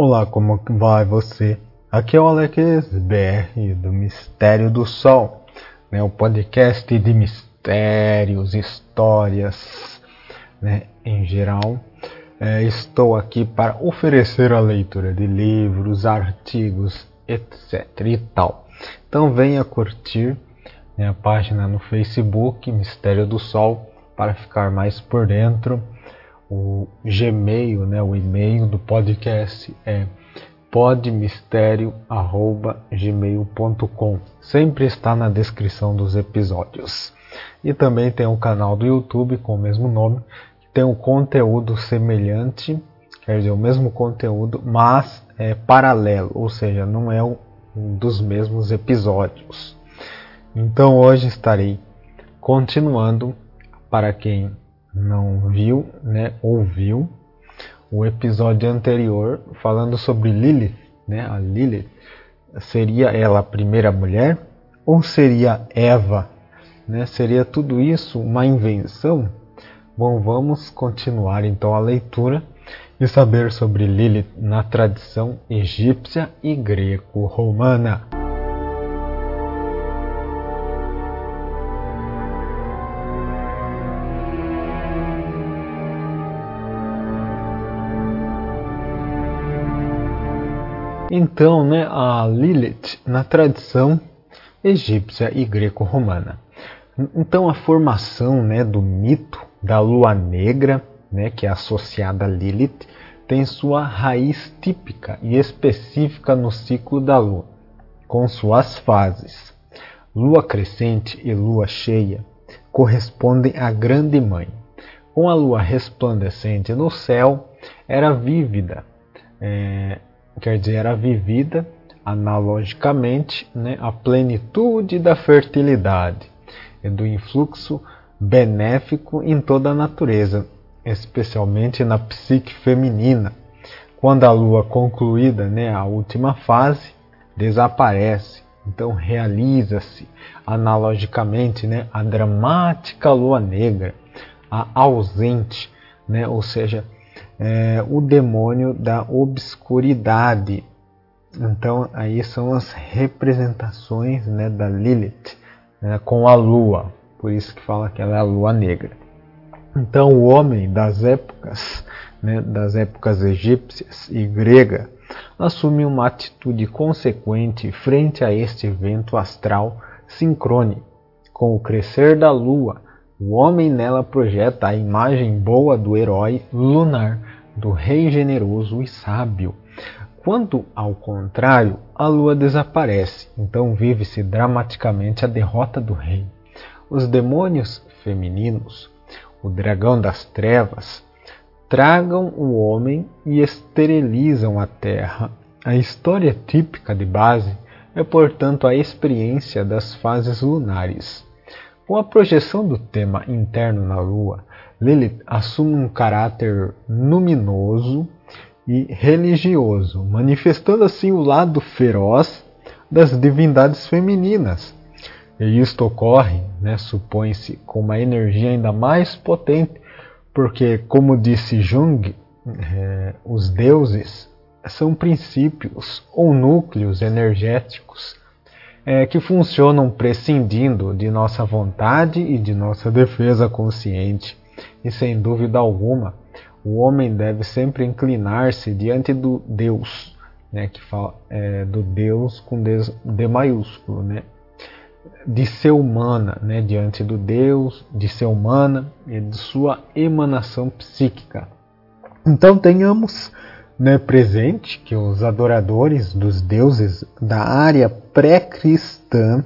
Olá, como vai você? Aqui é o Alex BR do Mistério do Sol, né, o podcast de mistérios, histórias né, em geral. É, estou aqui para oferecer a leitura de livros, artigos, etc. e tal. Então venha curtir né, a página no Facebook Mistério do Sol para ficar mais por dentro o Gmail, né, o e-mail do podcast é podmistério@gmail.com. Sempre está na descrição dos episódios. E também tem um canal do YouTube com o mesmo nome, que tem um conteúdo semelhante, quer dizer, o mesmo conteúdo, mas é paralelo, ou seja, não é um dos mesmos episódios. Então hoje estarei continuando para quem não viu, né, ouviu o episódio anterior falando sobre Lilith, né, a Lilith, seria ela a primeira mulher ou seria Eva, né? Seria tudo isso uma invenção? Bom, vamos continuar então a leitura e saber sobre Lilith na tradição egípcia e greco-romana. Então, né, a Lilith na tradição egípcia e greco-romana. Então, a formação né, do mito da lua negra, né, que é associada a Lilith, tem sua raiz típica e específica no ciclo da lua, com suas fases. Lua crescente e lua cheia correspondem à Grande Mãe. Com a lua resplandecente no céu, era vívida, é, quer dizer, era vivida analogicamente né, a plenitude da fertilidade e do influxo benéfico em toda a natureza, especialmente na psique feminina. Quando a lua concluída, né, a última fase, desaparece. Então realiza-se analogicamente né, a dramática lua negra, a ausente, né, ou seja, é, o demônio da obscuridade. Então, aí são as representações né, da Lilith né, com a lua, por isso que fala que ela é a lua negra. Então, o homem das épocas, né, das épocas egípcias e grega, assume uma atitude consequente frente a este evento astral sincrone. Com o crescer da lua, o homem nela projeta a imagem boa do herói lunar, do rei generoso e sábio. Quando, ao contrário, a lua desaparece, então vive-se dramaticamente a derrota do rei. Os demônios femininos, o dragão das trevas, tragam o homem e esterilizam a terra. A história típica de base é, portanto, a experiência das fases lunares. Com a projeção do tema interno na Lua, Lilith assume um caráter luminoso e religioso, manifestando assim o lado feroz das divindades femininas. E isto ocorre, né, supõe-se, com uma energia ainda mais potente, porque, como disse Jung, é, os deuses são princípios ou núcleos energéticos é, que funcionam prescindindo de nossa vontade e de nossa defesa consciente. E sem dúvida alguma, o homem deve sempre inclinar-se diante do Deus, né, que fala é, do Deus com D maiúsculo, né, de ser humana, né, diante do Deus, de ser humana e de sua emanação psíquica. Então tenhamos né, presente que os adoradores dos deuses da área pré-cristã,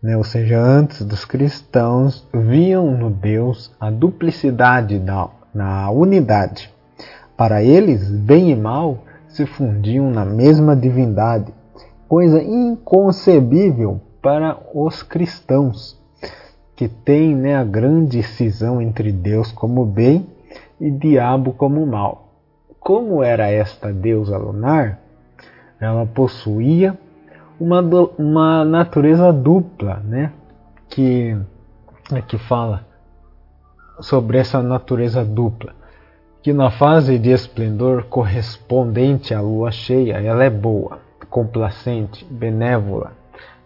né, ou seja, antes dos cristãos, viam no Deus a duplicidade da, na unidade. Para eles, bem e mal se fundiam na mesma divindade, coisa inconcebível para os cristãos, que têm né, a grande cisão entre Deus como bem e diabo como mal como era esta deusa lunar, ela possuía uma, uma natureza dupla, né? Que, que fala sobre essa natureza dupla, que na fase de esplendor correspondente à lua cheia ela é boa, complacente, benévola.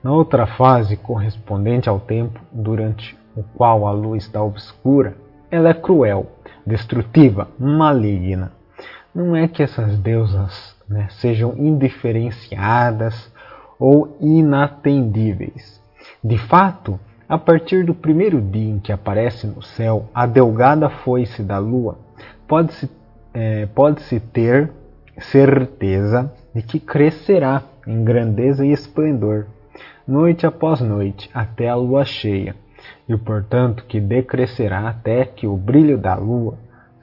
Na outra fase correspondente ao tempo durante o qual a lua está obscura, ela é cruel, destrutiva, maligna. Não é que essas deusas né, sejam indiferenciadas ou inatendíveis. De fato, a partir do primeiro dia em que aparece no céu a delgada foice da lua, pode-se é, pode -se ter certeza de que crescerá em grandeza e esplendor, noite após noite, até a lua cheia, e portanto que decrescerá até que o brilho da lua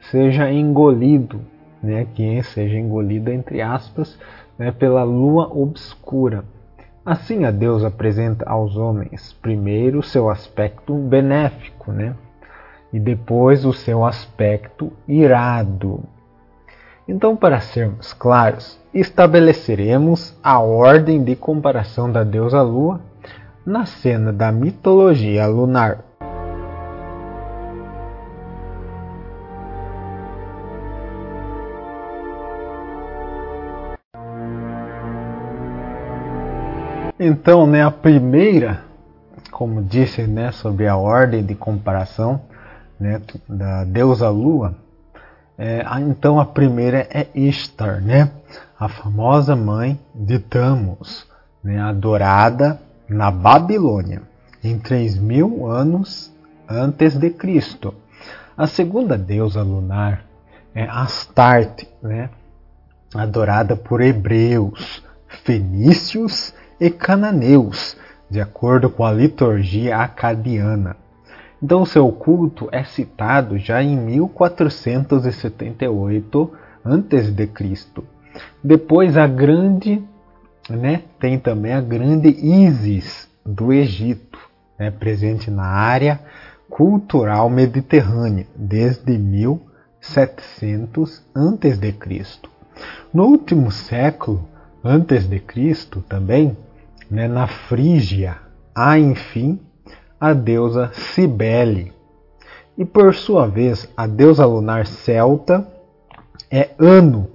seja engolido, né, que seja engolido entre aspas, né, pela lua obscura. Assim a Deus apresenta aos homens primeiro seu aspecto benéfico, né, e depois o seu aspecto irado. Então, para sermos claros, estabeleceremos a ordem de comparação da deusa Lua na cena da mitologia lunar. Então, né, a primeira, como disse, né, sobre a ordem de comparação né, da deusa Lua, é, então a primeira é Ishtar, né, a famosa mãe de Tamos, né, adorada na Babilônia, em 3000 anos antes de Cristo. A segunda deusa lunar é Astarte, né? adorada por hebreus, fenícios e cananeus, de acordo com a liturgia acadiana. Então, seu culto é citado já em 1478 a.C. Depois, a grande né, tem também a grande Isis do Egito, né, presente na área cultural mediterrânea desde 1700 a.C. No último século antes de Cristo também, né, na Frígia, há enfim a deusa Cibele. E por sua vez, a deusa lunar celta é Anu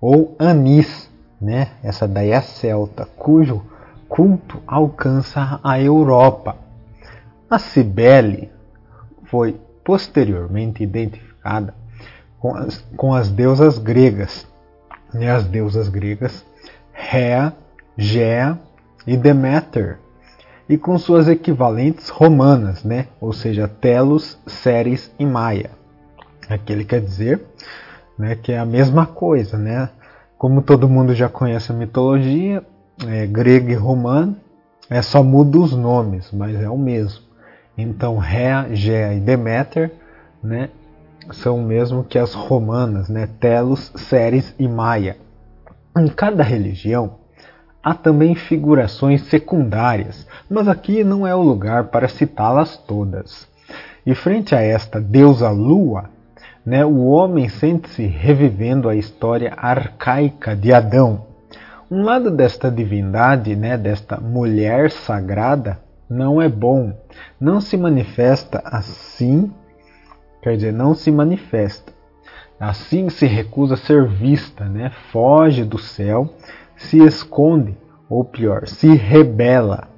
ou Anis, né? Essa daí é celta, cujo culto alcança a Europa. A Cibele foi posteriormente identificada com as, com as deusas gregas, né? as deusas gregas Rhea, Gea e Deméter, e com suas equivalentes romanas, né? ou seja, Telos, Ceres e Maia. Aquele quer dizer né, que é a mesma coisa, né? Como todo mundo já conhece a mitologia é, grega e romana, é só muda os nomes, mas é o mesmo. Então, Rhea, Gea e Deméter né, são o mesmo que as romanas, né, Telos, Ceres e Maia. Em cada religião há também figurações secundárias, mas aqui não é o lugar para citá-las todas. E frente a esta deusa lua, né, o homem sente-se revivendo a história arcaica de Adão. Um lado desta divindade, né, desta mulher sagrada, não é bom, não se manifesta assim, quer dizer, não se manifesta. Assim se recusa a ser vista, né, foge do céu, se esconde, ou pior, se rebela.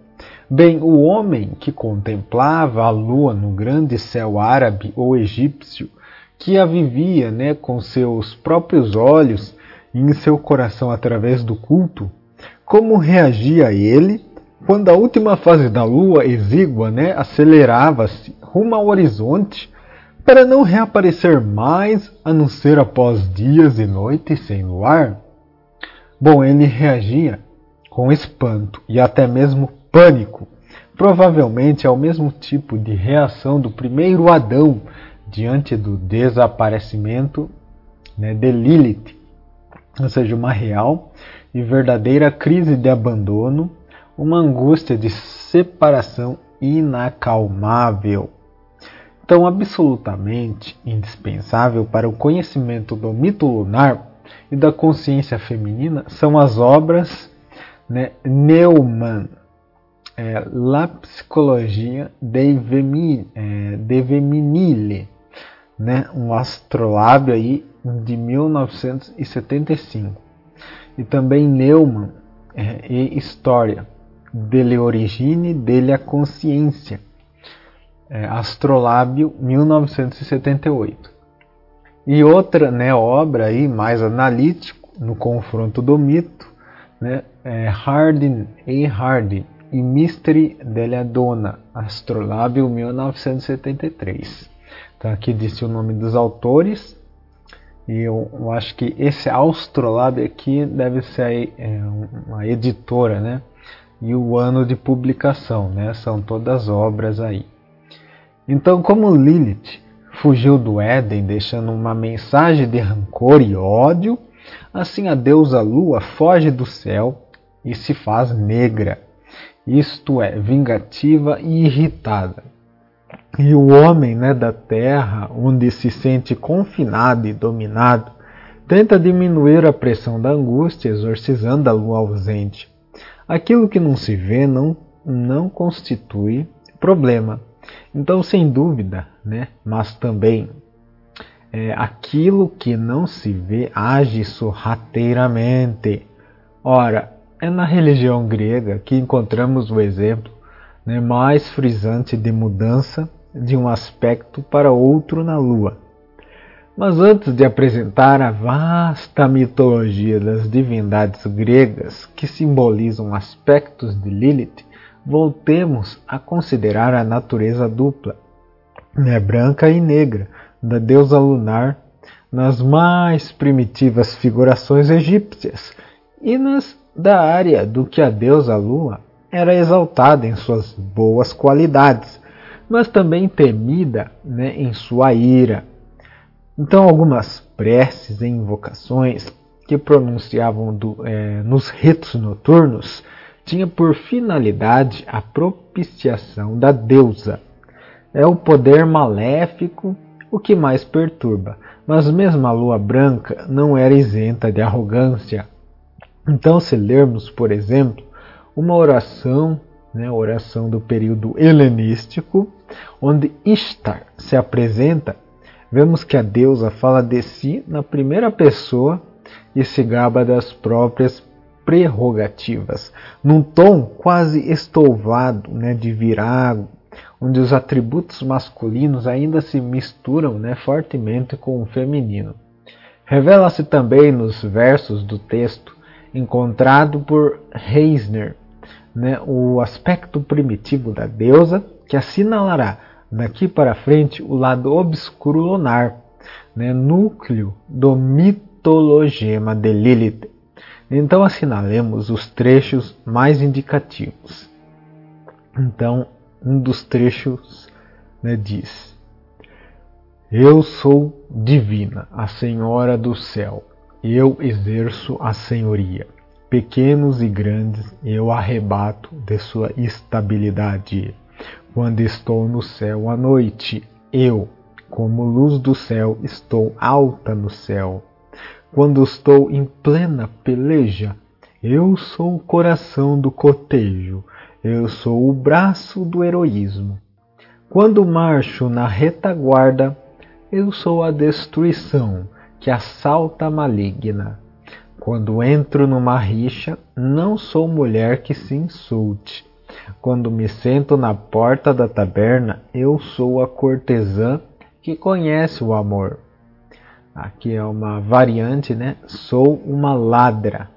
Bem, o homem que contemplava a lua no grande céu árabe ou egípcio que a vivia né, com seus próprios olhos e em seu coração através do culto, como reagia ele quando a última fase da lua exígua né, acelerava-se rumo ao horizonte para não reaparecer mais a não ser após dias e noites sem luar? Bom, ele reagia com espanto e até mesmo pânico, provavelmente ao mesmo tipo de reação do primeiro Adão diante do desaparecimento né, de Lilith, ou seja, uma real e verdadeira crise de abandono, uma angústia de separação inacalmável. Tão absolutamente indispensável para o conhecimento do mito lunar e da consciência feminina são as obras né, Neumann, é, La Psicologia dei, Femi, é, Feminile, né, um astrolábio aí de 1975. E também Neumann é, e História, dele origine, dele a consciência, é, Astrolábio 1978. E outra né, obra aí, mais analítico, no confronto do mito, né, é Hardin e Hardin e Mystery della Donna, Astrolábio 1973. Então aqui disse o nome dos autores e eu, eu acho que esse Astrolab aqui deve ser é, uma editora, né? E o ano de publicação, né? São todas obras aí. Então, como Lilith fugiu do Éden, deixando uma mensagem de rancor e ódio, assim a deusa Lua foge do céu e se faz negra, isto é, vingativa e irritada. E o homem né, da terra, onde se sente confinado e dominado, tenta diminuir a pressão da angústia, exorcizando a lua ausente. Aquilo que não se vê não, não constitui problema. Então, sem dúvida, né, mas também é, aquilo que não se vê age sorrateiramente. Ora, é na religião grega que encontramos o exemplo né, mais frisante de mudança de um aspecto para outro na Lua. Mas antes de apresentar a vasta mitologia das divindades gregas que simbolizam aspectos de Lilith, voltemos a considerar a natureza dupla, né, branca e negra, da deusa lunar nas mais primitivas figurações egípcias e nas da área do que a deusa Lua era exaltada em suas boas qualidades, mas também temida né, em sua ira. Então, algumas preces e invocações que pronunciavam do, é, nos ritos noturnos tinha por finalidade a propiciação da deusa. É o poder maléfico o que mais perturba, mas mesmo a lua branca não era isenta de arrogância. Então, se lermos, por exemplo, uma oração, né, oração do período helenístico, onde Ishtar se apresenta, vemos que a deusa fala de si na primeira pessoa e se gaba das próprias prerrogativas, num tom quase estouvado, né, de virago, onde os atributos masculinos ainda se misturam né, fortemente com o feminino. Revela-se também nos versos do texto encontrado por Reisner né, o aspecto primitivo da deusa, que assinalará daqui para frente o lado obscuro lunar, né, núcleo do mitologema de Lilith. Então assinalemos os trechos mais indicativos. Então, um dos trechos né, diz: Eu sou divina, a Senhora do céu, eu exerço a senhoria pequenos e grandes, eu arrebato de sua estabilidade. Quando estou no céu à noite, eu, como luz do céu, estou alta no céu. Quando estou em plena peleja, eu sou o coração do cotejo, eu sou o braço do heroísmo. Quando marcho na retaguarda, eu sou a destruição que assalta a maligna. Quando entro numa rixa, não sou mulher que se insulte. Quando me sento na porta da taberna, eu sou a cortesã que conhece o amor. Aqui é uma variante, né? Sou uma ladra.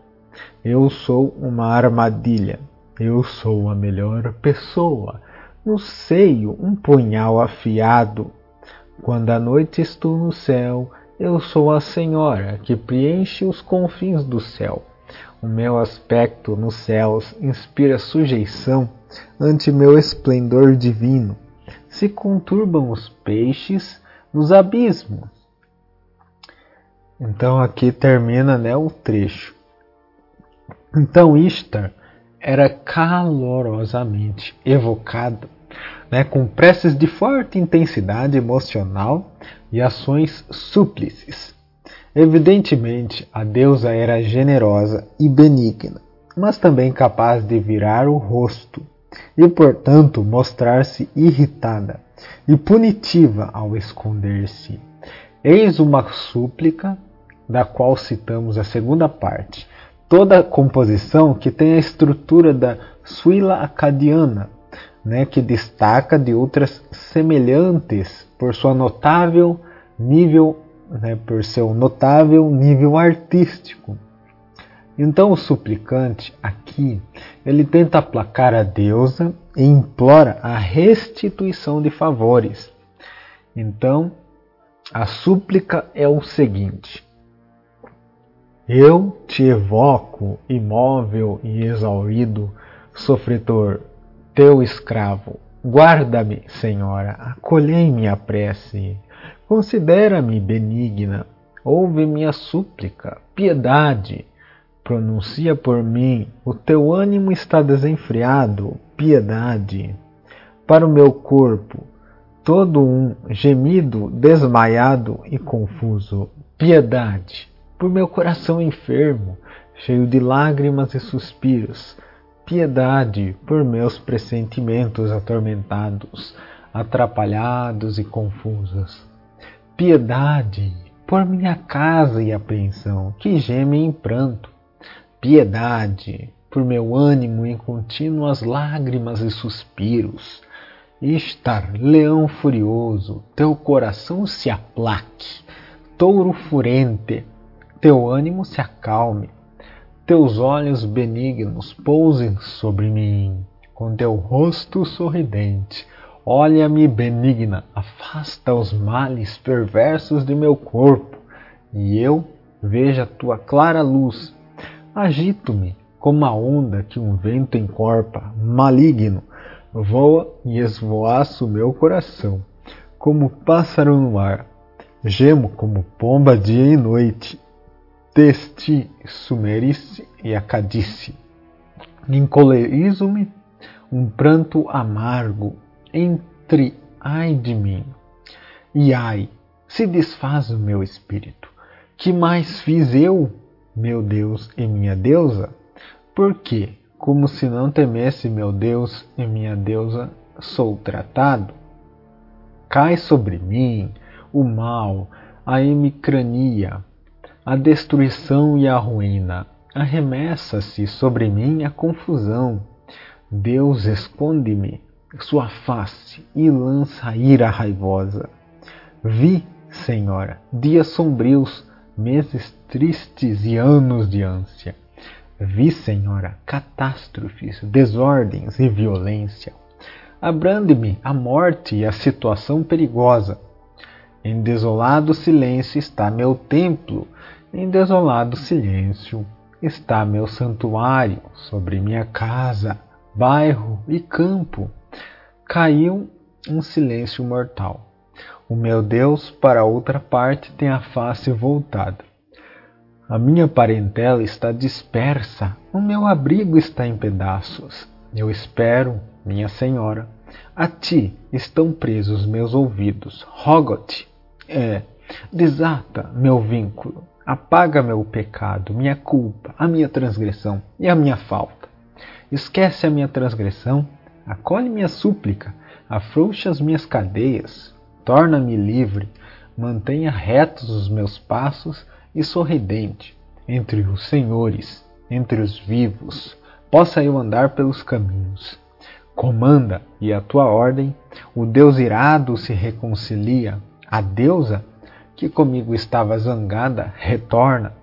Eu sou uma armadilha. Eu sou a melhor pessoa. No seio, um punhal afiado. Quando à noite estou no céu, eu sou a Senhora que preenche os confins do céu. O meu aspecto nos céus inspira sujeição ante meu esplendor divino. Se conturbam os peixes nos abismos. Então aqui termina né, o trecho. Então Ishtar era calorosamente evocado né, com preces de forte intensidade emocional e ações súplices. Evidentemente, a deusa era generosa e benigna, mas também capaz de virar o rosto e, portanto, mostrar-se irritada e punitiva ao esconder-se. Eis uma súplica, da qual citamos a segunda parte. Toda a composição que tem a estrutura da suila acadiana, né, que destaca de outras semelhantes por sua notável nível, né, por seu notável nível artístico. Então o suplicante aqui, ele tenta aplacar a deusa e implora a restituição de favores. Então, a súplica é o seguinte: Eu te evoco, imóvel e exaurido, sofredor, teu escravo. Guarda-me, Senhora, acolhei minha prece. Considera-me benigna, ouve minha súplica, piedade pronuncia por mim, o teu ânimo está desenfreado, piedade. Para o meu corpo, todo um gemido desmaiado e confuso, piedade. Por meu coração enfermo, cheio de lágrimas e suspiros, piedade por meus pressentimentos atormentados, atrapalhados e confusos. Piedade por minha casa e apreensão, que gemem em pranto piedade por meu ânimo em contínuas lágrimas e suspiros. Estar, leão furioso, teu coração se aplaque, touro furente, teu ânimo se acalme, teus olhos benignos pousem sobre mim, com teu rosto sorridente. Olha-me benigna, afasta os males perversos de meu corpo, e eu veja tua clara luz Agito-me como a onda que um vento encorpa, maligno, voa e esvoaça o meu coração, como pássaro no ar. Gemo como pomba dia e noite, testi, sumerice e acadice. Encolerizo-me um pranto amargo entre ai de mim. E ai, se desfaz o meu espírito. Que mais fiz eu meu Deus e minha deusa? Porque, como se não temesse meu Deus e minha deusa, sou tratado? Cai sobre mim o mal, a hemicrania, a destruição e a ruína. Arremessa-se sobre mim a confusão. Deus esconde-me sua face e lança ira raivosa. Vi, Senhora, dias sombrios meses tristes e anos de ânsia. Vi, Senhora, catástrofes, desordens e violência. Abrande-me a morte e a situação perigosa. Em desolado silêncio está meu templo, em desolado silêncio está meu santuário, sobre minha casa, bairro e campo. Caiu um silêncio mortal. O meu Deus para outra parte tem a face voltada. A minha parentela está dispersa, o meu abrigo está em pedaços. Eu espero, minha senhora. A ti estão presos meus ouvidos. Rogo-te, é, desata meu vínculo, apaga meu pecado, minha culpa, a minha transgressão e a minha falta. Esquece a minha transgressão, acolhe minha súplica, afrouxa as minhas cadeias, torna-me livre, mantenha retos os meus passos e sorridente entre os senhores, entre os vivos, possa eu andar pelos caminhos. Comanda, e a tua ordem, o Deus irado se reconcilia, a deusa, que comigo estava zangada, retorna.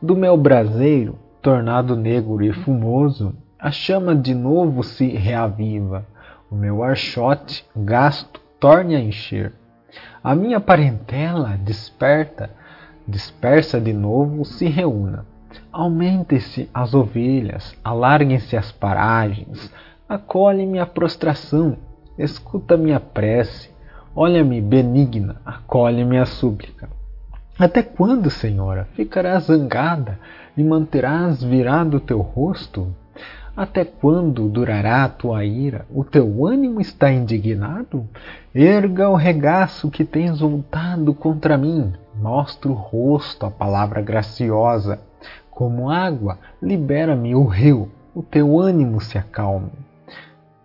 Do meu braseiro, tornado negro e fumoso, a chama de novo se reaviva, o meu archote, gasto, torne a encher. A minha parentela desperta, dispersa de novo, se reúna. Aumentem-se as ovelhas, alarguem-se as paragens, acolhe-me a prostração, escuta minha prece, olha-me benigna, acolhe-me a súplica. Até quando, Senhora, ficarás zangada e manterás virado o teu rosto? Até quando durará a tua ira? O teu ânimo está indignado? Erga o regaço que tens voltado contra mim. Mostra o rosto, a palavra graciosa. Como água, libera-me o rio. O teu ânimo se acalme.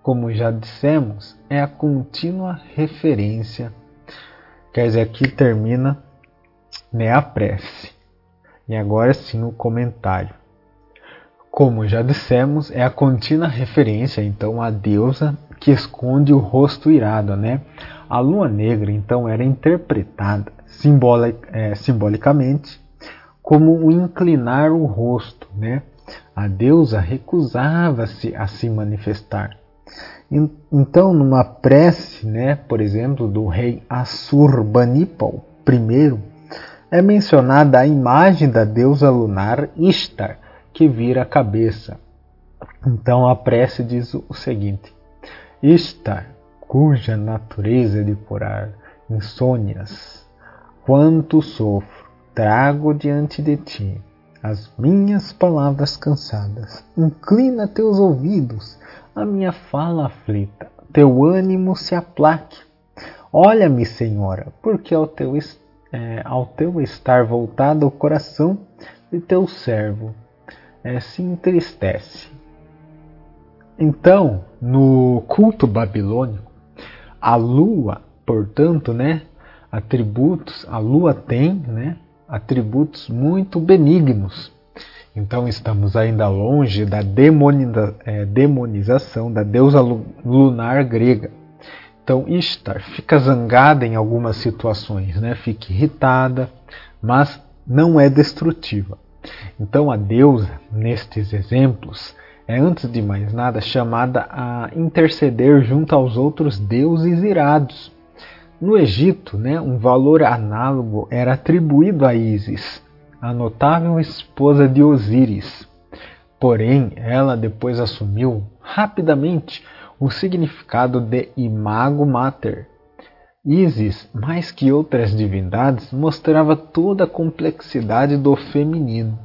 Como já dissemos, é a contínua referência. Quer dizer, aqui termina né, a prece. E agora sim o comentário. Como já dissemos, é a contínua referência então à deusa que esconde o rosto irado, né? A lua negra então era interpretada simbolic, é, simbolicamente como o inclinar o rosto, né? A deusa recusava-se a se manifestar. Então, numa prece, né, por exemplo, do rei Assurbanipal I, é mencionada a imagem da deusa lunar Ishtar, que vira a cabeça. Então a prece diz o seguinte: Ishtar, cuja natureza é de curar insônias, quanto sofro, trago diante de ti as minhas palavras cansadas. Inclina teus ouvidos à minha fala aflita, teu ânimo se aplaque. Olha-me, Senhora, porque ao teu, é, ao teu estar voltado o coração de teu servo é, se entristece. Então, no culto babilônico, a lua, portanto, né, atributos, a lua tem, né, atributos muito benignos. Então estamos ainda longe da é, demonização da deusa lunar grega. Então Ishtar fica zangada em algumas situações, né? fica irritada, mas não é destrutiva. Então a deusa, nestes exemplos, é antes de mais nada chamada a interceder junto aos outros deuses irados. No Egito, né, um valor análogo era atribuído a Ísis, a notável esposa de Osíris. Porém, ela depois assumiu rapidamente o significado de imago mater. Ísis, mais que outras divindades, mostrava toda a complexidade do feminino.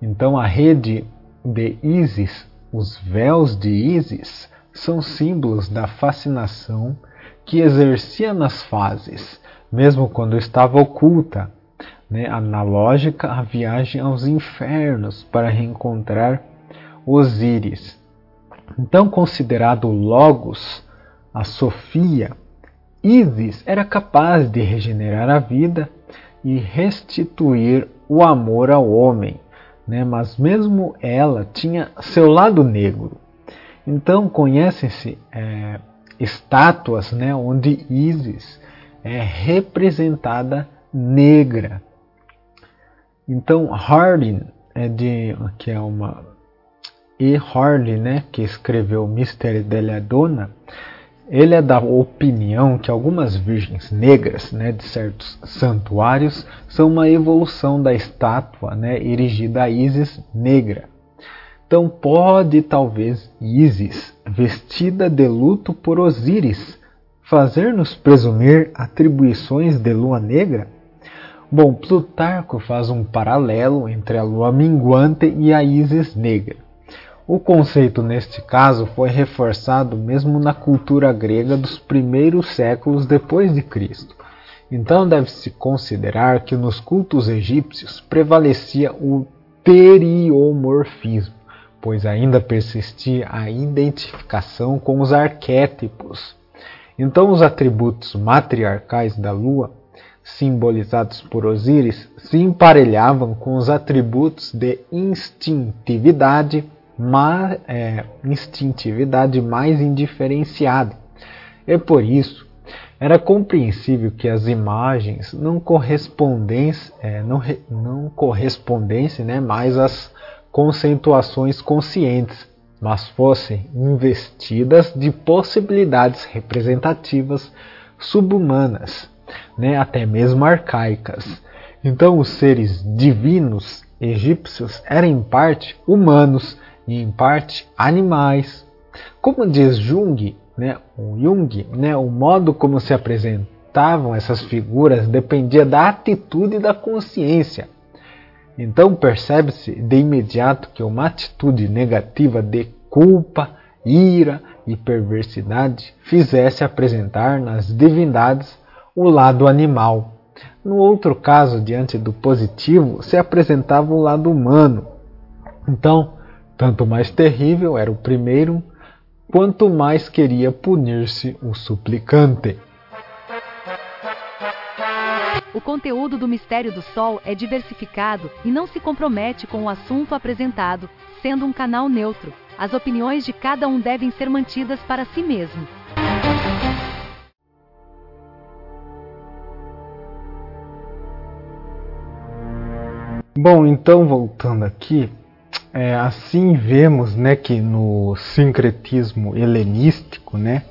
Então, a rede de Ísis, os véus de Ísis, são símbolos da fascinação que exercia nas fases, mesmo quando estava oculta, né, analógica à viagem aos infernos para reencontrar Osíris. Então, considerado Logos, a Sofia, Isis era capaz de regenerar a vida e restituir o amor ao homem, né? mas mesmo ela tinha seu lado negro. Então conhecem-se é, estátuas né, onde Isis é representada negra. Então Harding é de que é uma e Harding, né, que escreveu Mistério della Donna, ele é da opinião que algumas virgens negras, né, de certos santuários, são uma evolução da estátua, né, erigida a Isis negra. Então pode talvez Isis, vestida de luto por Osíris, fazer-nos presumir atribuições de lua negra? Bom, Plutarco faz um paralelo entre a lua minguante e a Isis negra. O conceito neste caso foi reforçado mesmo na cultura grega dos primeiros séculos depois de Cristo. Então deve-se considerar que nos cultos egípcios prevalecia o teriomorfismo pois ainda persistia a identificação com os arquétipos. Então, os atributos matriarcais da lua, simbolizados por Osíris, se emparelhavam com os atributos de instintividade, ma, é, instintividade mais indiferenciada. E por isso, era compreensível que as imagens não correspondessem, é, não, não né, mais às conceituações conscientes, mas fossem investidas de possibilidades representativas subhumanas, né, até mesmo arcaicas. Então, os seres divinos egípcios eram em parte humanos e em parte animais. Como diz Jung, né, o Jung, né, o modo como se apresentavam essas figuras dependia da atitude da consciência. Então percebe-se de imediato que uma atitude negativa de culpa, ira e perversidade fizesse apresentar nas divindades o lado animal. No outro caso, diante do positivo, se apresentava o lado humano. Então, tanto mais terrível era o primeiro, quanto mais queria punir-se o suplicante. o conteúdo do Mistério do Sol é diversificado e não se compromete com o assunto apresentado, sendo um canal neutro. As opiniões de cada um devem ser mantidas para si mesmo. Bom, então voltando aqui, é, assim vemos né, que no sincretismo helenístico, né,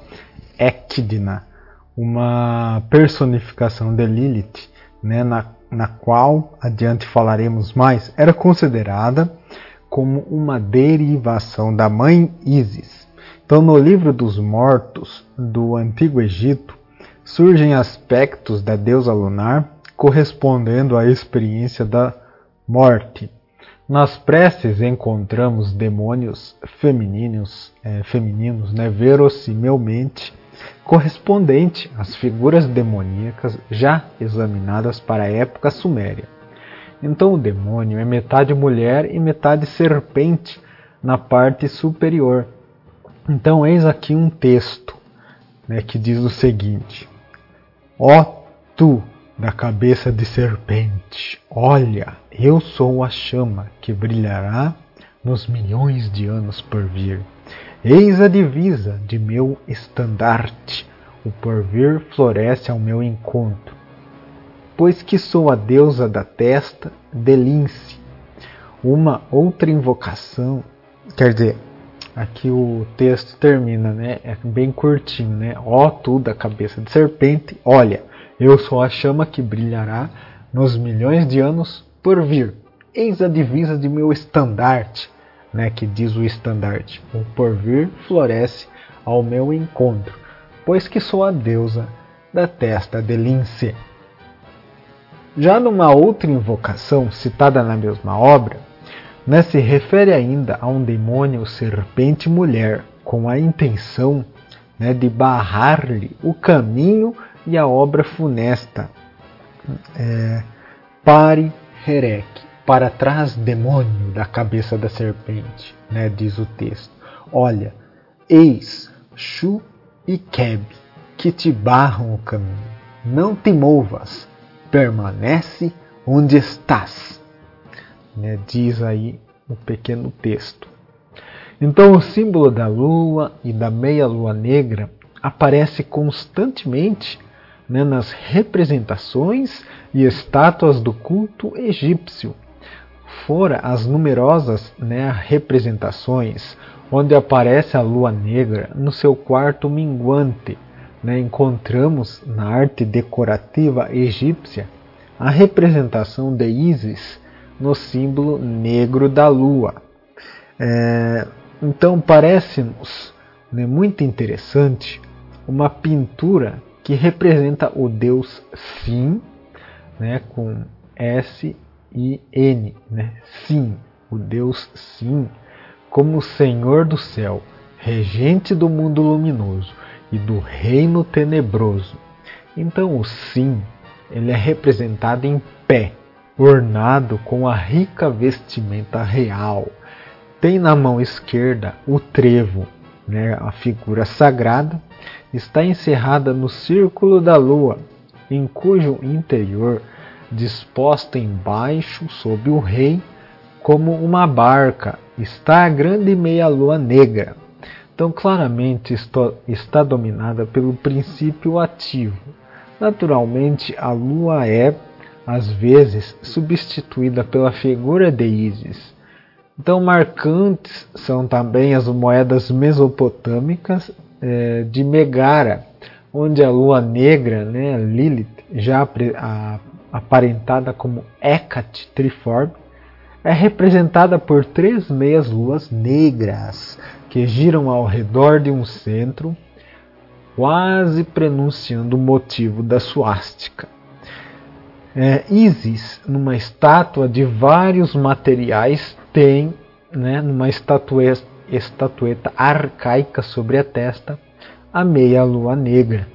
Ecdna, uma personificação de Lilith, né, na, na qual adiante falaremos mais, era considerada como uma derivação da mãe Isis. Então, no livro dos mortos do Antigo Egito, surgem aspectos da deusa lunar correspondendo à experiência da morte. Nas preces encontramos demônios femininos, é, femininos né, verossimilmente correspondente às figuras demoníacas já examinadas para a época suméria. Então o demônio é metade mulher e metade serpente na parte superior. Então eis aqui um texto né, que diz o seguinte: Ó tu da cabeça de serpente, olha, eu sou a chama que brilhará nos milhões de anos por vir. Eis a divisa de meu estandarte, o porvir floresce ao meu encontro. Pois que sou a deusa da testa de lince. Uma outra invocação, quer dizer, aqui o texto termina, né? É bem curtinho, né? Ó tu da cabeça de serpente, olha, eu sou a chama que brilhará nos milhões de anos por vir. Eis a divisa de meu estandarte né, que diz o estandarte: O porvir floresce ao meu encontro, pois que sou a deusa da testa de lince. Já numa outra invocação citada na mesma obra, né, se refere ainda a um demônio serpente mulher com a intenção né, de barrar-lhe o caminho e a obra funesta. É, pare Herek para trás, demônio, da cabeça da serpente, né, diz o texto. Olha, eis Shu e Keb, que te barram o caminho. Não te movas, permanece onde estás. Né, diz aí o pequeno texto. Então, o símbolo da lua e da meia-lua negra aparece constantemente né, nas representações e estátuas do culto egípcio fora as numerosas né, representações onde aparece a lua negra no seu quarto minguante, né, encontramos na arte decorativa egípcia a representação de Isis no símbolo negro da lua. É, então parece-nos né, muito interessante uma pintura que representa o deus Sim, né, com S e N, né? Sim, o Deus Sim, como Senhor do céu, regente do mundo luminoso e do reino tenebroso. Então o Sim, ele é representado em pé, ornado com a rica vestimenta real. Tem na mão esquerda o trevo, né, a figura sagrada, está encerrada no círculo da lua, em cujo interior disposta embaixo sob o rei, como uma barca, está a grande meia-lua negra. Então, claramente está dominada pelo princípio ativo. Naturalmente, a lua é, às vezes, substituída pela figura de Ísis. Então, marcantes são também as moedas mesopotâmicas eh, de Megara, onde a lua negra, né, Lilith, já a, aparentada como Hecate Triforme, é representada por três meias luas negras que giram ao redor de um centro, quase prenunciando o motivo da suástica. É, Isis, numa estátua de vários materiais, tem, né, numa estatueta, estatueta arcaica sobre a testa, a meia lua negra.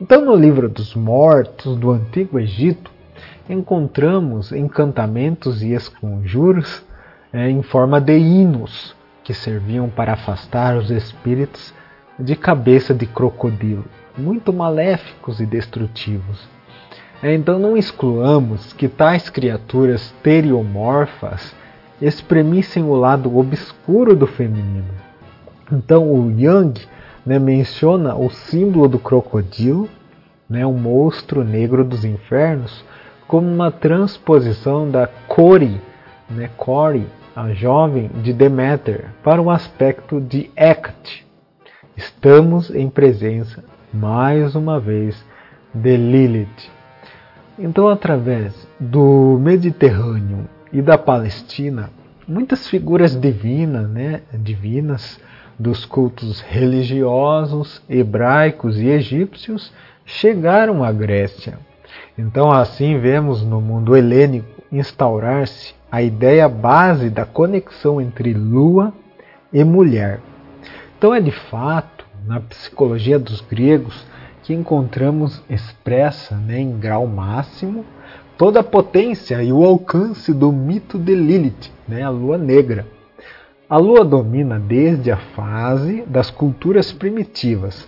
Então, no livro dos mortos do Antigo Egito, encontramos encantamentos e esconjuros é, em forma de hinos que serviam para afastar os espíritos de cabeça de crocodilo, muito maléficos e destrutivos. É, então não excluamos que tais criaturas teriomorfas exprimissem o lado obscuro do feminino. Então o Yang né, menciona o símbolo do crocodilo, né, o monstro negro dos infernos, como uma transposição da Cori, né, a jovem de Deméter, para um aspecto de Hecate. Estamos em presença, mais uma vez, de Lilith. Então, através do Mediterrâneo e da Palestina, muitas figuras divinas, né, divinas dos cultos religiosos hebraicos e egípcios chegaram à Grécia. Então, assim vemos no mundo helênico instaurar-se a ideia base da conexão entre lua e mulher. Então, é de fato na psicologia dos gregos que encontramos expressa né, em grau máximo toda a potência e o alcance do mito de Lilith, né, a lua negra. A lua domina desde a fase das culturas primitivas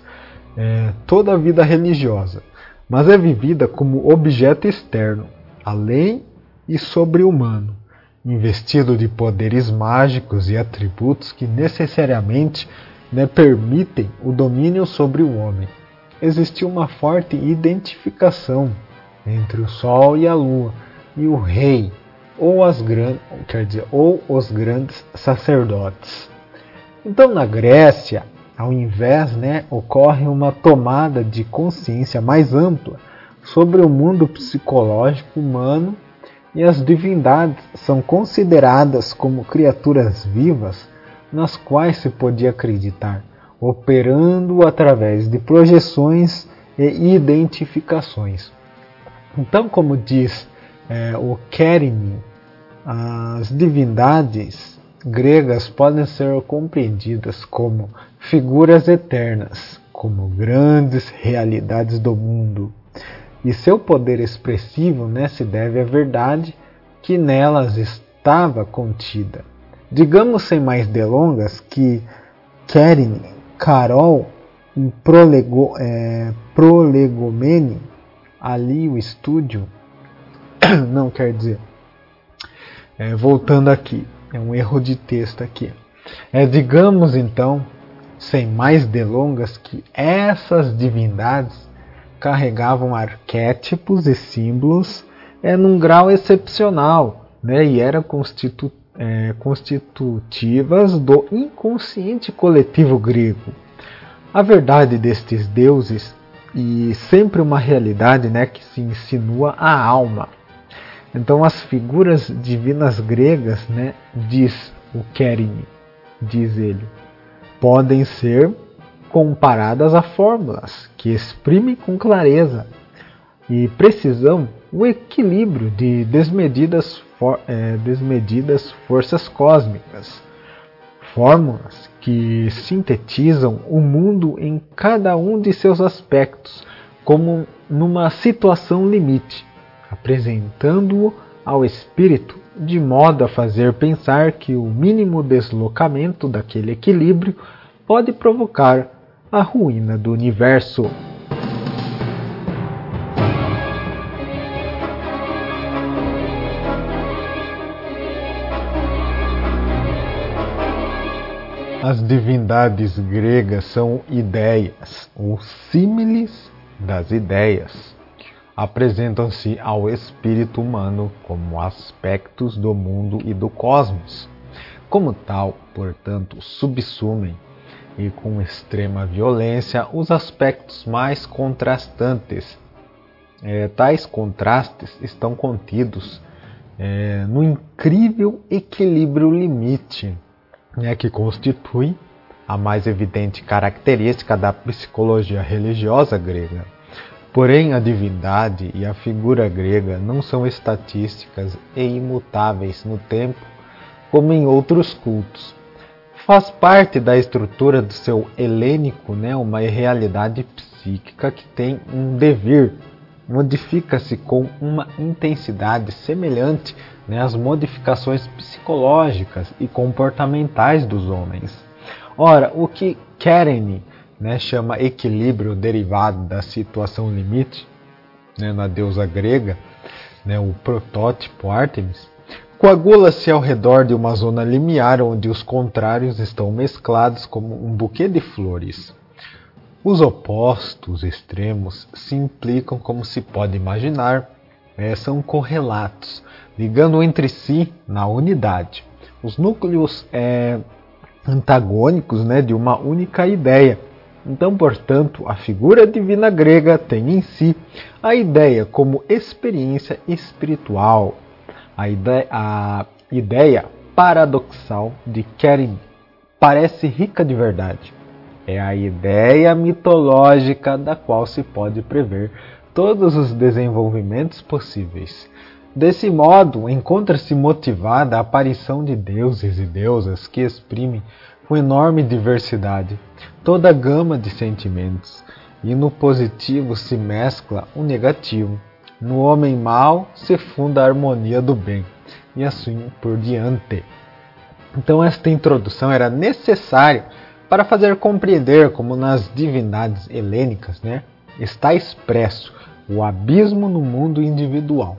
é, toda a vida religiosa, mas é vivida como objeto externo, além e sobre-humano, investido de poderes mágicos e atributos que necessariamente né, permitem o domínio sobre o homem existia uma forte identificação entre o Sol e a Lua e o rei, ou, as quer dizer, ou os grandes sacerdotes. Então, na Grécia, ao invés, né, ocorre uma tomada de consciência mais ampla sobre o mundo psicológico humano e as divindades são consideradas como criaturas vivas nas quais se podia acreditar operando através de projeções e identificações. Então, como diz é, o Kerimi, as divindades gregas podem ser compreendidas como figuras eternas, como grandes realidades do mundo. E seu poder expressivo né, se deve à verdade que nelas estava contida. Digamos sem mais delongas que Kerine Carol Prolego, é, Prolegomene, ali o estúdio, não quer dizer, é, voltando aqui, é um erro de texto aqui. É, digamos então, sem mais delongas, que essas divindades carregavam arquétipos e símbolos é, num grau excepcional né, e eram constitu é, constitutivas do inconsciente coletivo grego. A verdade destes deuses e sempre uma realidade né, que se insinua à alma. Então as figuras divinas gregas, né, diz o Kerine, diz ele, podem ser comparadas a fórmulas que exprimem com clareza e precisão o equilíbrio de desmedidas for, é, desmedidas forças cósmicas, fórmulas que sintetizam o mundo em cada um de seus aspectos, como numa situação limite, apresentando-o ao espírito de modo a fazer pensar que o mínimo deslocamento daquele equilíbrio pode provocar a ruína do universo. As divindades gregas são ideias, ou símiles das ideias. Apresentam-se ao espírito humano como aspectos do mundo e do cosmos. Como tal, portanto, subsumem e com extrema violência os aspectos mais contrastantes. É, tais contrastes estão contidos é, no incrível equilíbrio limite né, que constitui a mais evidente característica da psicologia religiosa grega. Porém, a divindade e a figura grega não são estatísticas e imutáveis no tempo como em outros cultos. Faz parte da estrutura do seu helênico né, uma realidade psíquica que tem um devir, modifica-se com uma intensidade semelhante né, as modificações psicológicas e comportamentais dos homens. Ora, o que Keren né, chama equilíbrio derivado da situação limite né, na deusa grega, né, o protótipo Artemis, coagula-se ao redor de uma zona limiar onde os contrários estão mesclados como um buquê de flores. Os opostos extremos se implicam, como se pode imaginar, é, são correlatos, ligando entre si na unidade. Os núcleos é, antagônicos né, de uma única ideia. Então, portanto, a figura divina grega tem em si a ideia como experiência espiritual, a ideia, a ideia paradoxal de Kerim parece rica de verdade. É a ideia mitológica da qual se pode prever todos os desenvolvimentos possíveis. Desse modo, encontra-se motivada a aparição de deuses e deusas que exprimem com enorme diversidade toda a gama de sentimentos, e no positivo se mescla o negativo. No homem mau se funda a harmonia do bem, e assim por diante. Então, esta introdução era necessária para fazer compreender como nas divindades helênicas né, está expresso o abismo no mundo individual.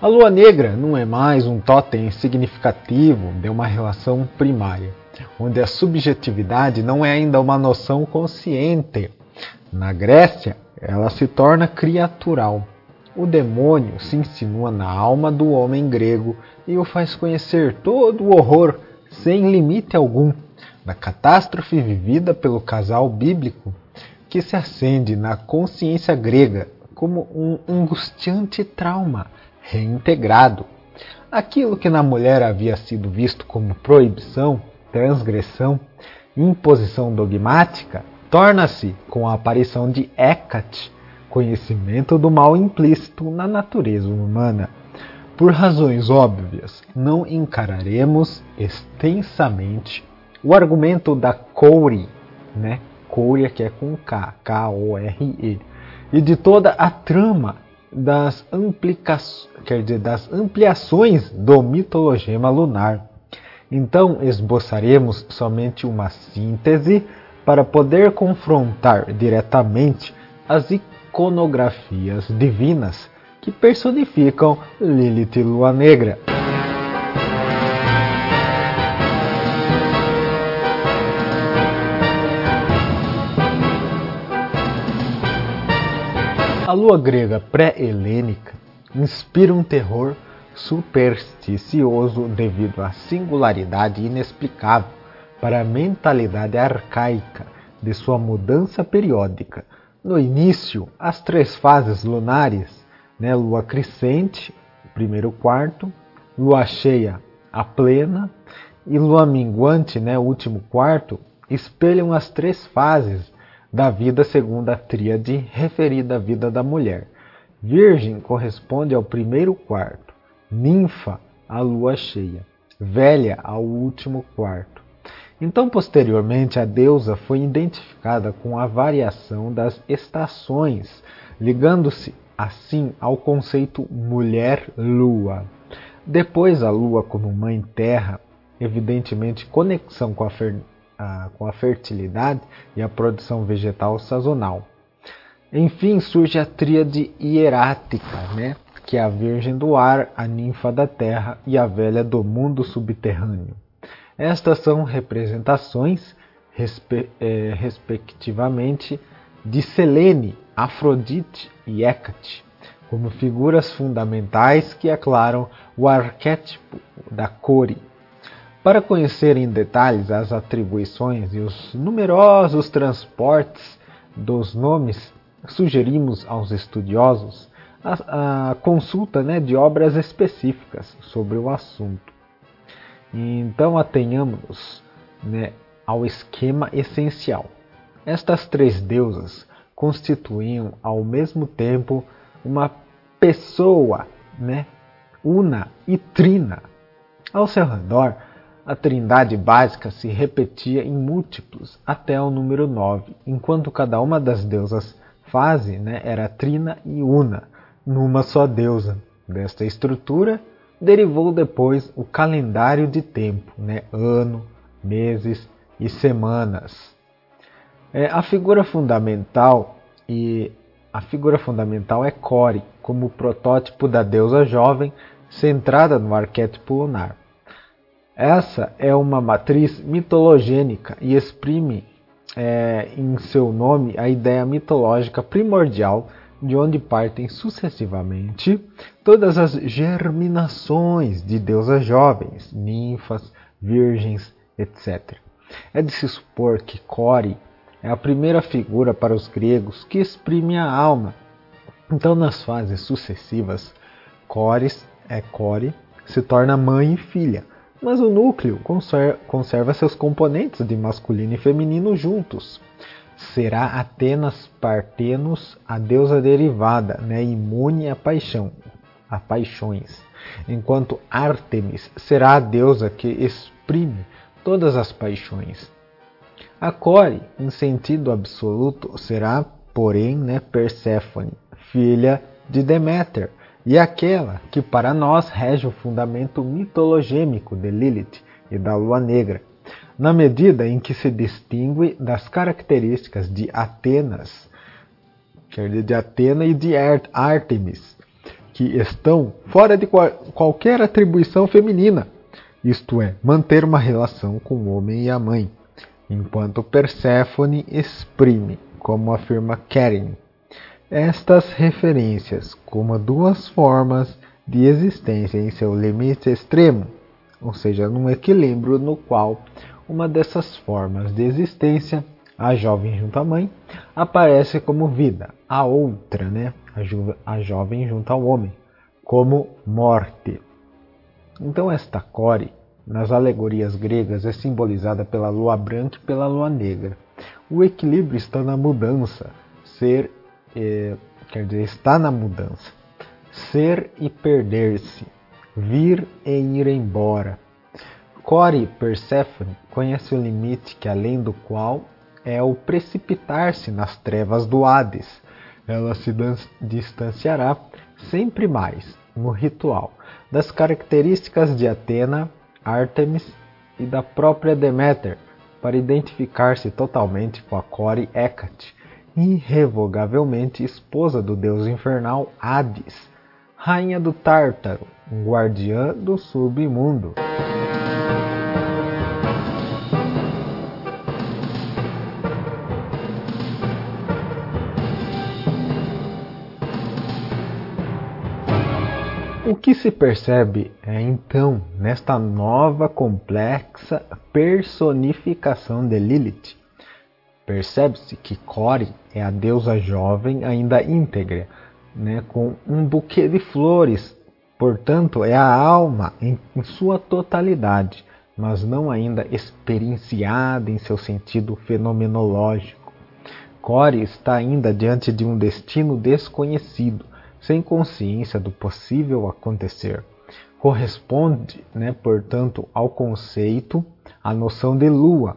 A lua negra não é mais um totem significativo de uma relação primária, onde a subjetividade não é ainda uma noção consciente. Na Grécia, ela se torna criatural. O demônio se insinua na alma do homem grego e o faz conhecer todo o horror sem limite algum da catástrofe vivida pelo casal bíblico que se acende na consciência grega como um angustiante trauma reintegrado. Aquilo que na mulher havia sido visto como proibição, transgressão, imposição dogmática, torna-se, com a aparição de Hecate, conhecimento do mal implícito na natureza humana. Por razões óbvias, não encararemos extensamente o argumento da Coure, né? Coure que é com K, K-O-R-E, e de toda a trama das, dizer, das ampliações do mitologema lunar. Então esboçaremos somente uma síntese para poder confrontar diretamente as iconografias divinas que personificam Lilith Lua Negra. A lua grega pré-helênica inspira um terror supersticioso devido à singularidade inexplicável para a mentalidade arcaica de sua mudança periódica. No início, as três fases lunares, né, lua crescente, primeiro quarto, lua cheia, a plena, e lua minguante, né, último quarto, espelham as três fases da vida segundo a tríade referida à vida da mulher. Virgem corresponde ao primeiro quarto, ninfa à lua cheia, velha ao último quarto. Então, posteriormente, a deusa foi identificada com a variação das estações, ligando-se assim ao conceito mulher-lua. Depois, a lua como mãe terra, evidentemente conexão com a a, com a fertilidade e a produção vegetal sazonal. Enfim, surge a tríade hierática, né? que é a Virgem do Ar, a Ninfa da Terra e a Velha do Mundo Subterrâneo. Estas são representações, respe é, respectivamente, de Selene, Afrodite e Hecate, como figuras fundamentais que aclaram o arquétipo da Core, para conhecer em detalhes as atribuições e os numerosos transportes dos nomes, sugerimos aos estudiosos a, a consulta né, de obras específicas sobre o assunto. Então atenhamos né, ao esquema essencial. Estas três deusas constituíam ao mesmo tempo uma pessoa, né, una e trina. Ao seu redor a trindade básica se repetia em múltiplos até o número 9, enquanto cada uma das deusas fase né, era trina e una, numa só deusa. Desta estrutura derivou depois o calendário de tempo, né, ano, meses e semanas. É, a figura fundamental e a figura fundamental é Core, como protótipo da deusa jovem centrada no arquétipo lunar. Essa é uma matriz mitologênica e exprime é, em seu nome a ideia mitológica primordial de onde partem sucessivamente todas as germinações de deusas jovens, ninfas, virgens, etc. É de se supor que Core é a primeira figura para os gregos que exprime a alma. Então, nas fases sucessivas, Cores é Core se torna mãe e filha, mas o núcleo conserva seus componentes de masculino e feminino juntos. Será Atenas Partenos a deusa derivada, né, imune à paixão, a paixões, enquanto Ártemis será a deusa que exprime todas as paixões. A Core, em sentido absoluto, será, porém, né, Perséfone, filha de Deméter, e aquela que para nós rege o fundamento mitologêmico de Lilith e da Lua Negra, na medida em que se distingue das características de Atenas, quer dizer, de Atena e de Artemis, que estão fora de qual, qualquer atribuição feminina, isto é, manter uma relação com o homem e a mãe, enquanto Perséfone exprime, como afirma Karen, estas referências como duas formas de existência em seu limite extremo, ou seja, num equilíbrio no qual uma dessas formas de existência, a jovem junto à mãe, aparece como vida, a outra, né, a, jo a jovem junto ao homem, como morte. Então esta core, nas alegorias gregas, é simbolizada pela lua branca e pela lua negra. O equilíbrio está na mudança, ser é, quer dizer, está na mudança. Ser e perder-se, vir e ir embora. Core Persephone conhece o limite que além do qual é o precipitar-se nas trevas do Hades. Ela se distanciará sempre mais, no ritual, das características de Atena, Artemis e da própria Deméter, para identificar-se totalmente com a Core Hecate, irrevogavelmente esposa do deus infernal Hades, rainha do Tártaro, guardiã do submundo. O que se percebe é então nesta nova complexa personificação de Lilith Percebe-se que Core é a deusa jovem ainda íntegra, né, com um buquê de flores, portanto, é a alma em, em sua totalidade, mas não ainda experienciada em seu sentido fenomenológico. Core está ainda diante de um destino desconhecido, sem consciência do possível acontecer. Corresponde, né, portanto, ao conceito, à noção de lua.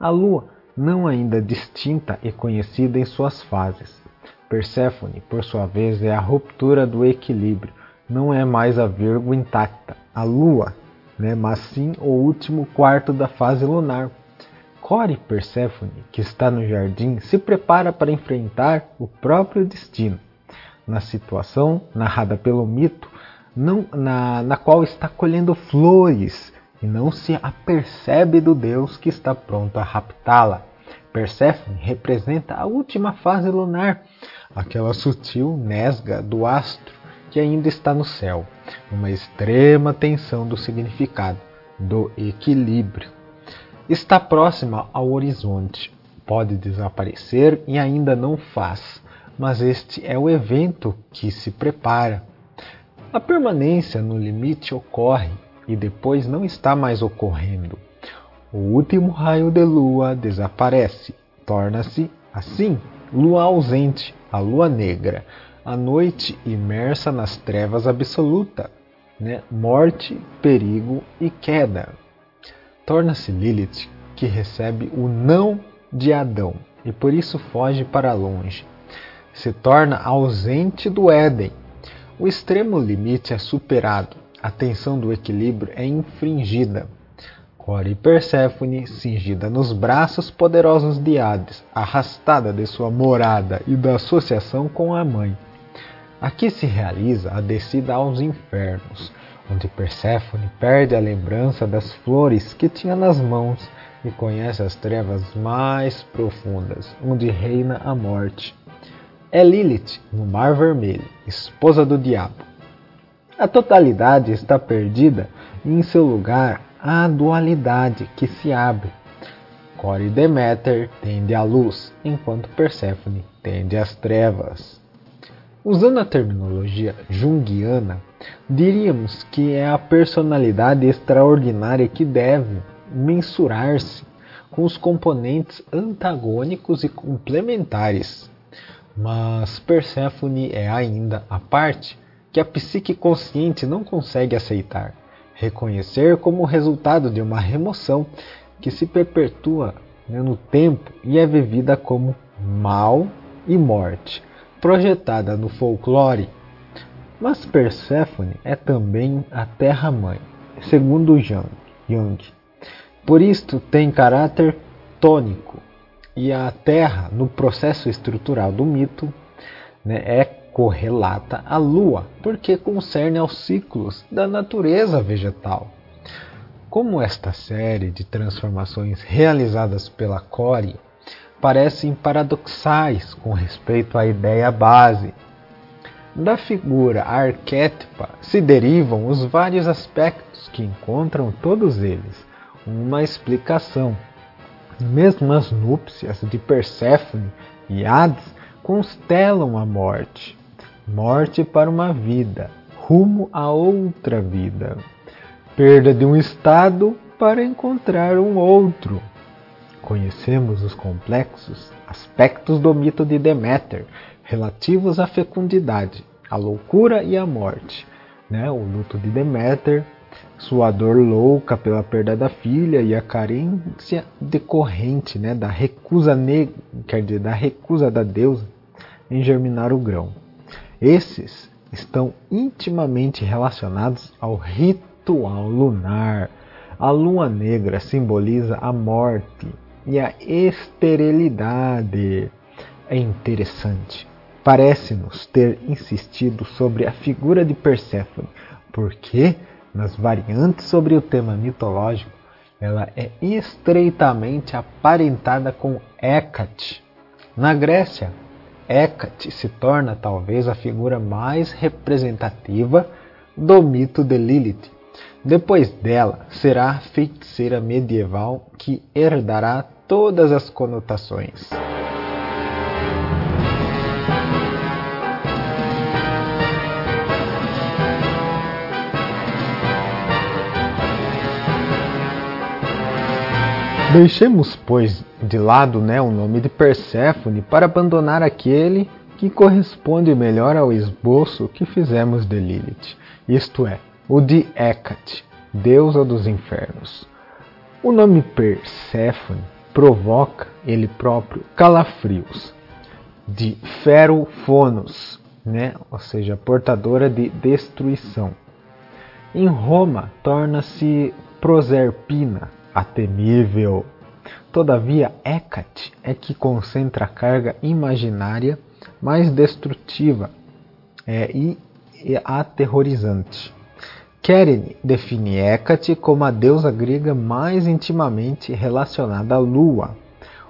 A lua não ainda distinta e conhecida em suas fases. Perséfone, por sua vez, é a ruptura do equilíbrio, não é mais a vírgula intacta, a lua, né, mas sim o último quarto da fase lunar. Core Perséfone, que está no jardim, se prepara para enfrentar o próprio destino. Na situação narrada pelo mito, não, na, na qual está colhendo flores e não se apercebe do Deus que está pronto a raptá-la. Perséfone representa a última fase lunar, aquela sutil nesga do astro que ainda está no céu, uma extrema tensão do significado, do equilíbrio. Está próxima ao horizonte, pode desaparecer e ainda não faz, mas este é o evento que se prepara. A permanência no limite ocorre e depois não está mais ocorrendo. O último raio de lua desaparece, torna-se, assim, lua ausente, a lua negra, a noite imersa nas trevas absoluta, né? morte, perigo e queda. Torna-se Lilith, que recebe o não de Adão e por isso foge para longe. Se torna ausente do Éden. O extremo limite é superado, a tensão do equilíbrio é infringida. Core e Perséfone, cingida nos braços poderosos de Hades, arrastada de sua morada e da associação com a mãe. Aqui se realiza a descida aos infernos, onde Perséfone perde a lembrança das flores que tinha nas mãos e conhece as trevas mais profundas, onde reina a morte. É Lilith, no Mar Vermelho, esposa do diabo. A totalidade está perdida e em seu lugar há a dualidade que se abre. Core Deméter tende à luz, enquanto Perséfone tende às trevas. Usando a terminologia junguiana, diríamos que é a personalidade extraordinária que deve mensurar-se com os componentes antagônicos e complementares. Mas Perséfone é ainda a parte que a psique consciente não consegue aceitar, reconhecer como resultado de uma remoção que se perpetua né, no tempo e é vivida como mal e morte, projetada no folclore. Mas Perséfone é também a Terra-mãe, segundo Jung. Jung. Por isto tem caráter tônico, e a Terra, no processo estrutural do mito, né, é correlata à Lua, porque concerne aos ciclos da natureza vegetal. Como esta série de transformações realizadas pela Core parecem paradoxais com respeito à ideia base. Da figura arquétipa se derivam os vários aspectos que encontram todos eles uma explicação. Mesmo as núpcias de Perséfone e Hades constelam a morte. Morte para uma vida, rumo a outra vida. Perda de um estado para encontrar um outro. Conhecemos os complexos aspectos do mito de Deméter relativos à fecundidade, à loucura e à morte. Né? O luto de Deméter, sua dor louca pela perda da filha e a carência decorrente né, da recusa quer dizer, da recusa da deusa em germinar o grão. Esses estão intimamente relacionados ao ritual lunar. A lua negra simboliza a morte e a esterilidade. É interessante. Parece-nos ter insistido sobre a figura de Perséfone, porque nas variantes sobre o tema mitológico, ela é estreitamente aparentada com Hécate. Na Grécia, Hécate se torna talvez a figura mais representativa do mito de Lilith. Depois dela, será a feiticeira medieval que herdará todas as conotações. Deixemos, pois, de lado né, o nome de Perséfone para abandonar aquele que corresponde melhor ao esboço que fizemos de Lilith, isto é, o de Hecate, deusa dos infernos. O nome Perséfone provoca ele próprio calafrios, de ferofonos, né, ou seja, portadora de destruição. Em Roma, torna-se Proserpina, a temível. Todavia, Hecate é que concentra a carga imaginária mais destrutiva é, e, e aterrorizante. Keren define Hecate como a deusa grega mais intimamente relacionada à lua.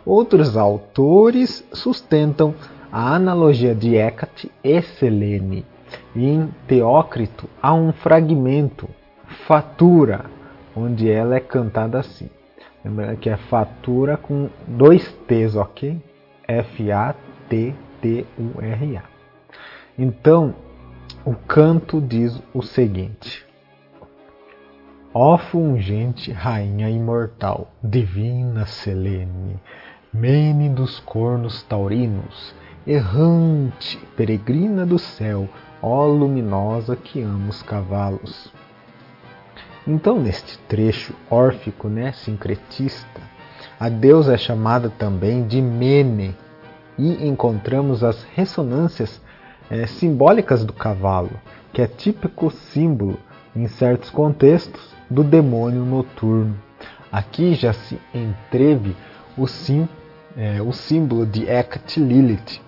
Outros autores sustentam a analogia de Hecate e Selene. Em Teócrito há um fragmento, Fatura, onde ela é cantada assim. Lembrando que é fatura com dois T's, ok? F-A-T-T-U-R-A. Então, o canto diz o seguinte: Ó fungente rainha imortal, divina Selene, mene dos cornos taurinos, errante, peregrina do céu, ó luminosa que ama os cavalos. Então, neste trecho órfico, né, sincretista, a deusa é chamada também de Mene e encontramos as ressonâncias é, simbólicas do cavalo, que é típico símbolo, em certos contextos, do demônio noturno. Aqui já se entreve o, sim, é, o símbolo de Hecate Lilith.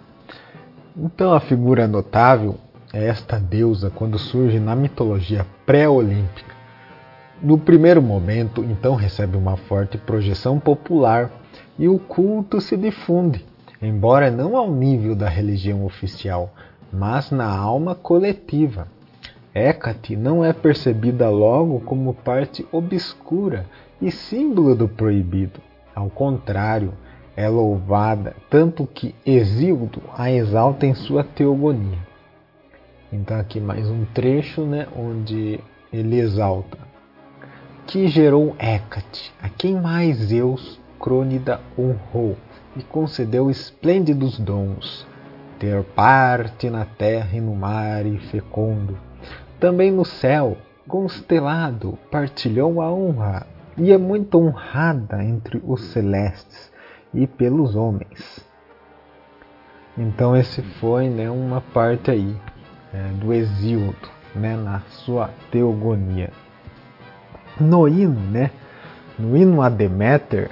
Então a figura notável é esta deusa quando surge na mitologia pré-olímpica. No primeiro momento, então, recebe uma forte projeção popular e o culto se difunde, embora não ao nível da religião oficial, mas na alma coletiva. Hécate não é percebida logo como parte obscura e símbolo do proibido. Ao contrário, é louvada, tanto que Exíodo a exalta em sua teogonia. Então aqui mais um trecho né, onde ele exalta. Que gerou Hécate, a quem mais Zeus, Crônida, honrou e concedeu esplêndidos dons, ter parte na terra e no mar e fecundo. Também no céu, constelado, partilhou a honra e é muito honrada entre os celestes e pelos homens. Então esse foi né, uma parte aí é, do Exíodo, né, na sua teogonia. No hino, né, no hino a Deméter,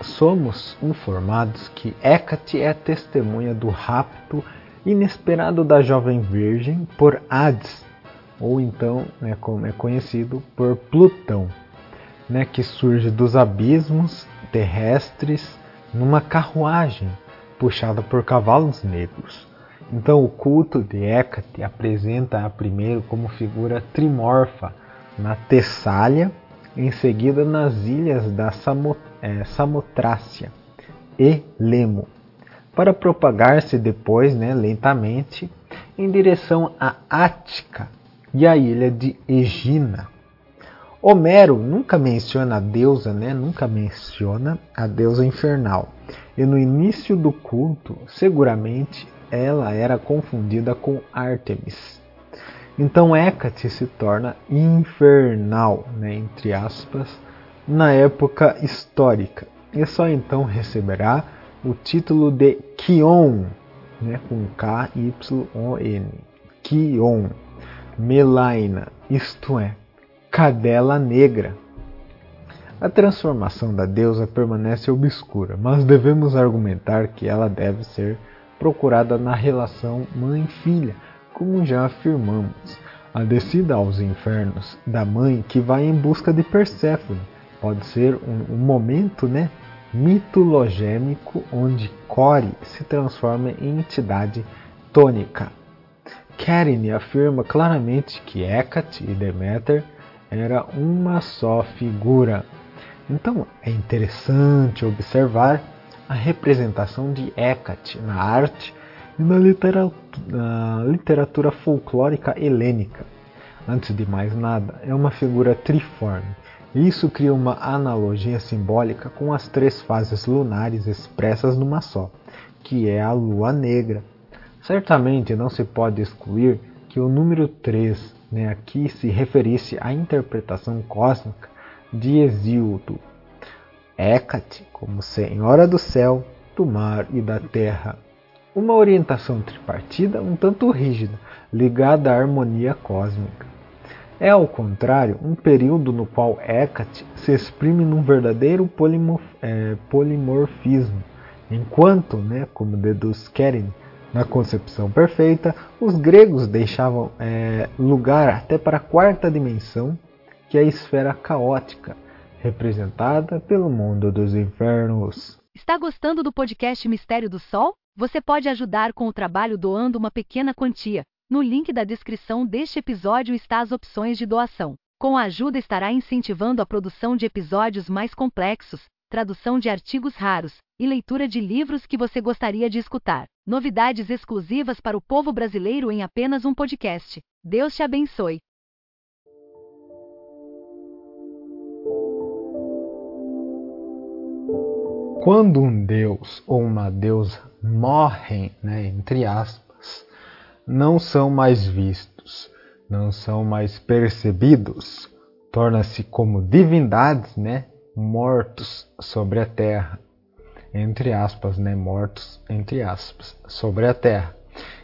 somos informados que Hécate é testemunha do rapto inesperado da jovem virgem por Hades, ou então, né, como é conhecido, por Plutão, né, que surge dos abismos terrestres numa carruagem puxada por cavalos negros. Então, o culto de Hécate apresenta-a primeiro como figura trimorfa na Tessália, em seguida nas ilhas da é, Samotrácia e Lemo, para propagar-se depois, né, lentamente, em direção a Ática e a ilha de Egina. Homero nunca menciona a deusa, né? Nunca menciona a deusa infernal. E no início do culto, seguramente ela era confundida com Ártemis. Então Hécate se torna infernal, né, entre aspas, na época histórica, e só então receberá o título de Kion, né, com K-Y-O-N, Kion, Melaina, isto é, cadela negra. A transformação da deusa permanece obscura, mas devemos argumentar que ela deve ser procurada na relação mãe-filha, como já afirmamos. A descida aos infernos da mãe que vai em busca de Perséfone pode ser um, um momento né, mitologêmico onde Core se transforma em entidade tônica. Karen afirma claramente que Hecate e Deméter era uma só figura. Então é interessante observar a representação de Hecate na arte na literatura, na literatura folclórica helênica. Antes de mais nada, é uma figura triforme. Isso cria uma analogia simbólica com as três fases lunares expressas numa só, que é a lua negra. Certamente não se pode excluir que o número 3 né, aqui se referisse à interpretação cósmica de Hesíodo, Hécate como Senhora do céu, do mar e da terra. Uma orientação tripartida um tanto rígida, ligada à harmonia cósmica. É, ao contrário, um período no qual Hécate se exprime num verdadeiro polimorf, é, polimorfismo, enquanto, né, como deduz Keren, na concepção perfeita, os gregos deixavam é, lugar até para a quarta dimensão, que é a esfera caótica, representada pelo mundo dos infernos. Está gostando do podcast Mistério do Sol? Você pode ajudar com o trabalho doando uma pequena quantia. No link da descrição deste episódio está as opções de doação. Com a ajuda estará incentivando a produção de episódios mais complexos, tradução de artigos raros e leitura de livros que você gostaria de escutar. Novidades exclusivas para o povo brasileiro em apenas um podcast. Deus te abençoe. Quando um deus ou uma deusa morrem, né, entre aspas, não são mais vistos, não são mais percebidos, torna-se como divindades, né, mortos sobre a terra, entre aspas, né, mortos entre aspas, sobre a terra.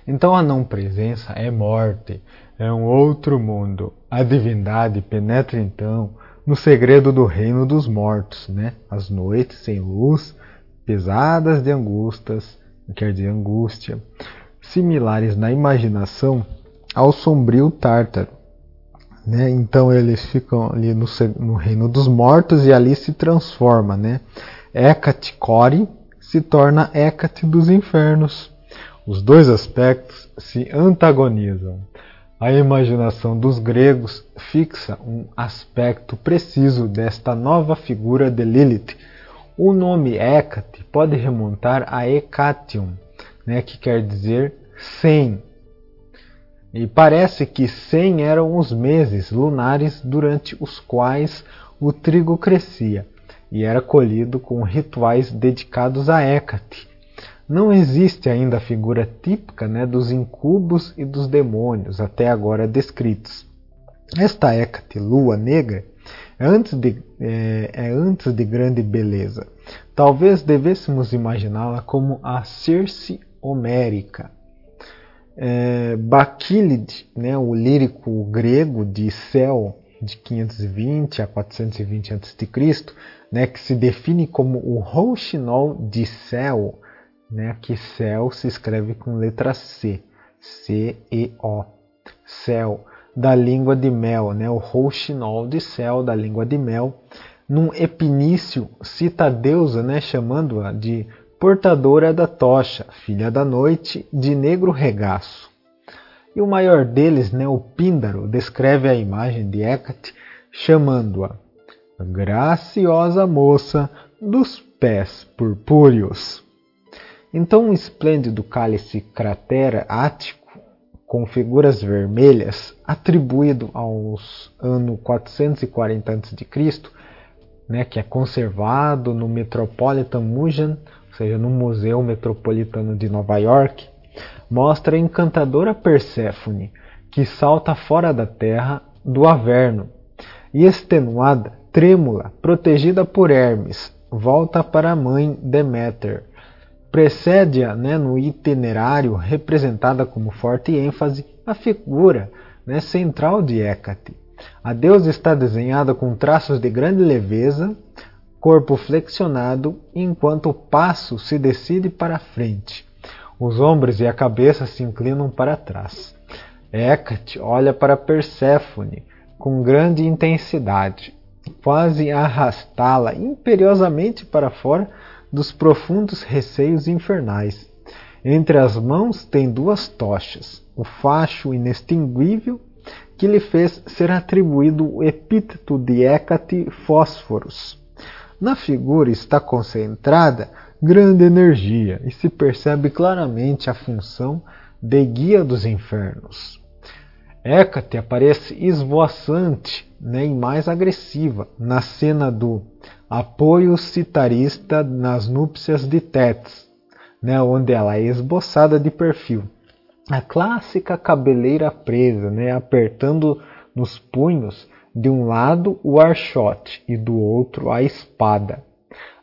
Então a não presença é morte, é um outro mundo. A divindade penetra então no segredo do reino dos mortos, né? As noites sem luz, pesadas de angústias, quer dizer, angústia, similares na imaginação ao sombrio tártaro. Né? Então eles ficam ali no, no, reino dos mortos e ali se transforma, né? Hecate Core se torna Hecate dos infernos. Os dois aspectos se antagonizam. A imaginação dos gregos fixa um aspecto preciso desta nova figura de Lilith. O nome Hecate pode remontar a Hecatium, né, que quer dizer 100. E parece que 100 eram os meses lunares durante os quais o trigo crescia e era colhido com rituais dedicados a Hecate. Não existe ainda a figura típica né, dos incubos e dos demônios até agora descritos. Esta Hecate, lua negra, antes de, é, é antes de grande beleza. Talvez devêssemos imaginá-la como a Circe homérica. É, né, o lírico grego de céu de 520 a 420 a.C., né, que se define como o rouxinol de céu, né, que céu se escreve com letra C, C-E-O, céu, da língua de mel, né, o rouxinol de céu da língua de mel. Num epinício, cita a deusa, né, chamando-a de portadora da tocha, filha da noite, de negro regaço. E o maior deles, né, o Píndaro, descreve a imagem de Hecate, chamando-a graciosa moça dos pés purpúreos. Então um esplêndido cálice cratera ático, com figuras vermelhas, atribuído aos ano 440 a.C., né, que é conservado no Metropolitan Museum, ou seja, no Museu Metropolitano de Nova York, mostra a encantadora Perséfone, que salta fora da terra do Averno, e extenuada, trêmula, protegida por Hermes, volta para a mãe Deméter. Precede-a né, no itinerário, representada como forte ênfase, a figura né, central de Hécate. A deusa está desenhada com traços de grande leveza, corpo flexionado, enquanto o passo se decide para a frente. Os ombros e a cabeça se inclinam para trás. Hecate olha para Perséfone com grande intensidade, quase arrastá-la imperiosamente para fora dos profundos receios infernais. Entre as mãos tem duas tochas, o facho inextinguível que lhe fez ser atribuído o epíteto de Hecate Fósforos. Na figura está concentrada grande energia e se percebe claramente a função de guia dos infernos. Hécate aparece esvoaçante né, e mais agressiva na cena do apoio citarista nas núpcias de Tétis, né, onde ela é esboçada de perfil. A clássica cabeleira presa, né, apertando nos punhos de um lado o archote e do outro a espada.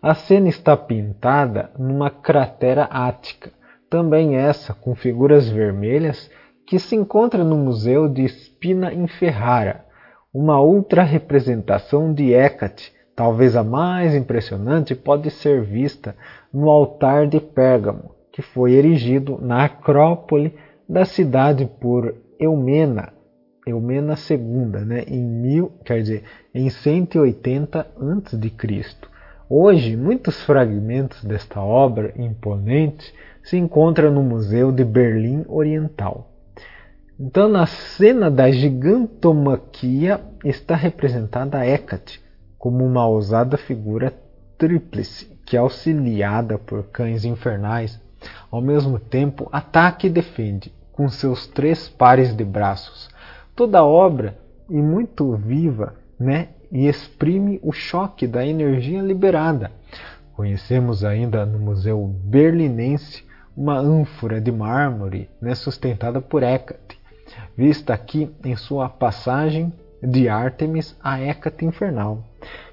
A cena está pintada numa cratera ática, também essa com figuras vermelhas, que se encontra no Museu de Spina in Ferrara. Uma outra representação de Hecate, talvez a mais impressionante, pode ser vista no altar de Pérgamo, que foi erigido na Acrópole da cidade por Eumena, Eumena II, né, em, mil, quer dizer, em 180 a.C. Hoje, muitos fragmentos desta obra imponente se encontram no Museu de Berlim Oriental. Então, na cena da gigantomaquia está representada Hecate como uma ousada figura tríplice que, auxiliada por cães infernais, ao mesmo tempo ataca e defende com seus três pares de braços. Toda a obra e muito viva, né, e exprime o choque da energia liberada. Conhecemos ainda no Museu Berlinense uma ânfora de mármore né, sustentada por Hecate, vista aqui em sua passagem de Ártemis a Hecate infernal.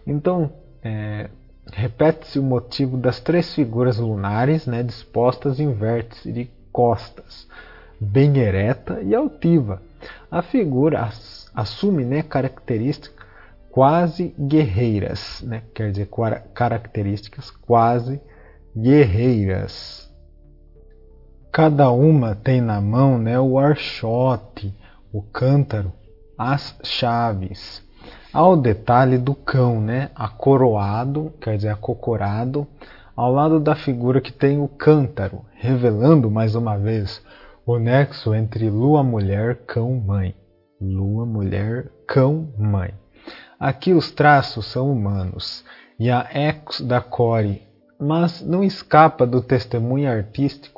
Então, é, repete-se o motivo das três figuras lunares né, dispostas em vértice de costas, bem ereta e altiva. A figura assume né, característica quase guerreiras, né? quer dizer, características quase guerreiras. Cada uma tem na mão né, o archote, o cântaro, as chaves. Ao detalhe do cão, né, acoroado, quer dizer, acocorado, ao lado da figura que tem o cântaro, revelando mais uma vez o nexo entre lua, mulher, cão, mãe. Lua, mulher, cão, mãe. Aqui os traços são humanos e há ecos da core, mas não escapa do testemunho artístico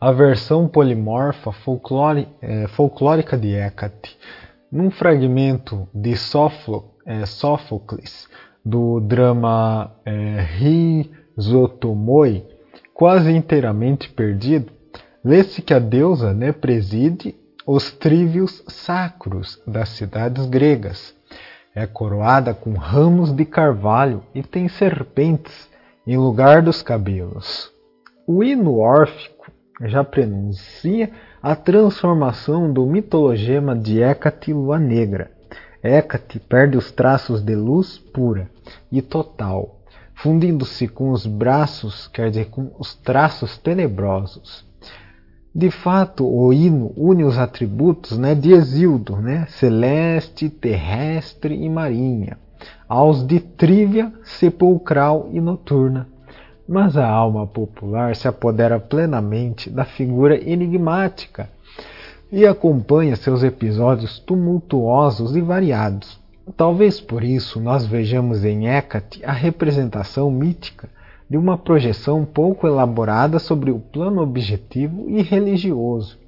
a versão polimorfa é, folclórica de Hecate. Num fragmento de é, Sófocles, do drama é, Rizotomoi, quase inteiramente perdido, lê-se que a deusa né, preside os trívios sacros das cidades gregas. É coroada com ramos de carvalho e tem serpentes em lugar dos cabelos. O hino órfico já prenuncia a transformação do mitologema de Hecate Lua Negra. Hecate perde os traços de luz pura e total, fundindo-se com os braços, quer dizer, com os traços tenebrosos. De fato, o hino une os atributos né, de Exildo, né, celeste, terrestre e marinha, aos de trívia, sepulcral e noturna. Mas a alma popular se apodera plenamente da figura enigmática e acompanha seus episódios tumultuosos e variados. Talvez por isso nós vejamos em Hecate a representação mítica de uma projeção pouco elaborada sobre o plano objetivo e religioso,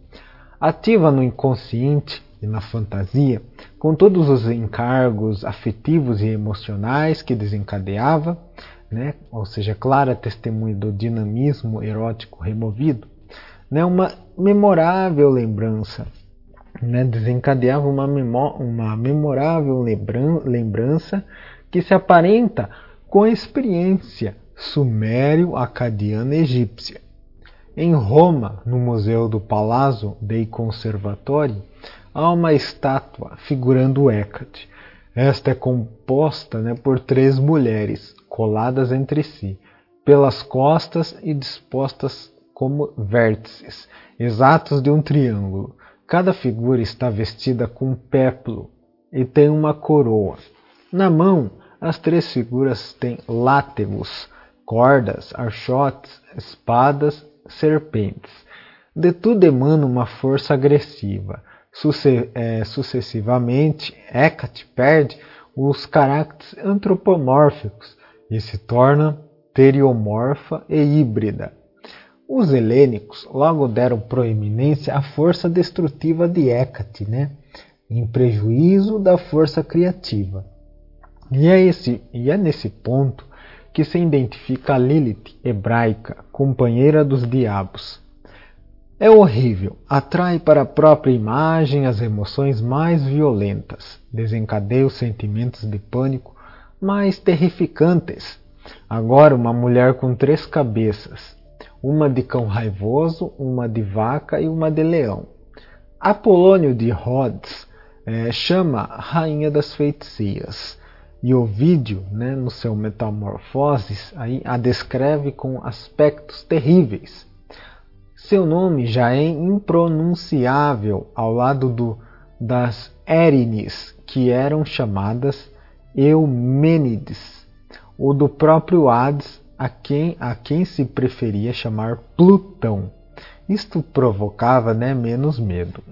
ativa no inconsciente e na fantasia, com todos os encargos afetivos e emocionais que desencadeava, né? ou seja, clara testemunha do dinamismo erótico removido, né? uma memorável lembrança, né? desencadeava uma, uma memorável lembrança que se aparenta com a experiência sumério-acadiana egípcia. Em Roma, no Museu do Palazzo dei Conservatori, há uma estátua figurando Hecate. Esta é composta né, por três mulheres coladas entre si, pelas costas e dispostas como vértices, exatos de um triângulo. Cada figura está vestida com péplo e tem uma coroa. Na mão, as três figuras têm látegos, cordas, archotes, espadas, serpentes. De tudo emana uma força agressiva. Suce é, sucessivamente, Hecate perde os caracteres antropomórficos e se torna teriomorfa e híbrida. Os helênicos logo deram proeminência à força destrutiva de Hecate, né? em prejuízo da força criativa. E é, esse, e é nesse ponto que se identifica a Lilith hebraica, companheira dos diabos. É horrível, atrai para a própria imagem as emoções mais violentas, desencadeia os sentimentos de pânico mais terrificantes. Agora, uma mulher com três cabeças, uma de cão raivoso, uma de vaca e uma de leão. Apolônio de Rhodes é, chama Rainha das Feitiçias e Ovídio, né, no seu Metamorfoses, aí, a descreve com aspectos terríveis. Seu nome já é impronunciável ao lado do, das Érines, que eram chamadas Eumênides, ou do próprio Hades, a quem, a quem se preferia chamar Plutão. Isto provocava né, menos medo.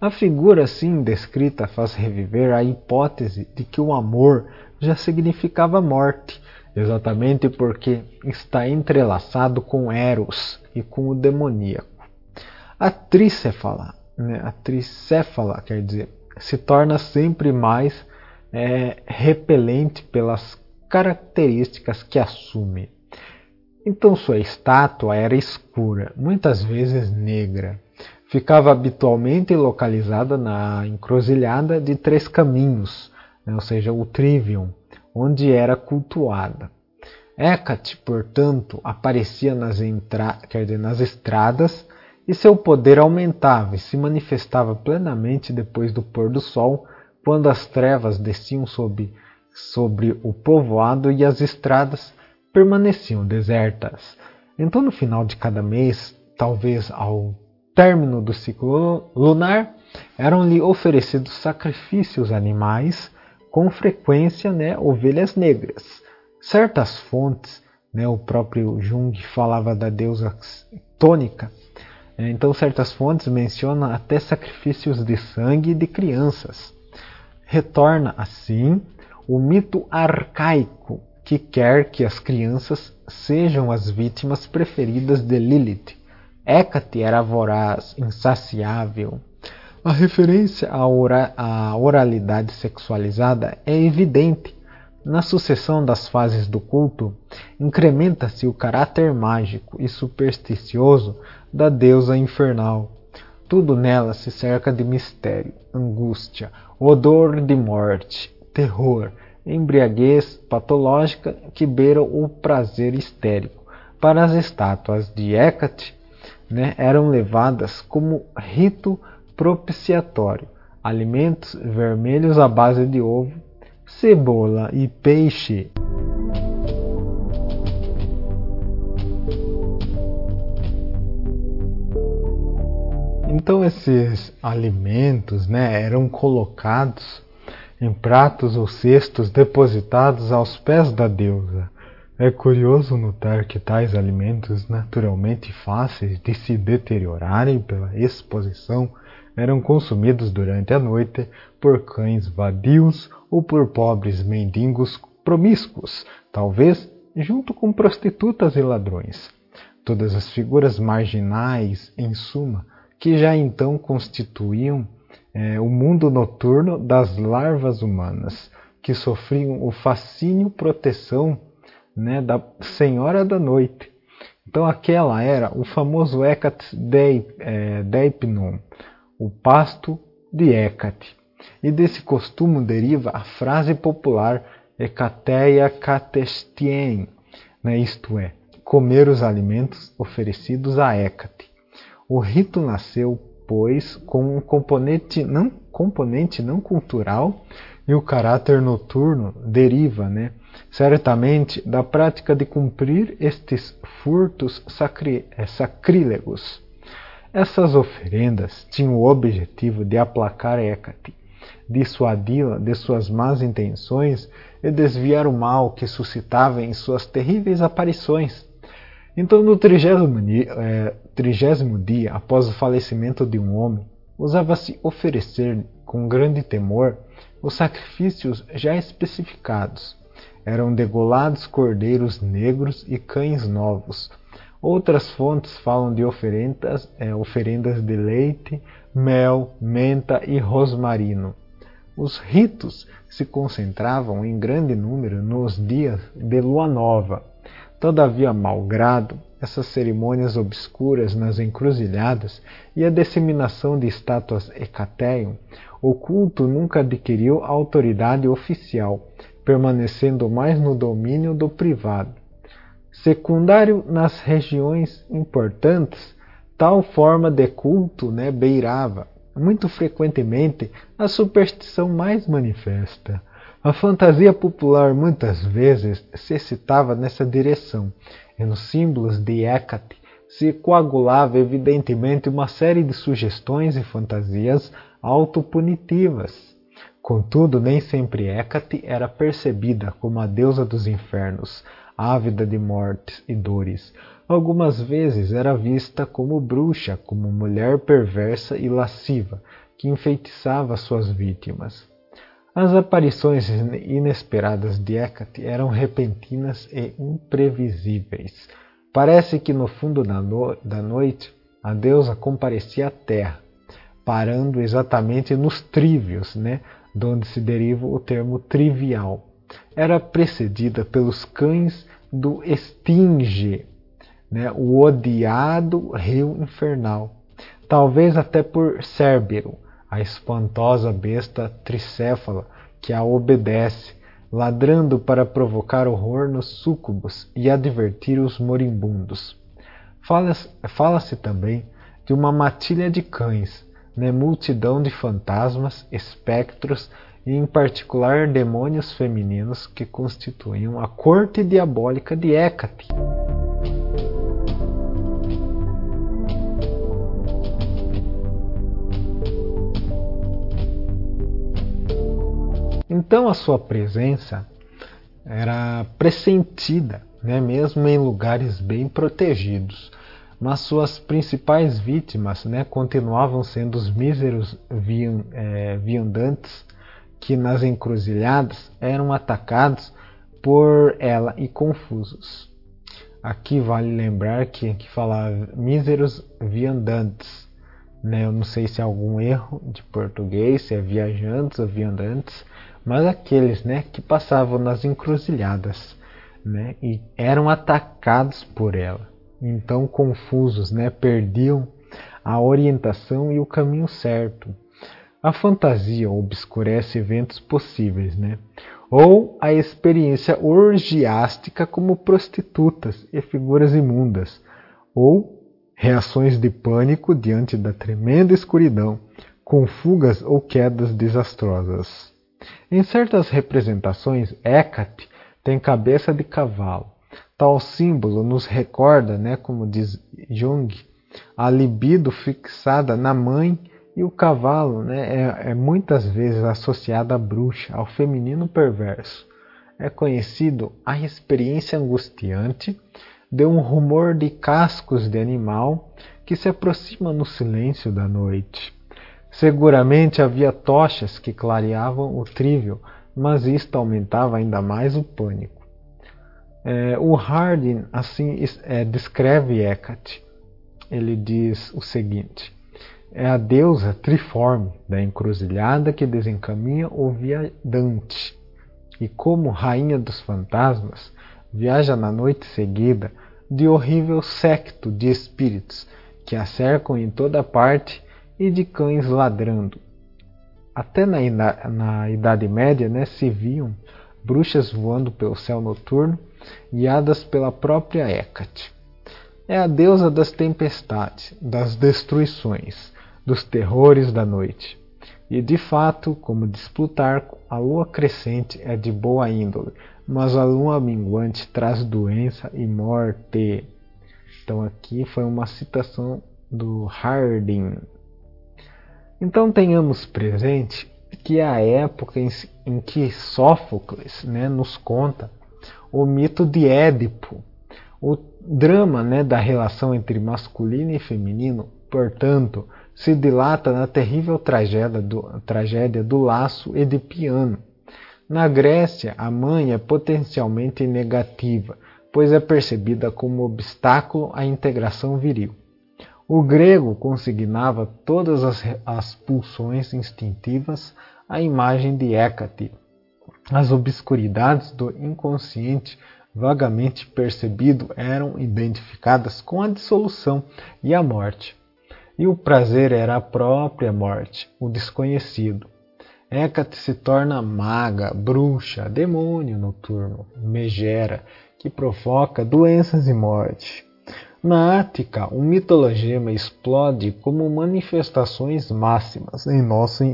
A figura assim descrita faz reviver a hipótese de que o amor já significava morte, exatamente porque está entrelaçado com Eros e com o demoníaco. A tricéfala, né, a tricéfala quer dizer, se torna sempre mais é, repelente pelas características que assume. Então sua estátua era escura, muitas vezes negra ficava habitualmente localizada na encruzilhada de Três Caminhos, né, ou seja, o Trivium, onde era cultuada. Hecate, portanto, aparecia nas, dizer, nas estradas e seu poder aumentava e se manifestava plenamente depois do pôr do sol, quando as trevas desciam sobre sobre o povoado e as estradas permaneciam desertas. Então, no final de cada mês, talvez ao término do ciclo lunar, eram-lhe oferecidos sacrifícios animais, com frequência né, ovelhas negras. Certas fontes, né, o próprio Jung falava da deusa tônica, então certas fontes mencionam até sacrifícios de sangue de crianças. Retorna assim o mito arcaico que quer que as crianças sejam as vítimas preferidas de Lilith. Hecate era voraz, insaciável. A referência à, ora à oralidade sexualizada é evidente. Na sucessão das fases do culto, incrementa-se o caráter mágico e supersticioso da deusa infernal. Tudo nela se cerca de mistério, angústia, odor de morte, terror, embriaguez patológica que beira o prazer histérico. Para as estátuas de Hecate, né, eram levadas como rito propiciatório alimentos vermelhos à base de ovo, cebola e peixe. Então esses alimentos né, eram colocados em pratos ou cestos depositados aos pés da deusa. É curioso notar que tais alimentos, naturalmente fáceis de se deteriorarem pela exposição, eram consumidos durante a noite por cães vadios ou por pobres mendigos promíscuos, talvez junto com prostitutas e ladrões. Todas as figuras marginais, em suma, que já então constituíam é, o mundo noturno das larvas humanas, que sofriam o fascínio proteção né, da Senhora da Noite. Então aquela era o famoso Hecate é, Deipnon, o pasto de Hecate. E desse costume deriva a frase popular Hecateia catestien, né, isto é, comer os alimentos oferecidos a Hecate. O rito nasceu, pois, com um componente não, componente não cultural e o caráter noturno deriva, né, certamente, da prática de cumprir estes furtos sacri, é, sacrílegos. Essas oferendas tinham o objetivo de aplacar Hecate, dissuadi-la de suas más intenções e desviar o mal que suscitava em suas terríveis aparições. Então, no trigésimo, é, trigésimo dia após o falecimento de um homem, usava-se oferecer com grande temor os sacrifícios já especificados. Eram degolados cordeiros negros e cães novos. Outras fontes falam de oferendas, é, oferendas de leite, mel, menta e rosmarino. Os ritos se concentravam em grande número nos dias de lua nova Todavia, malgrado essas cerimônias obscuras nas encruzilhadas e a disseminação de estátuas Hecateion, o culto nunca adquiriu autoridade oficial, permanecendo mais no domínio do privado. Secundário nas regiões importantes, tal forma de culto né, beirava, muito frequentemente, a superstição mais manifesta. A fantasia popular muitas vezes se citava nessa direção, e nos símbolos de Hecate se coagulava evidentemente uma série de sugestões e fantasias autopunitivas. Contudo, nem sempre Hecate era percebida como a deusa dos infernos, ávida de mortes e dores. Algumas vezes era vista como bruxa, como mulher perversa e lasciva, que enfeitiçava suas vítimas. As aparições inesperadas de Hecate eram repentinas e imprevisíveis. Parece que no fundo da, no da noite a deusa comparecia à terra, parando exatamente nos trívios, né, de onde se deriva o termo trivial. Era precedida pelos cães do Estinge, né, o odiado rio infernal, talvez até por Cérbero, a espantosa besta tricéfala que a obedece, ladrando para provocar horror nos súcubos e advertir os moribundos. Fala-se fala também de uma matilha de cães, né, multidão de fantasmas, espectros e em particular demônios femininos que constituíam a corte diabólica de Hécate. Então a sua presença era pressentida, né, mesmo em lugares bem protegidos. Mas suas principais vítimas né, continuavam sendo os míseros é, viandantes que nas encruzilhadas eram atacados por ela e confusos. Aqui vale lembrar que aqui míseros viandantes. Né? Eu não sei se é algum erro de português, se é viajantes ou viandantes, mas aqueles né, que passavam nas encruzilhadas né, e eram atacados por ela. Então, confusos, né, perdiam a orientação e o caminho certo. A fantasia obscurece eventos possíveis, né? ou a experiência orgiástica como prostitutas e figuras imundas, ou reações de pânico diante da tremenda escuridão, com fugas ou quedas desastrosas. Em certas representações, Hecate tem cabeça de cavalo. Tal símbolo nos recorda, né, como diz Jung, a libido fixada na mãe e o cavalo né, é, é muitas vezes associado à bruxa, ao feminino perverso. É conhecido a experiência angustiante de um rumor de cascos de animal que se aproxima no silêncio da noite. Seguramente havia tochas que clareavam o trível, mas isto aumentava ainda mais o pânico. É, o Hardin assim é, descreve Hecate. Ele diz o seguinte: é a deusa triforme da encruzilhada que desencaminha o viadante, e como rainha dos fantasmas, viaja na noite seguida de horrível secto de espíritos que a cercam em toda parte e de cães ladrando. Até na, na Idade Média né, se viam bruxas voando pelo céu noturno, guiadas pela própria Hecate. É a deusa das tempestades, das destruições, dos terrores da noite. E de fato, como diz Plutarco, a lua crescente é de boa índole, mas a lua minguante traz doença e morte. Então aqui foi uma citação do Harding. Então tenhamos presente que a época em, em que Sófocles né, nos conta o mito de Édipo, o drama né, da relação entre masculino e feminino, portanto, se dilata na terrível tragédia do, tragédia do laço edipiano. Na Grécia, a mãe é potencialmente negativa, pois é percebida como obstáculo à integração viril. O grego consignava todas as, as pulsões instintivas à imagem de Hécate. As obscuridades do inconsciente vagamente percebido eram identificadas com a dissolução e a morte. E o prazer era a própria morte, o desconhecido. Hécate se torna maga, bruxa, demônio noturno, megera, que provoca doenças e morte. Na Ática, o mitologema explode como manifestações máximas em nosso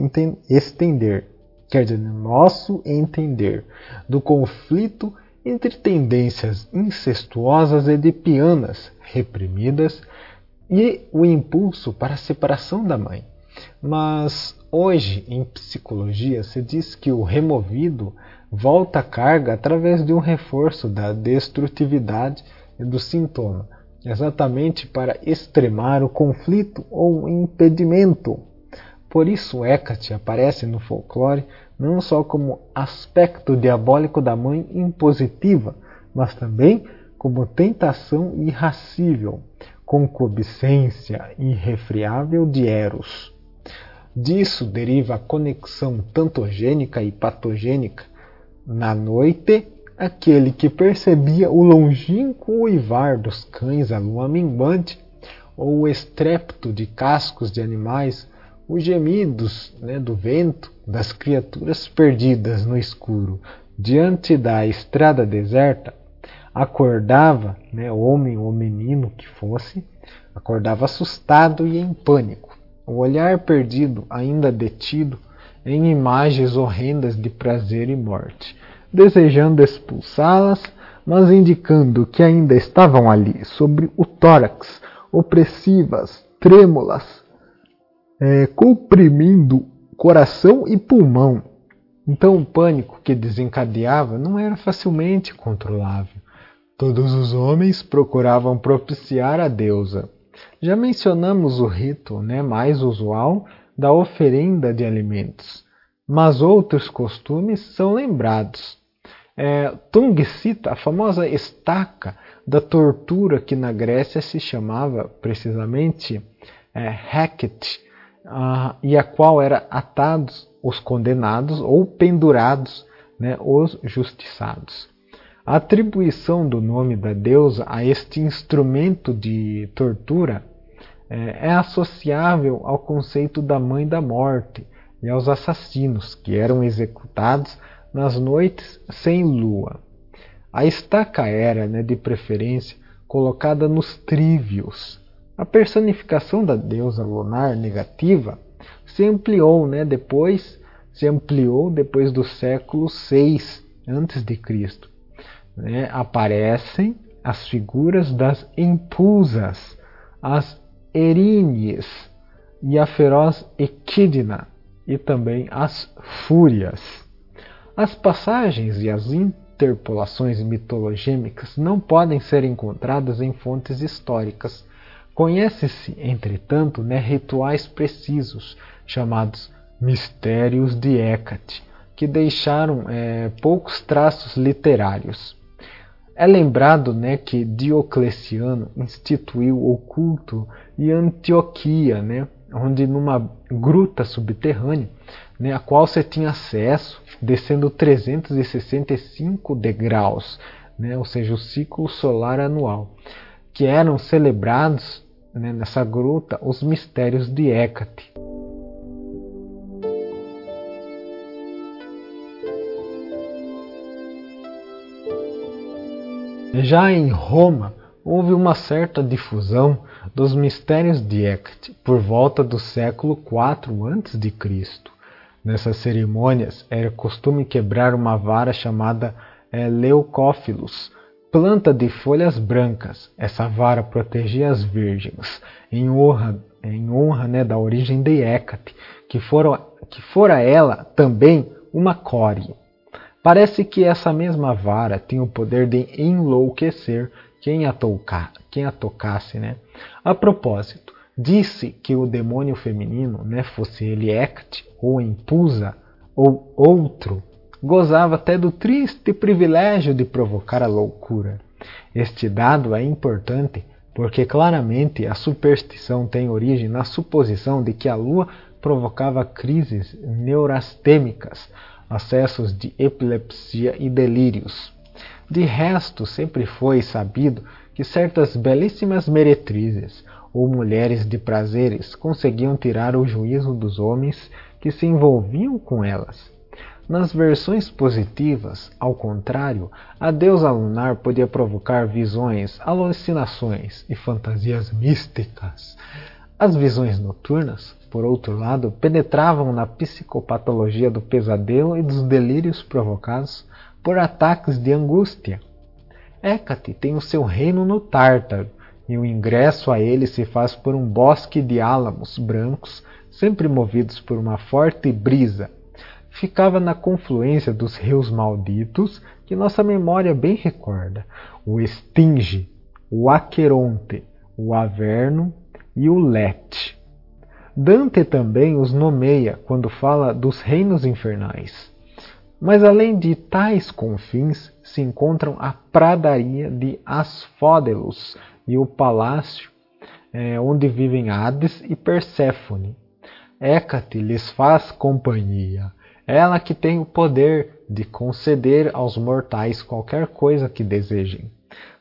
estender, quer dizer, nosso entender, do conflito entre tendências incestuosas edipianas reprimidas e o impulso para a separação da mãe. Mas hoje, em psicologia, se diz que o removido volta à carga através de um reforço da destrutividade e do sintoma exatamente para extremar o conflito ou impedimento. Por isso, Hecate aparece no folclore não só como aspecto diabólico da mãe impositiva, mas também como tentação irracível, concupiscência irrefriável de Eros. Disso deriva a conexão tantogênica e patogênica. Na noite, aquele que percebia o longínquo uivar dos cães à lua minguante, ou o estrépito de cascos de animais, os gemidos né, do vento das criaturas perdidas no escuro diante da estrada deserta, acordava, né, homem ou menino que fosse, acordava assustado e em pânico, o olhar perdido, ainda detido, em imagens horrendas de prazer e morte, desejando expulsá-las, mas indicando que ainda estavam ali, sobre o tórax, opressivas, trêmulas, é, comprimindo coração e pulmão. Então o pânico que desencadeava não era facilmente controlável. Todos os homens procuravam propiciar a deusa. Já mencionamos o rito né, mais usual da oferenda de alimentos, mas outros costumes são lembrados. É, cita a famosa estaca da tortura que na Grécia se chamava precisamente é, Heket, uh, e a qual era atados os condenados ou pendurados né, os justiçados. A atribuição do nome da deusa a este instrumento de tortura é, é associável ao conceito da mãe da morte e aos assassinos que eram executados nas noites sem lua. A estaca era, né, de preferência, colocada nos trívios. A personificação da deusa lunar negativa se ampliou, né, depois se ampliou depois do século 6 antes de Cristo. Né, aparecem as figuras das impulsas, as Eríneas e a feroz Equidna e também as Fúrias. As passagens e as interpolações mitologêmicas não podem ser encontradas em fontes históricas. Conhece-se, entretanto, né, rituais precisos, chamados mistérios de Hecate, que deixaram é, poucos traços literários. É lembrado né, que Diocleciano instituiu o culto em Antioquia, né, onde numa gruta subterrânea, né, a qual você tinha acesso descendo 365 degraus, né, ou seja, o ciclo solar anual, que eram celebrados né, nessa gruta os mistérios de Hécate. Já em Roma, houve uma certa difusão dos mistérios de Hecate por volta do século IV a.C. Nessas cerimônias era costume quebrar uma vara chamada é, leucófilos, planta de folhas brancas. Essa vara protegia as virgens, em honra, em honra né, da origem de Hecate, que, foram, que fora ela também uma core. Parece que essa mesma vara tinha o poder de enlouquecer quem a, tocar, quem a tocasse. Né? A propósito, disse que o demônio feminino, né, fosse ele Hecate, ou Empusa, ou outro, gozava até do triste privilégio de provocar a loucura. Este dado é importante porque claramente a superstição tem origem na suposição de que a lua provocava crises neurastêmicas, acessos de epilepsia e delírios. De resto, sempre foi sabido que certas belíssimas meretrizes ou mulheres de prazeres conseguiam tirar o juízo dos homens que se envolviam com elas. Nas versões positivas, ao contrário, a deusa lunar podia provocar visões, alucinações e fantasias místicas. As visões noturnas por outro lado, penetravam na psicopatologia do pesadelo e dos delírios provocados por ataques de angústia. Hécate tem o seu reino no Tártaro, e o ingresso a ele se faz por um bosque de álamos brancos, sempre movidos por uma forte brisa. Ficava na confluência dos rios malditos que nossa memória bem recorda: o Estinge, o Aqueronte, o Averno e o Lete. Dante também os nomeia quando fala dos reinos infernais. Mas além de tais confins, se encontram a pradaria de Asfódelos e o palácio é, onde vivem Hades e Perséfone. Hécate lhes faz companhia, ela que tem o poder de conceder aos mortais qualquer coisa que desejem.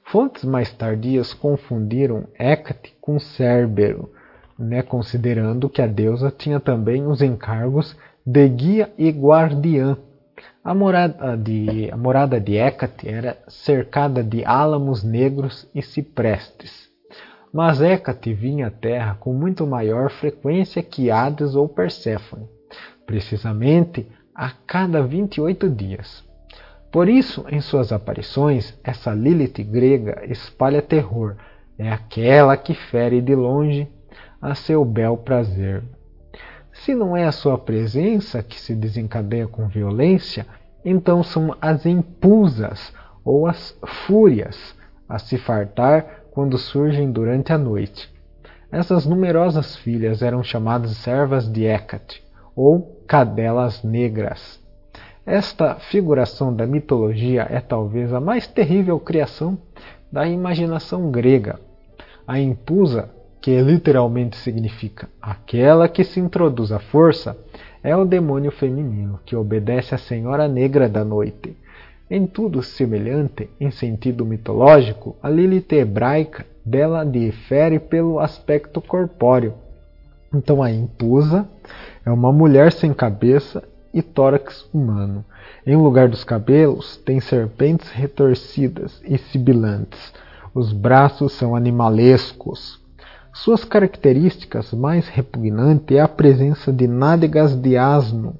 Fontes mais tardias confundiram Hécate com Cérbero, né, considerando que a deusa tinha também os encargos de guia e guardiã. A morada de, a morada de Hécate era cercada de álamos negros e ciprestes. Mas Hécate vinha à terra com muito maior frequência que Hades ou Perséfone. precisamente a cada 28 dias. Por isso, em suas aparições, essa Lilith grega espalha terror, é aquela que fere de longe a seu bel prazer. Se não é a sua presença que se desencadeia com violência, então são as impulsas ou as fúrias a se fartar quando surgem durante a noite. Essas numerosas filhas eram chamadas servas de Hecate, ou cadelas negras. Esta figuração da mitologia é talvez a mais terrível criação da imaginação grega. A impusa, que literalmente significa aquela que se introduz à força, é o demônio feminino que obedece à Senhora Negra da Noite. Em tudo semelhante, em sentido mitológico, a Lilith hebraica dela difere pelo aspecto corpóreo. Então a impusa é uma mulher sem cabeça e tórax humano. Em lugar dos cabelos, tem serpentes retorcidas e sibilantes. Os braços são animalescos. Suas características mais repugnantes é a presença de nádegas de asno,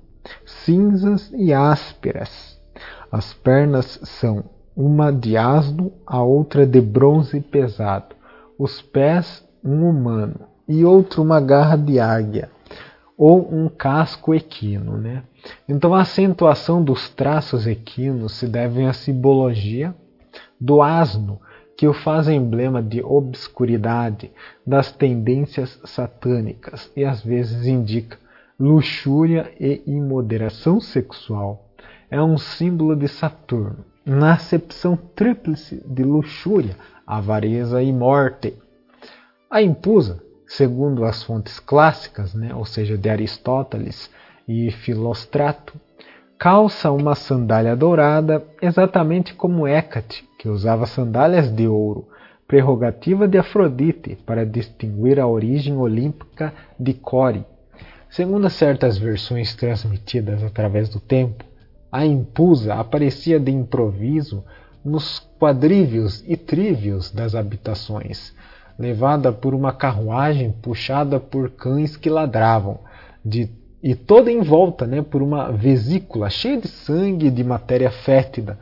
cinzas e ásperas. As pernas são uma de asno, a outra de bronze pesado. Os pés, um humano e outro uma garra de águia ou um casco equino. Né? Então, a acentuação dos traços equinos se deve à simbologia do asno, que o faz emblema de obscuridade, das tendências satânicas e às vezes indica luxúria e imoderação sexual. É um símbolo de Saturno, na acepção tríplice de luxúria, avareza e morte. A impusa segundo as fontes clássicas, né, ou seja, de Aristóteles e Filostrato, calça uma sandália dourada exatamente como Hécate, que usava sandálias de ouro, prerrogativa de Afrodite para distinguir a origem olímpica de Core. Segundo certas versões transmitidas através do tempo, a impusa aparecia de improviso nos quadrívios e trívios das habitações, levada por uma carruagem puxada por cães que ladravam, de, e toda em volta né, por uma vesícula cheia de sangue e de matéria fétida,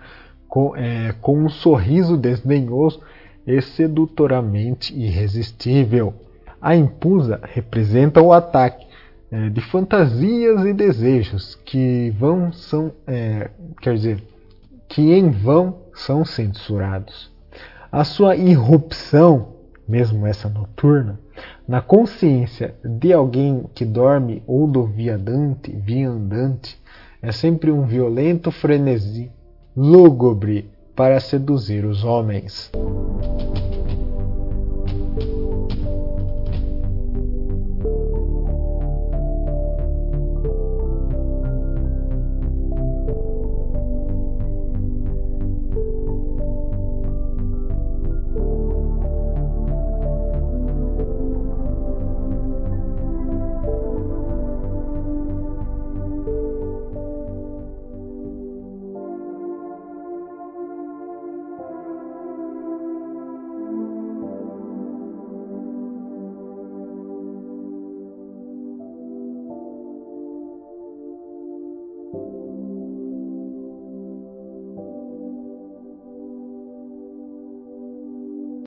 com, é, com um sorriso desdenhoso e sedutoramente irresistível. A impusa representa o ataque é, de fantasias e desejos que vão são, é, quer dizer, que em vão são censurados. A sua irrupção mesmo essa noturna, na consciência de alguém que dorme ou do viandante, viandante, é sempre um violento frenesi lúgubre para seduzir os homens.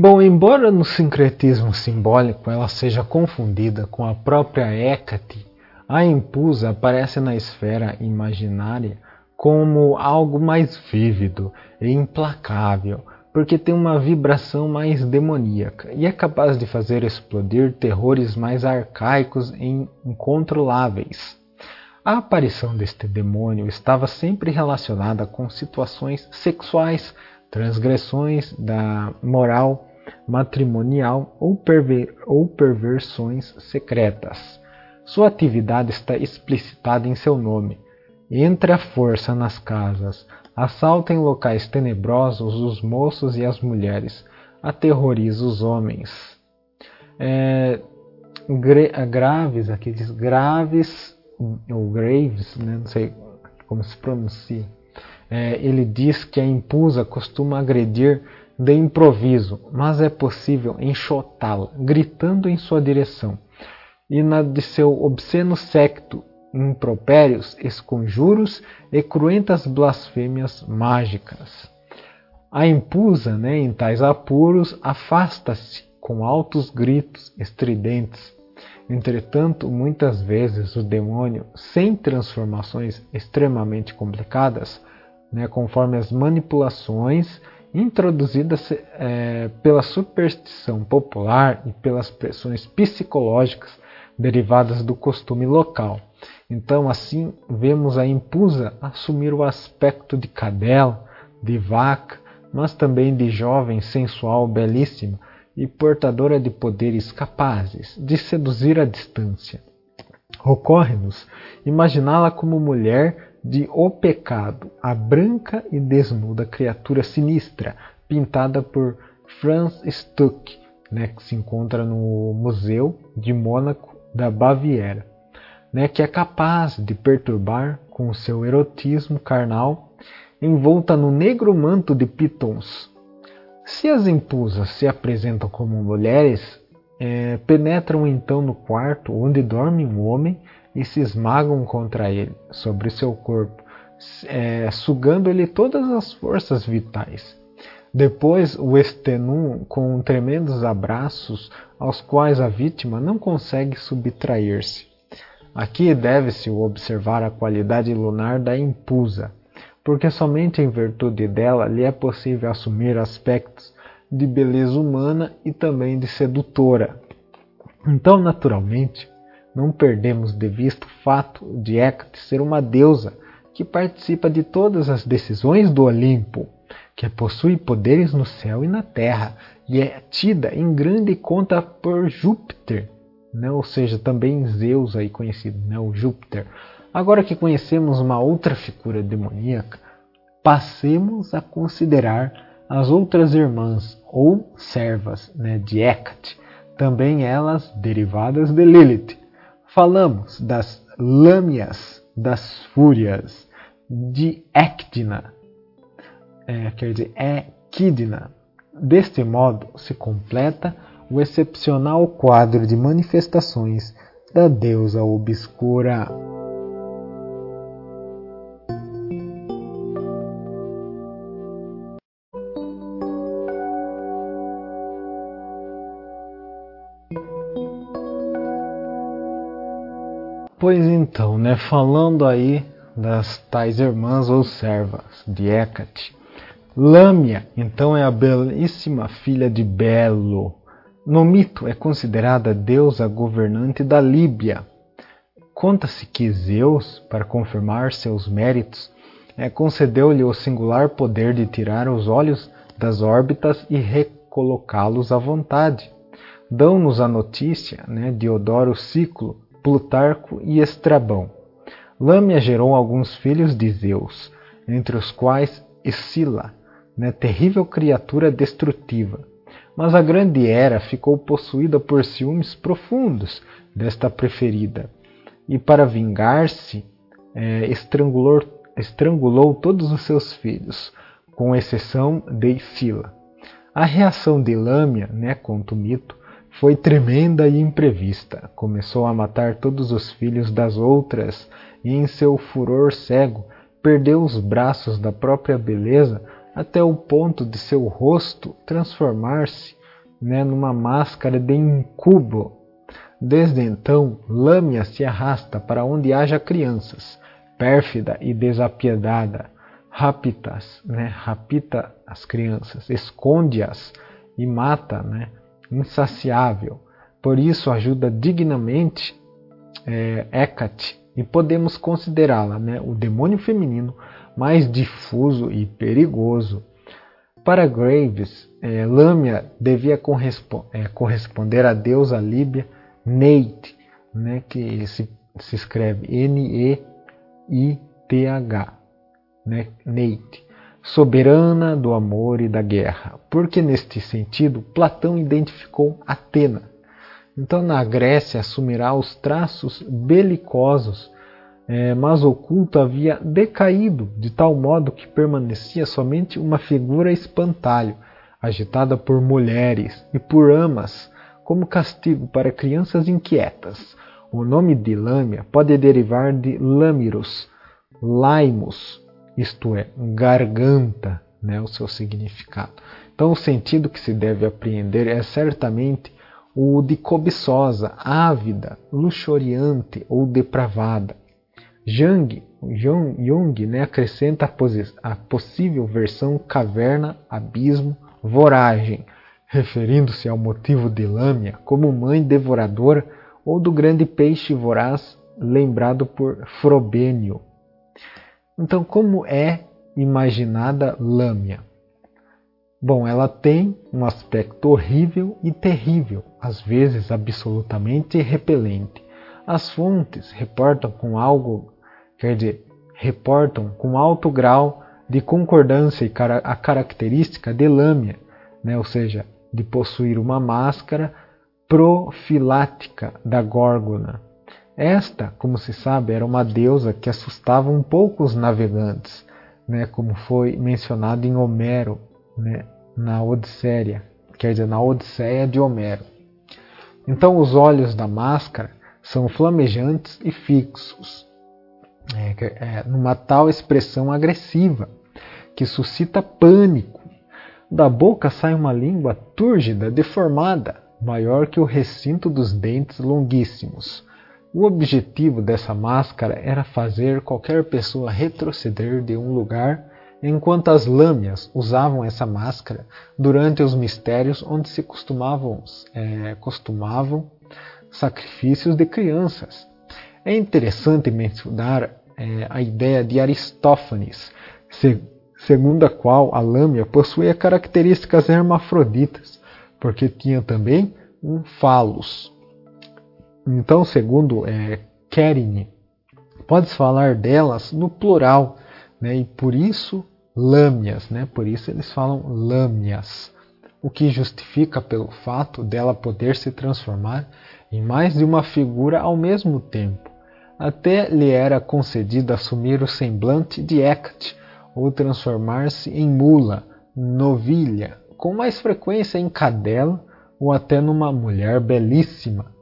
Bom, embora no sincretismo simbólico ela seja confundida com a própria Hécate, a Impusa aparece na esfera imaginária como algo mais vívido e implacável, porque tem uma vibração mais demoníaca e é capaz de fazer explodir terrores mais arcaicos e incontroláveis. A aparição deste demônio estava sempre relacionada com situações sexuais, transgressões da moral matrimonial ou, perver ou perversões secretas. Sua atividade está explicitada em seu nome. Entra a força nas casas, assalta em locais tenebrosos os moços e as mulheres, aterroriza os homens. É, graves, aqueles graves, ou graves, né, não sei como se pronuncia. É, ele diz que a impusa costuma agredir de improviso, mas é possível enxotá-la, gritando em sua direção. E na de seu obsceno secto impropérios, esconjuros e cruentas blasfêmias mágicas. A impusa, né, em tais apuros, afasta-se com altos gritos estridentes. Entretanto, muitas vezes o demônio, sem transformações extremamente complicadas, né, conforme as manipulações introduzidas é, pela superstição popular e pelas pressões psicológicas derivadas do costume local. Então, assim, vemos a impusa assumir o aspecto de cadela, de vaca, mas também de jovem sensual belíssima e portadora de poderes capazes de seduzir à distância. Ocorre-nos imaginá-la como mulher de O Pecado, a branca e desnuda criatura sinistra, pintada por Franz Stuck, né, que se encontra no Museu de Mônaco da Baviera, né, que é capaz de perturbar com seu erotismo carnal envolta no negro manto de pitons. Se as impusas se apresentam como mulheres, é, penetram então no quarto onde dorme um homem e se esmagam contra ele, sobre seu corpo, é, sugando-lhe todas as forças vitais. Depois o extenuam com tremendos abraços aos quais a vítima não consegue subtrair-se. Aqui deve-se observar a qualidade lunar da impusa porque somente em virtude dela lhe é possível assumir aspectos de beleza humana e também de sedutora. Então, naturalmente, não perdemos de vista o fato de Hecate ser uma deusa que participa de todas as decisões do Olimpo, que possui poderes no céu e na terra, e é tida em grande conta por Júpiter, né? ou seja, também Zeus aí conhecido, né? o Júpiter, Agora que conhecemos uma outra figura demoníaca, passemos a considerar as outras irmãs ou servas né, de Hecate, também elas derivadas de Lilith. Falamos das lâmias das fúrias, de Ecdina, é, quer dizer, Equidna. Deste modo se completa o excepcional quadro de manifestações da deusa obscura. Então, né, falando aí das tais irmãs ou servas de Hecate, Lâmia, então, é a belíssima filha de Belo. No mito é considerada deusa governante da Líbia. Conta-se que Zeus, para confirmar seus méritos, é, concedeu-lhe o singular poder de tirar os olhos das órbitas e recolocá-los à vontade. Dão-nos a notícia né, de Odoro Ciclo, Plutarco e Estrabão. Lâmia gerou alguns filhos de Zeus, entre os quais Escila, né, terrível criatura destrutiva. Mas a grande Hera ficou possuída por ciúmes profundos desta preferida, e para vingar-se, é, estrangulou, estrangulou todos os seus filhos, com exceção de Escila. A reação de Lâmia, né, conta o mito, foi tremenda e imprevista. Começou a matar todos os filhos das outras e, em seu furor cego, perdeu os braços da própria beleza até o ponto de seu rosto transformar-se né, numa máscara de incubo. Desde então, Lâmia se arrasta para onde haja crianças, pérfida e desapiedada, raptas, né, as crianças, esconde-as e mata, né, insaciável. Por isso ajuda dignamente é, Hecate e podemos considerá-la né, o demônio feminino mais difuso e perigoso. Para Graves, é, Lâmia devia correspo é, corresponder à deusa líbia Neit, né, que se, se escreve N-E-I-T-H, né, soberana do amor e da guerra, porque neste sentido Platão identificou Atena. Então, na Grécia, assumirá os traços belicosos, é, mas o culto havia decaído de tal modo que permanecia somente uma figura espantalho, agitada por mulheres e por amas, como castigo para crianças inquietas, O nome de lâmia pode derivar de lâmiros, laimos, isto é, garganta, né, o seu significado. Então, o sentido que se deve apreender é certamente o de cobiçosa, ávida, luxuriante ou depravada. Jung, Jung, né, acrescenta a, a possível versão caverna, abismo, voragem, referindo-se ao motivo de Lâmia como mãe devoradora ou do grande peixe voraz lembrado por Frobênio. Então, como é imaginada Lâmia? Bom, ela tem um aspecto horrível e terrível, às vezes absolutamente repelente. As fontes reportam com algo, quer dizer, reportam com alto grau de concordância a característica de lâmia, né? ou seja, de possuir uma máscara profilática da górgona. Esta, como se sabe, era uma deusa que assustava um pouco os navegantes, né? como foi mencionado em Homero, né? na Odisseia, quer dizer, na Odisseia de Homero. Então, os olhos da máscara são flamejantes e fixos, é, é, numa tal expressão agressiva que suscita pânico. Da boca sai uma língua túrgida, deformada, maior que o recinto dos dentes longuíssimos. O objetivo dessa máscara era fazer qualquer pessoa retroceder de um lugar, enquanto as lâmias usavam essa máscara durante os mistérios onde se costumavam, é, costumavam sacrifícios de crianças. É interessante mencionar é, a ideia de Aristófanes, segundo a qual a lâmina possuía características hermafroditas, porque tinha também um falos. Então, segundo é, Kerine, pode-se falar delas no plural, né, e por isso lâmias, né, por isso eles falam lâmias, o que justifica pelo fato dela poder se transformar em mais de uma figura ao mesmo tempo. Até lhe era concedido assumir o semblante de Hecate ou transformar-se em mula, novilha, com mais frequência em cadela ou até numa mulher belíssima.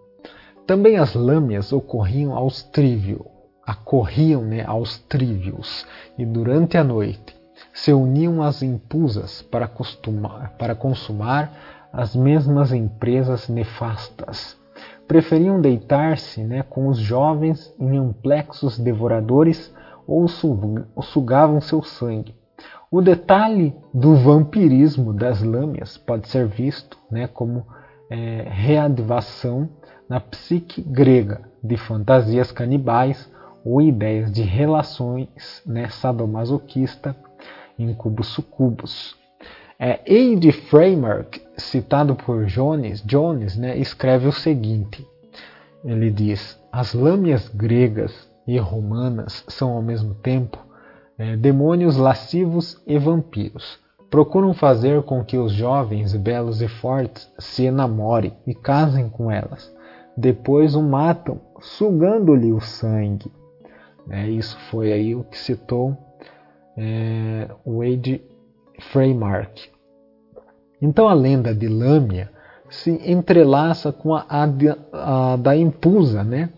Também as lâmias ocorriam aos trívios, acorriam né, aos trívios, e durante a noite se uniam às impusas para, para consumar as mesmas empresas nefastas preferiam deitar-se né, com os jovens em amplexos devoradores ou sugavam seu sangue. O detalhe do vampirismo das lâmias pode ser visto né, como é, na psique grega de fantasias canibais ou ideias de relações né, sadomasoquista, incubos-sucubos. É, Aide Framework, citado por Jones, Jones né, escreve o seguinte: ele diz, as lâmias gregas e romanas são ao mesmo tempo é, demônios lascivos e vampiros. Procuram fazer com que os jovens belos e fortes se enamorem e casem com elas. Depois o matam, sugando-lhe o sangue. É, isso foi aí o que citou é, Wade Freymark. Então a lenda de Lâmia se entrelaça com a, a, a da Impusa, né?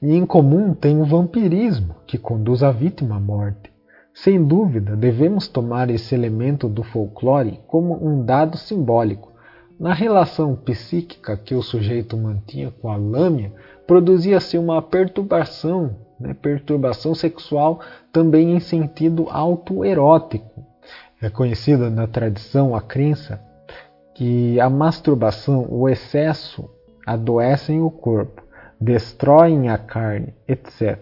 E em comum tem o vampirismo, que conduz a vítima à morte. Sem dúvida, devemos tomar esse elemento do folclore como um dado simbólico. Na relação psíquica que o sujeito mantinha com a lâmina, produzia-se uma perturbação, né, perturbação sexual também em sentido autoerótico, é conhecida na tradição a crença que a masturbação, o excesso, adoecem o corpo, destroem a carne, etc.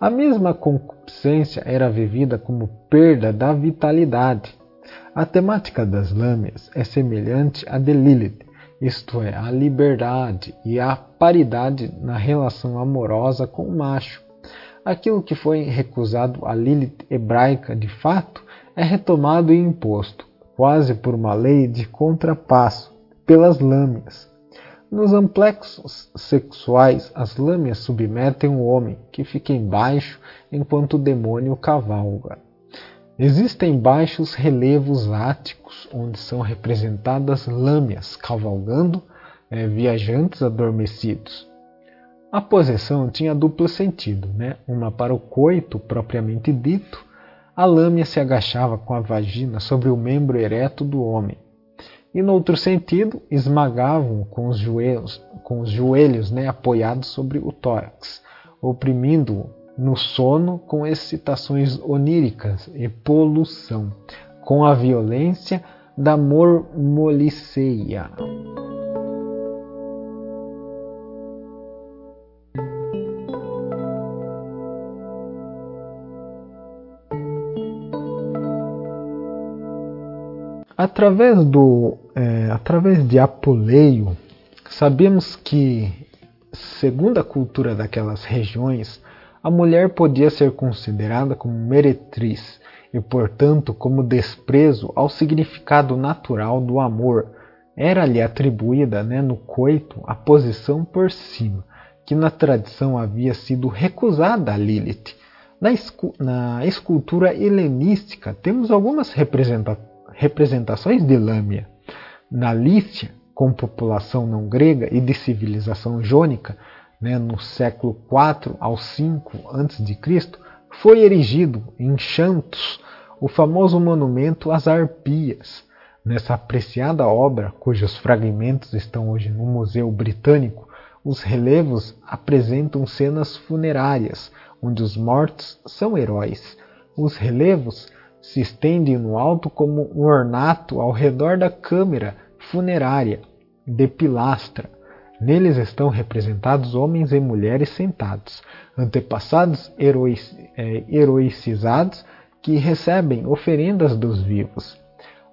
A mesma concupiscência era vivida como perda da vitalidade. A temática das lâminas é semelhante à de Lilith, isto é, a liberdade e a paridade na relação amorosa com o macho. Aquilo que foi recusado a Lilith hebraica de fato é retomado e imposto, quase por uma lei de contrapasso, pelas lâminas. Nos amplexos sexuais, as lâminas submetem o homem, que fica embaixo enquanto o demônio cavalga. Existem baixos relevos áticos, onde são representadas lâminas cavalgando é, viajantes adormecidos. A posição tinha duplo sentido, né? uma para o coito propriamente dito, a lâmina se agachava com a vagina sobre o membro ereto do homem, e no outro sentido esmagavam com os joelhos, com os joelhos né, apoiados sobre o tórax, oprimindo-o no sono com excitações oníricas e poluição, com a violência da mormoliceia. Através, do, é, através de Apuleio, sabemos que, segundo a cultura daquelas regiões, a mulher podia ser considerada como meretriz e, portanto, como desprezo ao significado natural do amor. Era-lhe atribuída né, no coito a posição por cima, que na tradição havia sido recusada a Lilith. Na, na escultura helenística, temos algumas representações representações de Lâmia na Lícia, com população não grega e de civilização jônica, né, no século 4 ao 5 a.C., foi erigido em Xantos o famoso monumento às Arpias. Nessa apreciada obra, cujos fragmentos estão hoje no Museu Britânico, os relevos apresentam cenas funerárias, onde os mortos são heróis. Os relevos se estendem no alto como um ornato ao redor da câmara funerária de pilastra. Neles estão representados homens e mulheres sentados, antepassados é, heroicizados que recebem oferendas dos vivos.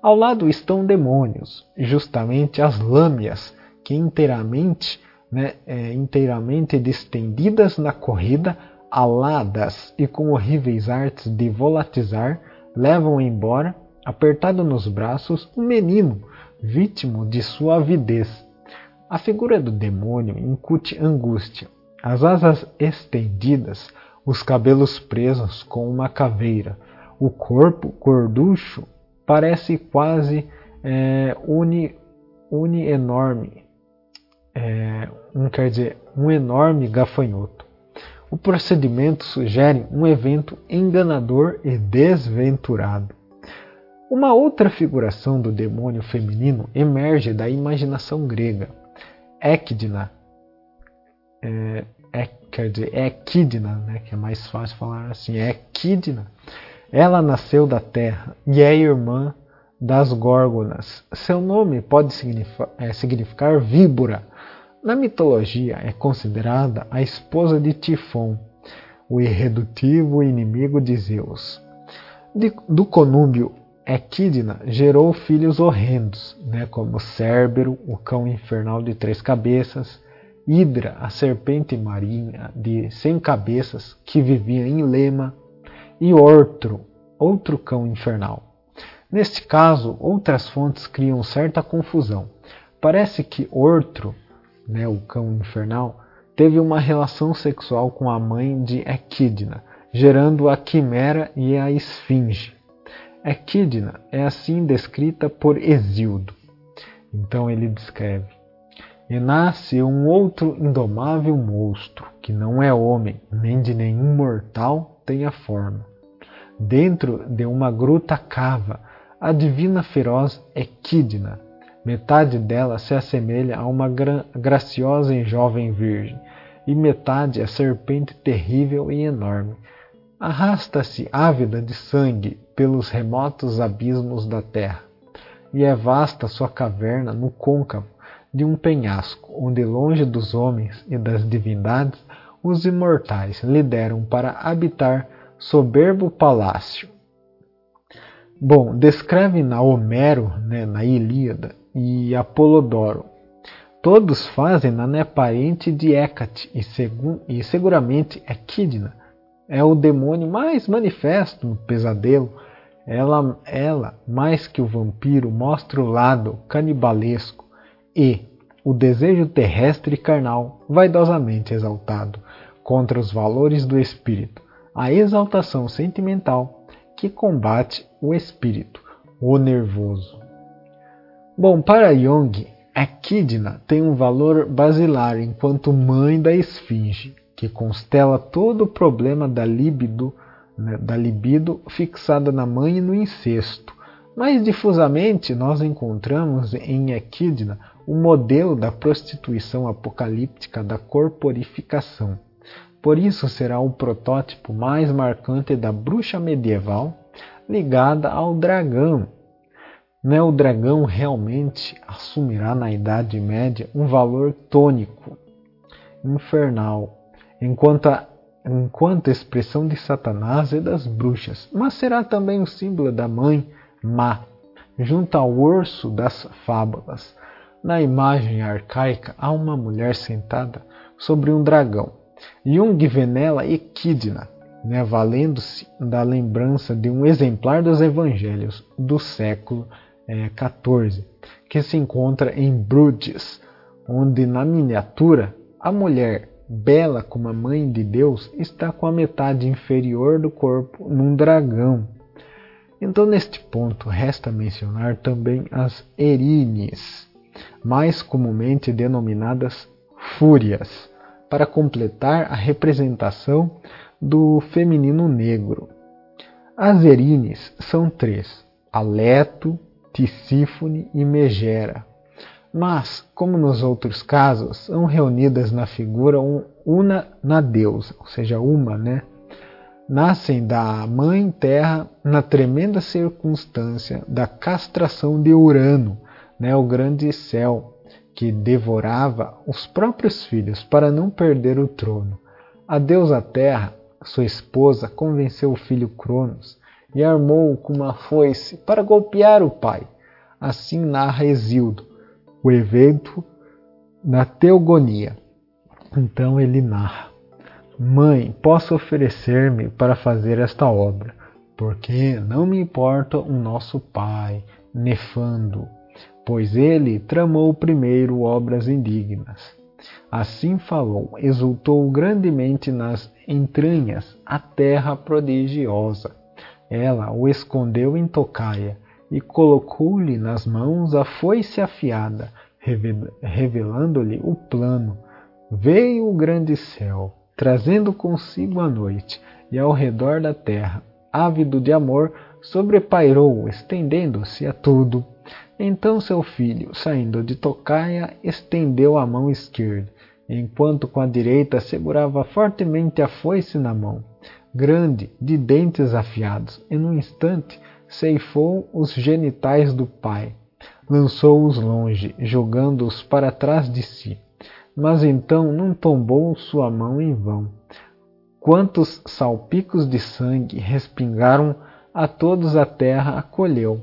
Ao lado estão demônios, justamente as lâmias, que inteiramente, né, é, inteiramente distendidas na corrida, aladas e com horríveis artes de volatizar, levam embora, apertado nos braços, um menino, vítima de sua avidez. A figura do demônio incute angústia, as asas estendidas, os cabelos presos com uma caveira, o corpo gorducho parece quase é, uni, uni enorme, é, um, quer dizer, um enorme gafanhoto. O procedimento sugere um evento enganador e desventurado. Uma outra figuração do demônio feminino emerge da imaginação grega. Equidna, é, é, dizer, Equidna, né, que é mais fácil falar assim, Equidna. Ela nasceu da terra e é irmã das górgonas. Seu nome pode significar, é, significar víbora, na mitologia, é considerada a esposa de Tifon, o irredutível inimigo de Zeus. De, do conúbio Equidna gerou filhos horrendos, né, como Cérbero, o cão infernal de três cabeças, Hidra, a serpente marinha de cem cabeças que vivia em Lema, e Ortro, outro cão infernal. Neste caso, outras fontes criam certa confusão. Parece que Ortro né, o cão infernal, teve uma relação sexual com a mãe de Equidna, gerando a quimera e a esfinge. Equidna é assim descrita por Hesíodo. Então ele descreve: E nasce um outro indomável monstro, que não é homem, nem de nenhum mortal tem a forma. Dentro de uma gruta cava a divina feroz Equidna, Metade dela se assemelha a uma gra graciosa e jovem virgem, e metade a serpente terrível e enorme. Arrasta-se ávida de sangue pelos remotos abismos da terra, e é vasta sua caverna no côncavo de um penhasco, onde, longe dos homens e das divindades, os imortais lhe deram para habitar soberbo palácio. Bom, descreve na Homero, né, na Ilíada, e Apolodoro. Todos fazem na né, parente de Hecate e, e seguramente Equidna é o demônio mais manifesto no pesadelo. Ela, ela, mais que o vampiro, mostra o lado canibalesco e o desejo terrestre e carnal vaidosamente exaltado contra os valores do espírito, a exaltação sentimental que combate o espírito, o nervoso. Bom, para Jung, Equidna tem um valor basilar enquanto mãe da esfinge, que constela todo o problema da libido, né, da libido fixada na mãe e no incesto. Mais difusamente, nós encontramos em Equidna o modelo da prostituição apocalíptica da corporificação. Por isso será o protótipo mais marcante da bruxa medieval ligada ao dragão, né, o dragão realmente assumirá na Idade Média um valor tônico, infernal, enquanto a, enquanto expressão de Satanás e das bruxas, mas será também o símbolo da mãe má, junto ao urso das fábulas. Na imagem arcaica há uma mulher sentada sobre um dragão. Jung vê nela Equidna, né, valendo-se da lembrança de um exemplar dos evangelhos do século é, 14, que se encontra em Bruges, onde na miniatura a mulher, bela como a mãe de Deus, está com a metade inferior do corpo num dragão. Então, neste ponto, resta mencionar também as Erines, mais comumente denominadas Fúrias, para completar a representação do feminino negro. As Erines são três: Aleto, Tisífone e Megera. Mas, como nos outros casos, são reunidas na figura una na deusa, ou seja, uma, né? Nascem da mãe terra na tremenda circunstância da castração de Urano, né, o grande céu, que devorava os próprios filhos para não perder o trono. A deusa Terra, sua esposa, convenceu o filho Cronos e armou-o com uma foice para golpear o pai. Assim narra Exildo o evento na Teogonia. Então ele narra: Mãe, posso oferecer-me para fazer esta obra, porque não me importa o nosso pai, Nefando, pois ele tramou primeiro obras indignas. Assim falou, exultou grandemente nas entranhas a terra prodigiosa ela o escondeu em tocaia e colocou-lhe nas mãos a foice afiada, revelando-lhe o plano. Veio o grande céu, trazendo consigo a noite, e ao redor da terra, ávido de amor, sobrepairou, estendendo-se a tudo. Então seu filho, saindo de tocaia, estendeu a mão esquerda, enquanto com a direita segurava fortemente a foice na mão grande, de dentes afiados, e num instante ceifou os genitais do pai, lançou-os longe, jogando-os para trás de si. Mas então não tombou sua mão em vão. Quantos salpicos de sangue respingaram, a todos a terra acolheu.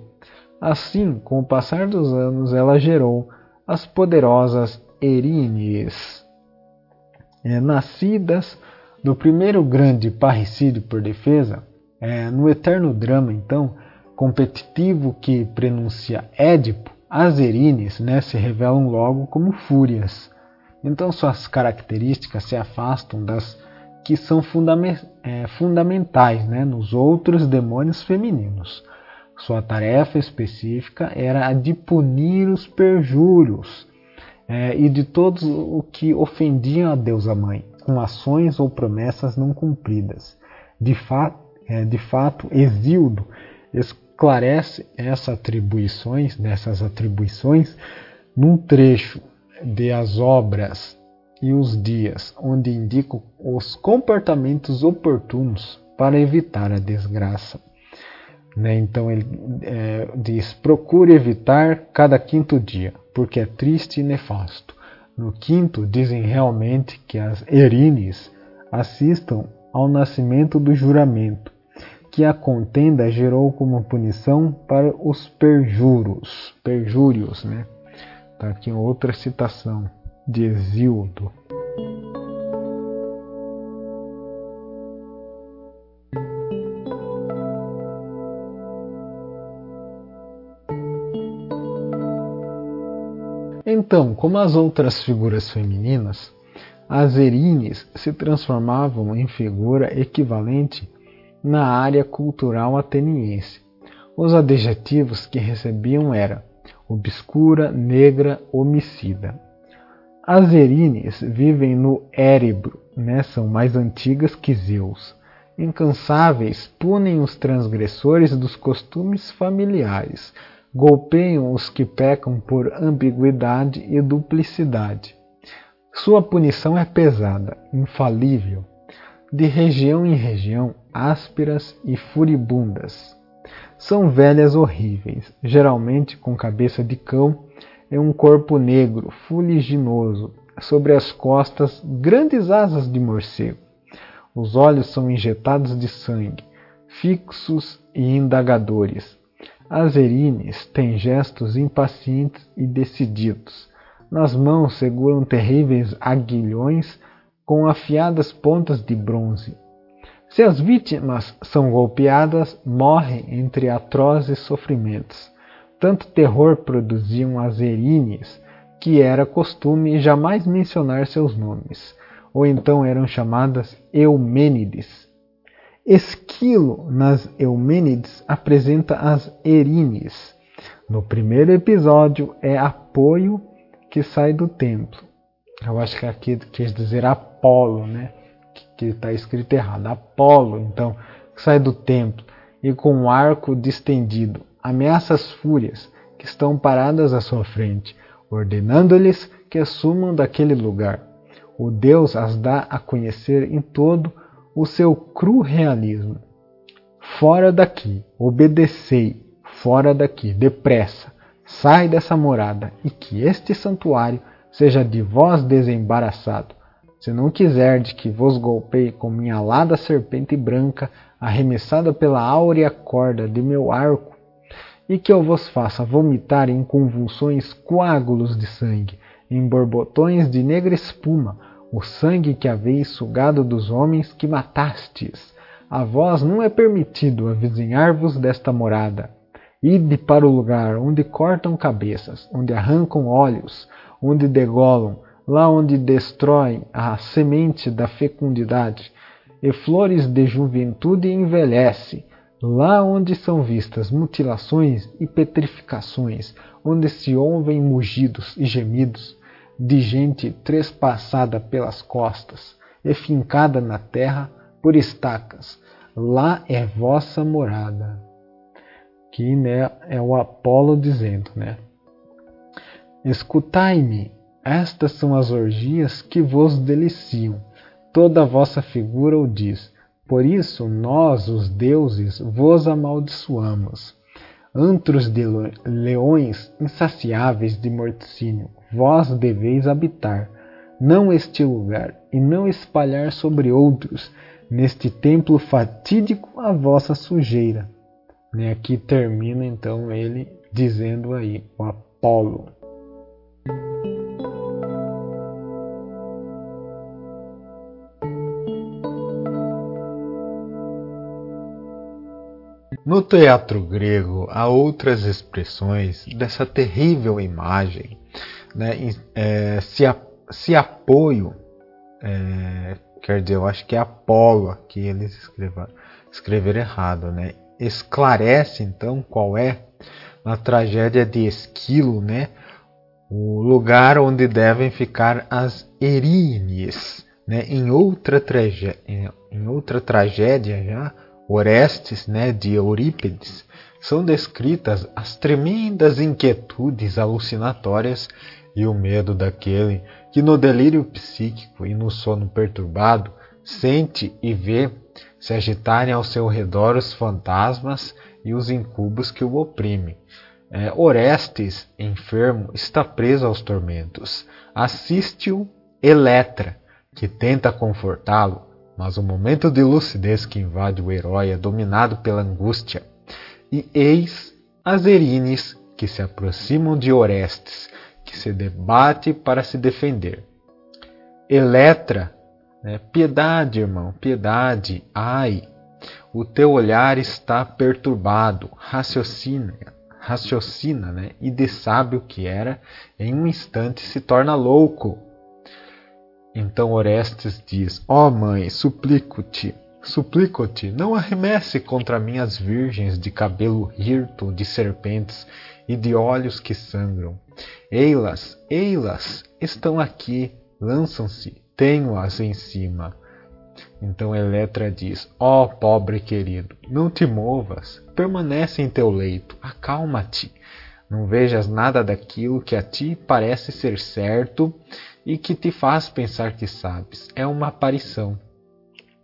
Assim, com o passar dos anos, ela gerou as poderosas Erines, é, nascidas no primeiro grande parricídio por defesa, é, no eterno drama, então, competitivo que prenuncia Édipo, as Erines né, se revelam logo como fúrias. Então suas características se afastam das que são fundament é, fundamentais né, nos outros demônios femininos. Sua tarefa específica era a de punir os perjúrios é, e de todos o que ofendiam a deusa mãe com ações ou promessas não cumpridas. De, fa é, de fato, Exildo esclarece essas atribuições, dessas atribuições, num trecho de As Obras e os Dias, onde indica os comportamentos oportunos para evitar a desgraça. Né? Então ele é, diz: procure evitar cada quinto dia, porque é triste e nefasto. No quinto, dizem realmente que as Erines assistam ao nascimento do juramento, que a contenda gerou como punição para os perjuros, perjúrios, né? Tá aqui outra citação de Exildo. Então, como as outras figuras femininas, as erines se transformavam em figura equivalente na área cultural ateniense. Os adjetivos que recebiam eram obscura, negra, homicida. As Erines vivem no Érebro, né? são mais antigas que Zeus. Incansáveis, punem os transgressores dos costumes familiares, golpeiam os que pecam por ambiguidade e duplicidade. Sua punição é pesada, infalível, de região em região, ásperas e furibundas. São velhas horríveis, geralmente com cabeça de cão e um corpo negro, fuliginoso, sobre as costas grandes asas de morcego. Os olhos são injetados de sangue, fixos e indagadores. As erines têm gestos impacientes e decididos. Nas mãos seguram terríveis aguilhões com afiadas pontas de bronze. Se as vítimas são golpeadas, morrem entre atrozes sofrimentos. Tanto terror produziam as erines que era costume jamais mencionar seus nomes, ou então eram chamadas Eumênides. Esquilo nas Eumênides apresenta as Erines. No primeiro episódio é apoio que sai do templo. Eu acho que aqui quer dizer Apolo, né? Que está escrito errado. Apolo, então, que sai do templo e com um arco distendido ameaça as fúrias que estão paradas à sua frente, ordenando-lhes que assumam daquele lugar. O Deus as dá a conhecer em todo o seu cru realismo. Fora daqui, obedecei, fora daqui, depressa, sai dessa morada, e que este santuário seja de vós desembaraçado. Se não quiserdes que vos golpeie com minha alada serpente branca, arremessada pela áurea corda de meu arco, e que eu vos faça vomitar em convulsões coágulos de sangue, em borbotões de negra espuma, o sangue que haveis sugado dos homens que matastes. A vós não é permitido avizinhar-vos desta morada. Ide para o lugar onde cortam cabeças, onde arrancam olhos, onde degolam, lá onde destroem a semente da fecundidade, e flores de juventude envelhece, Lá onde são vistas mutilações e petrificações, onde se ouvem mugidos e gemidos de gente trespassada pelas costas e fincada na terra por estacas, lá é vossa morada. Que né, é o Apolo dizendo, né? Escutai-me, estas são as orgias que vos deliciam. Toda a vossa figura o diz por isso, nós, os deuses, vos amaldiçoamos. Antros de leões insaciáveis de morticínio, vós deveis habitar, não este lugar, e não espalhar sobre outros, neste templo fatídico, a vossa sujeira. Aqui termina então ele dizendo aí, o Apolo. No teatro grego há outras expressões dessa terrível imagem. Né? É, se, a, se apoio, é, quer dizer, eu acho que é Apolo aqui eles escreveram, escreveram errado. Né? Esclarece então qual é na tragédia de Esquilo, né? O lugar onde devem ficar as Eríneas. Né? Em, outra em, outra tragédia já Orestes, né, de Eurípides, são descritas as tremendas inquietudes alucinatórias e o medo daquele que no delírio psíquico e no sono perturbado sente e vê se agitarem ao seu redor os fantasmas e os incubos que o oprimem. É, Orestes, enfermo, está preso aos tormentos. Assiste-o Eletra, que tenta confortá-lo, mas o momento de lucidez que invade o herói é dominado pela angústia. E eis as Erines que se aproximam de Orestes, que se debate para se defender. Eletra, né? piedade, irmão, piedade, ai, o teu olhar está perturbado, raciocina, raciocina, né? E de sábio que era, em um instante se torna louco. Então Orestes diz: Ó oh, mãe, suplico-te, Suplico-te, não arremesse contra minhas virgens de cabelo hirto de serpentes e de olhos que sangram. Eilas, eilas, estão aqui, lançam-se, tenho-as em cima. Então Eletra diz: Ó oh, pobre querido, não te movas, permanece em teu leito, acalma-te. Não vejas nada daquilo que a ti parece ser certo e que te faz pensar que sabes. É uma aparição.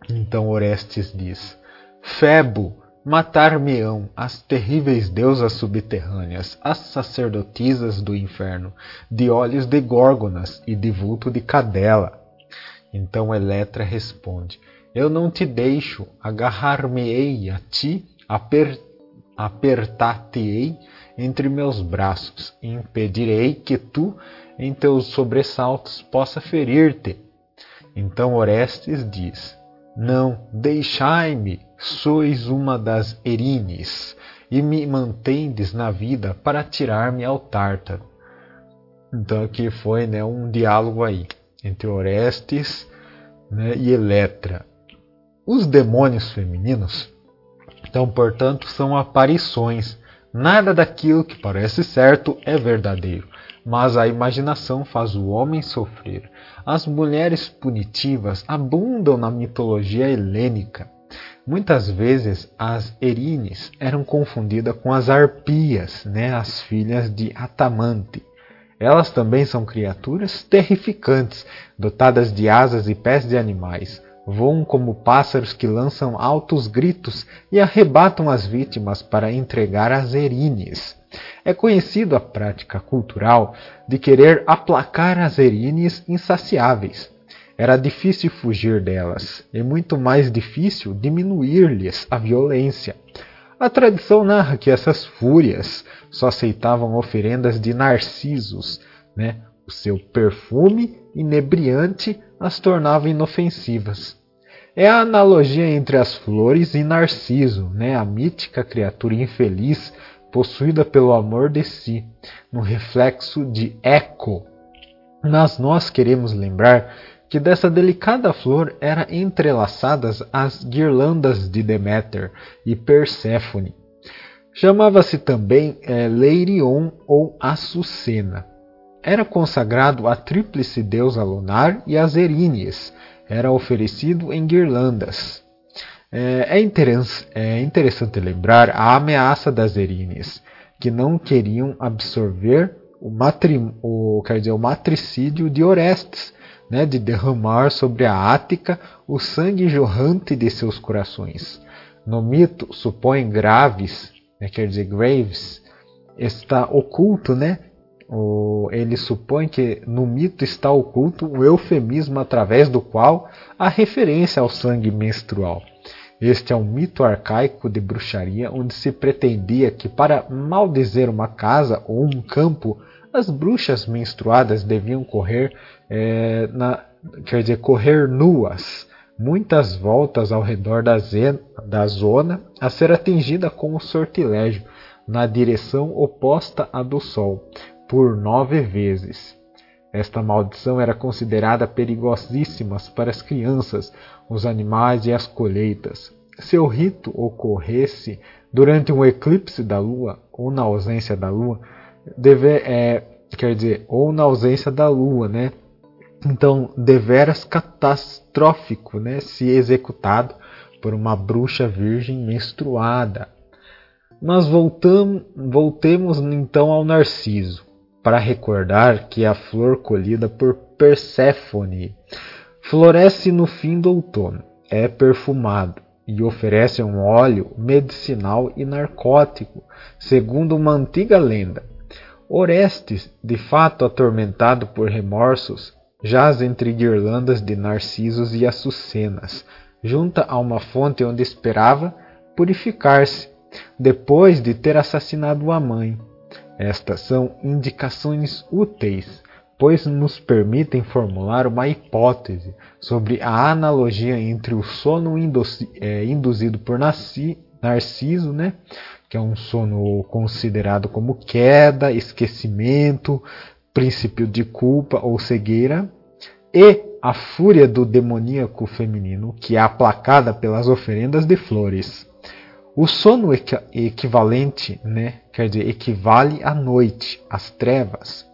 Então Orestes diz: Febo, matar-me-ão as terríveis deusas subterrâneas, as sacerdotisas do inferno, de olhos de górgonas e de vulto de cadela. Então Eletra responde: Eu não te deixo, agarrar-me-ei a ti, aper apertar-te-ei entre meus braços, e impedirei que tu, em teus sobressaltos, possa ferir-te. Então Orestes diz: Não, deixai-me, sois uma das Erines, e me mantendes na vida para tirar-me ao Tártaro. Então aqui foi né, um diálogo aí entre Orestes né, e Eletra. Os demônios femininos, então, portanto, são aparições Nada daquilo que parece certo é verdadeiro, mas a imaginação faz o homem sofrer. As mulheres punitivas abundam na mitologia helênica. Muitas vezes as Erines eram confundidas com as arpias, né, as filhas de Atamante. Elas também são criaturas terrificantes, dotadas de asas e pés de animais, voam como pássaros que lançam altos gritos e arrebatam as vítimas para entregar às erines. É conhecido a prática cultural de querer aplacar as erines insaciáveis. Era difícil fugir delas, e muito mais difícil diminuir-lhes a violência. A tradição narra que essas fúrias só aceitavam oferendas de narcisos, né? o seu perfume inebriante as tornava inofensivas. É a analogia entre as flores e Narciso, né, a mítica criatura infeliz possuída pelo amor de si, no reflexo de Eco. Mas nós queremos lembrar que dessa delicada flor eram entrelaçadas as guirlandas de Deméter e Perséfone. Chamava-se também é, Leirion ou Açucena era consagrado à tríplice deusa lunar e às Eríneas. Era oferecido em guirlandas. É, é, é interessante lembrar a ameaça das Eríneas, que não queriam absorver o, o, quer dizer, o matricídio de Orestes, né, de derramar sobre a Ática o sangue jorrante de seus corações. No mito, supõe Graves, né, quer dizer, Graves, está oculto né, o, ele supõe que no mito está oculto um eufemismo através do qual há referência ao sangue menstrual. Este é um mito arcaico de bruxaria onde se pretendia que para maldizer uma casa ou um campo, as bruxas menstruadas deviam correr, é, na, quer dizer, correr nuas, muitas voltas ao redor da, da zona a ser atingida com o sortilégio, na direção oposta à do sol, por nove vezes. Esta maldição era considerada perigosíssima para as crianças, os animais e as colheitas. Se o rito ocorresse durante um eclipse da lua ou na ausência da lua, deve, é, quer dizer, ou na ausência da lua, né? Então, deveras catastrófico, né, se executado por uma bruxa virgem menstruada. Mas voltamos, voltemos então ao Narciso para recordar que a flor colhida por Perséfone floresce no fim do outono, é perfumado e oferece um óleo medicinal e narcótico, segundo uma antiga lenda. Orestes, de fato atormentado por remorsos, jaz entre guirlandas de narcisos e açucenas, junta a uma fonte onde esperava purificar-se, depois de ter assassinado a mãe. Estas são indicações úteis, pois nos permitem formular uma hipótese sobre a analogia entre o sono é, induzido por Narciso, né, que é um sono considerado como queda, esquecimento, princípio de culpa ou cegueira, e a fúria do demoníaco feminino, que é aplacada pelas oferendas de flores. O sono equ equivalente, né, quer dizer, equivale à noite, às trevas.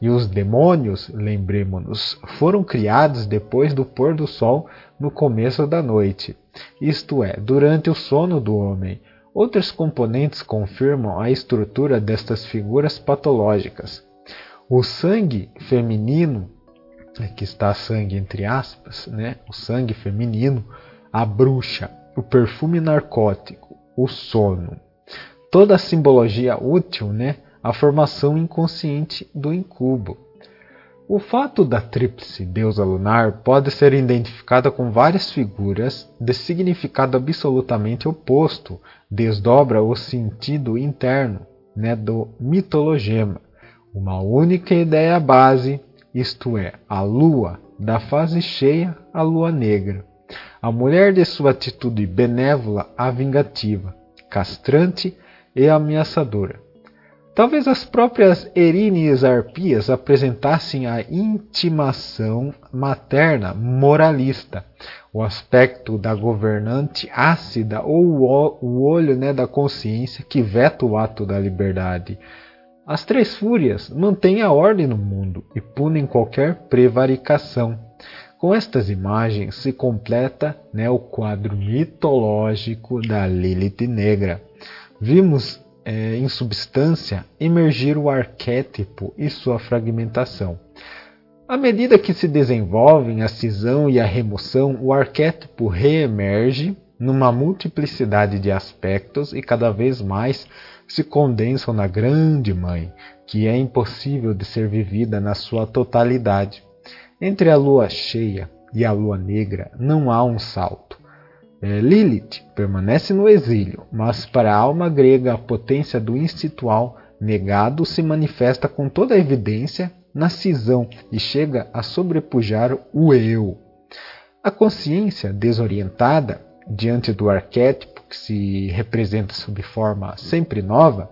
E os demônios, lembremos-nos, foram criados depois do pôr do sol no começo da noite, isto é, durante o sono do homem. Outros componentes confirmam a estrutura destas figuras patológicas. O sangue feminino, aqui está sangue entre aspas, né? o sangue feminino, a bruxa, o perfume narcótico, o sono. Toda a simbologia útil né? a formação inconsciente do incubo. O fato da tríplice deusa lunar pode ser identificada com várias figuras de significado absolutamente oposto, desdobra o sentido interno né, do mitologema. Uma única ideia base, isto é, a lua, da fase cheia à lua negra. A mulher de sua atitude benévola a vingativa, castrante e ameaçadora. Talvez as próprias Erines Arpias apresentassem a intimação materna moralista, o aspecto da governante ácida ou o olho né, da consciência que veta o ato da liberdade. As três fúrias mantêm a ordem no mundo e punem qualquer prevaricação. Com estas imagens se completa né, o quadro mitológico da Lilith Negra. Vimos é, em substância, emergir o arquétipo e sua fragmentação. À medida que se desenvolvem a cisão e a remoção, o arquétipo reemerge numa multiplicidade de aspectos e cada vez mais se condensam na grande mãe, que é impossível de ser vivida na sua totalidade. Entre a lua cheia e a lua negra não há um salto. É, Lilith permanece no exílio, mas para a alma grega a potência do institual negado se manifesta com toda evidência na cisão e chega a sobrepujar o eu. A consciência desorientada diante do arquétipo que se representa sob forma sempre nova,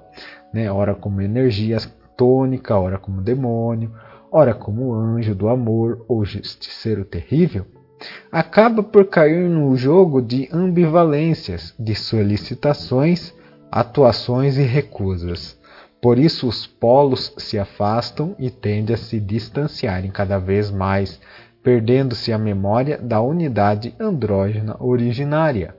né, ora como energia tônica, ora como demônio, ora como anjo do amor ou justiceiro terrível, acaba por cair no jogo de ambivalências, de solicitações, atuações e recusas. Por isso os polos se afastam e tendem a se distanciarem cada vez mais, perdendo-se a memória da unidade andrógena originária.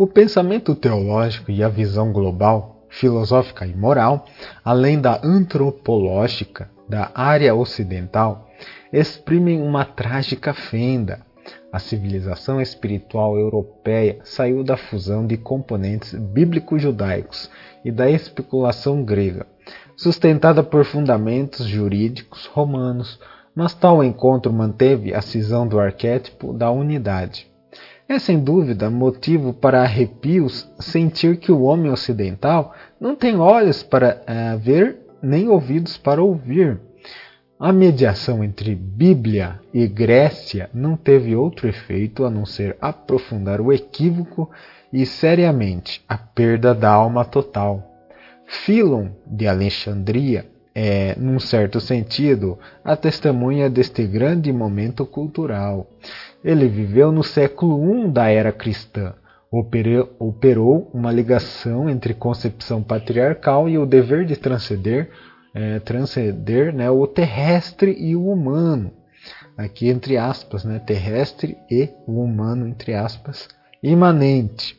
O pensamento teológico e a visão global, filosófica e moral, além da antropológica da área ocidental, exprimem uma trágica fenda. A civilização espiritual europeia saiu da fusão de componentes bíblico-judaicos e da especulação grega, sustentada por fundamentos jurídicos romanos, mas tal encontro manteve a cisão do arquétipo da unidade. É sem dúvida motivo para arrepios sentir que o homem ocidental não tem olhos para uh, ver nem ouvidos para ouvir. A mediação entre Bíblia e Grécia não teve outro efeito a não ser aprofundar o equívoco e seriamente a perda da alma total. Filon de Alexandria é, num certo sentido, a testemunha deste grande momento cultural. Ele viveu no século I da era cristã. Operou, uma ligação entre concepção patriarcal e o dever de transcender, é, transcender né, o terrestre e o humano. Aqui entre aspas, né, terrestre e o humano, entre aspas, imanente,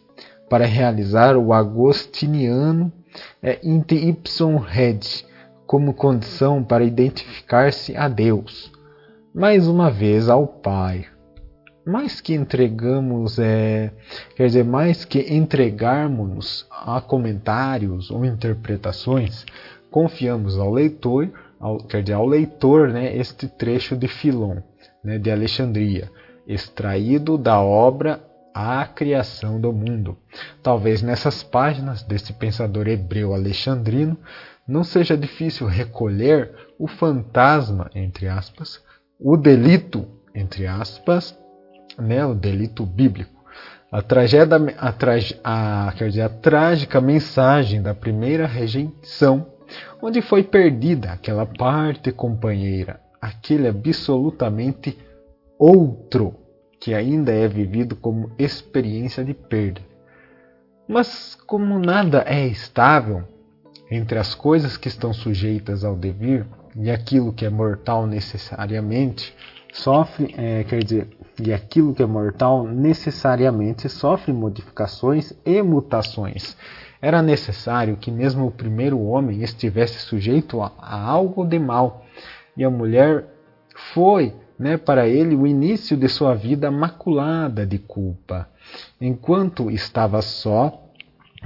para realizar o agostiniano é, inter ipsum red, como condição para identificar-se a Deus, mais uma vez ao Pai mais que entregamos, é, quer dizer, mais que entregarmos a comentários ou interpretações, confiamos ao leitor, ao, quer dizer, ao leitor, né, este trecho de Filon, né, de Alexandria, extraído da obra A Criação do Mundo. Talvez nessas páginas desse pensador hebreu alexandrino não seja difícil recolher o fantasma, entre aspas, o delito, entre aspas, né, o delito bíblico. A, tragédia, a, a, quer dizer, a trágica mensagem da primeira rejeição, onde foi perdida aquela parte companheira, aquele absolutamente outro que ainda é vivido como experiência de perda. Mas como nada é estável entre as coisas que estão sujeitas ao devir e aquilo que é mortal necessariamente sofre, é, quer dizer, e aquilo que é mortal necessariamente sofre modificações e mutações. Era necessário que mesmo o primeiro homem estivesse sujeito a, a algo de mal, e a mulher foi né, para ele o início de sua vida maculada de culpa. Enquanto estava só,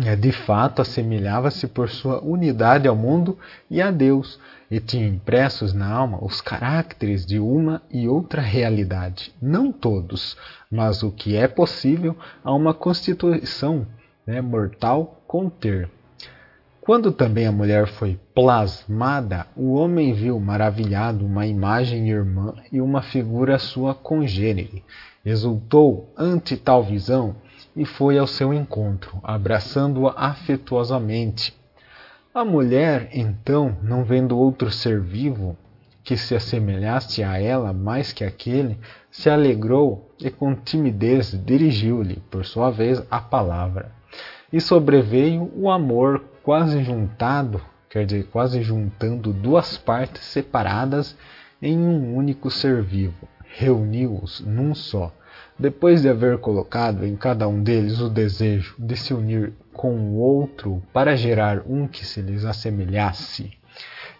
é, de fato assemelhava-se por sua unidade ao mundo e a Deus, e tinha impressos na alma os caracteres de uma e outra realidade. Não todos, mas o que é possível a uma constituição né, mortal conter. Quando também a mulher foi plasmada, o homem viu maravilhado uma imagem irmã e uma figura sua congênere. Exultou ante tal visão e foi ao seu encontro, abraçando-a afetuosamente. A mulher, então, não vendo outro ser vivo que se assemelhasse a ela mais que aquele, se alegrou e com timidez dirigiu-lhe, por sua vez, a palavra. E sobreveio o amor quase juntado, quer dizer, quase juntando duas partes separadas em um único ser vivo, reuniu-os num só. Depois de haver colocado em cada um deles o desejo de se unir com o outro para gerar um que se lhes assemelhasse,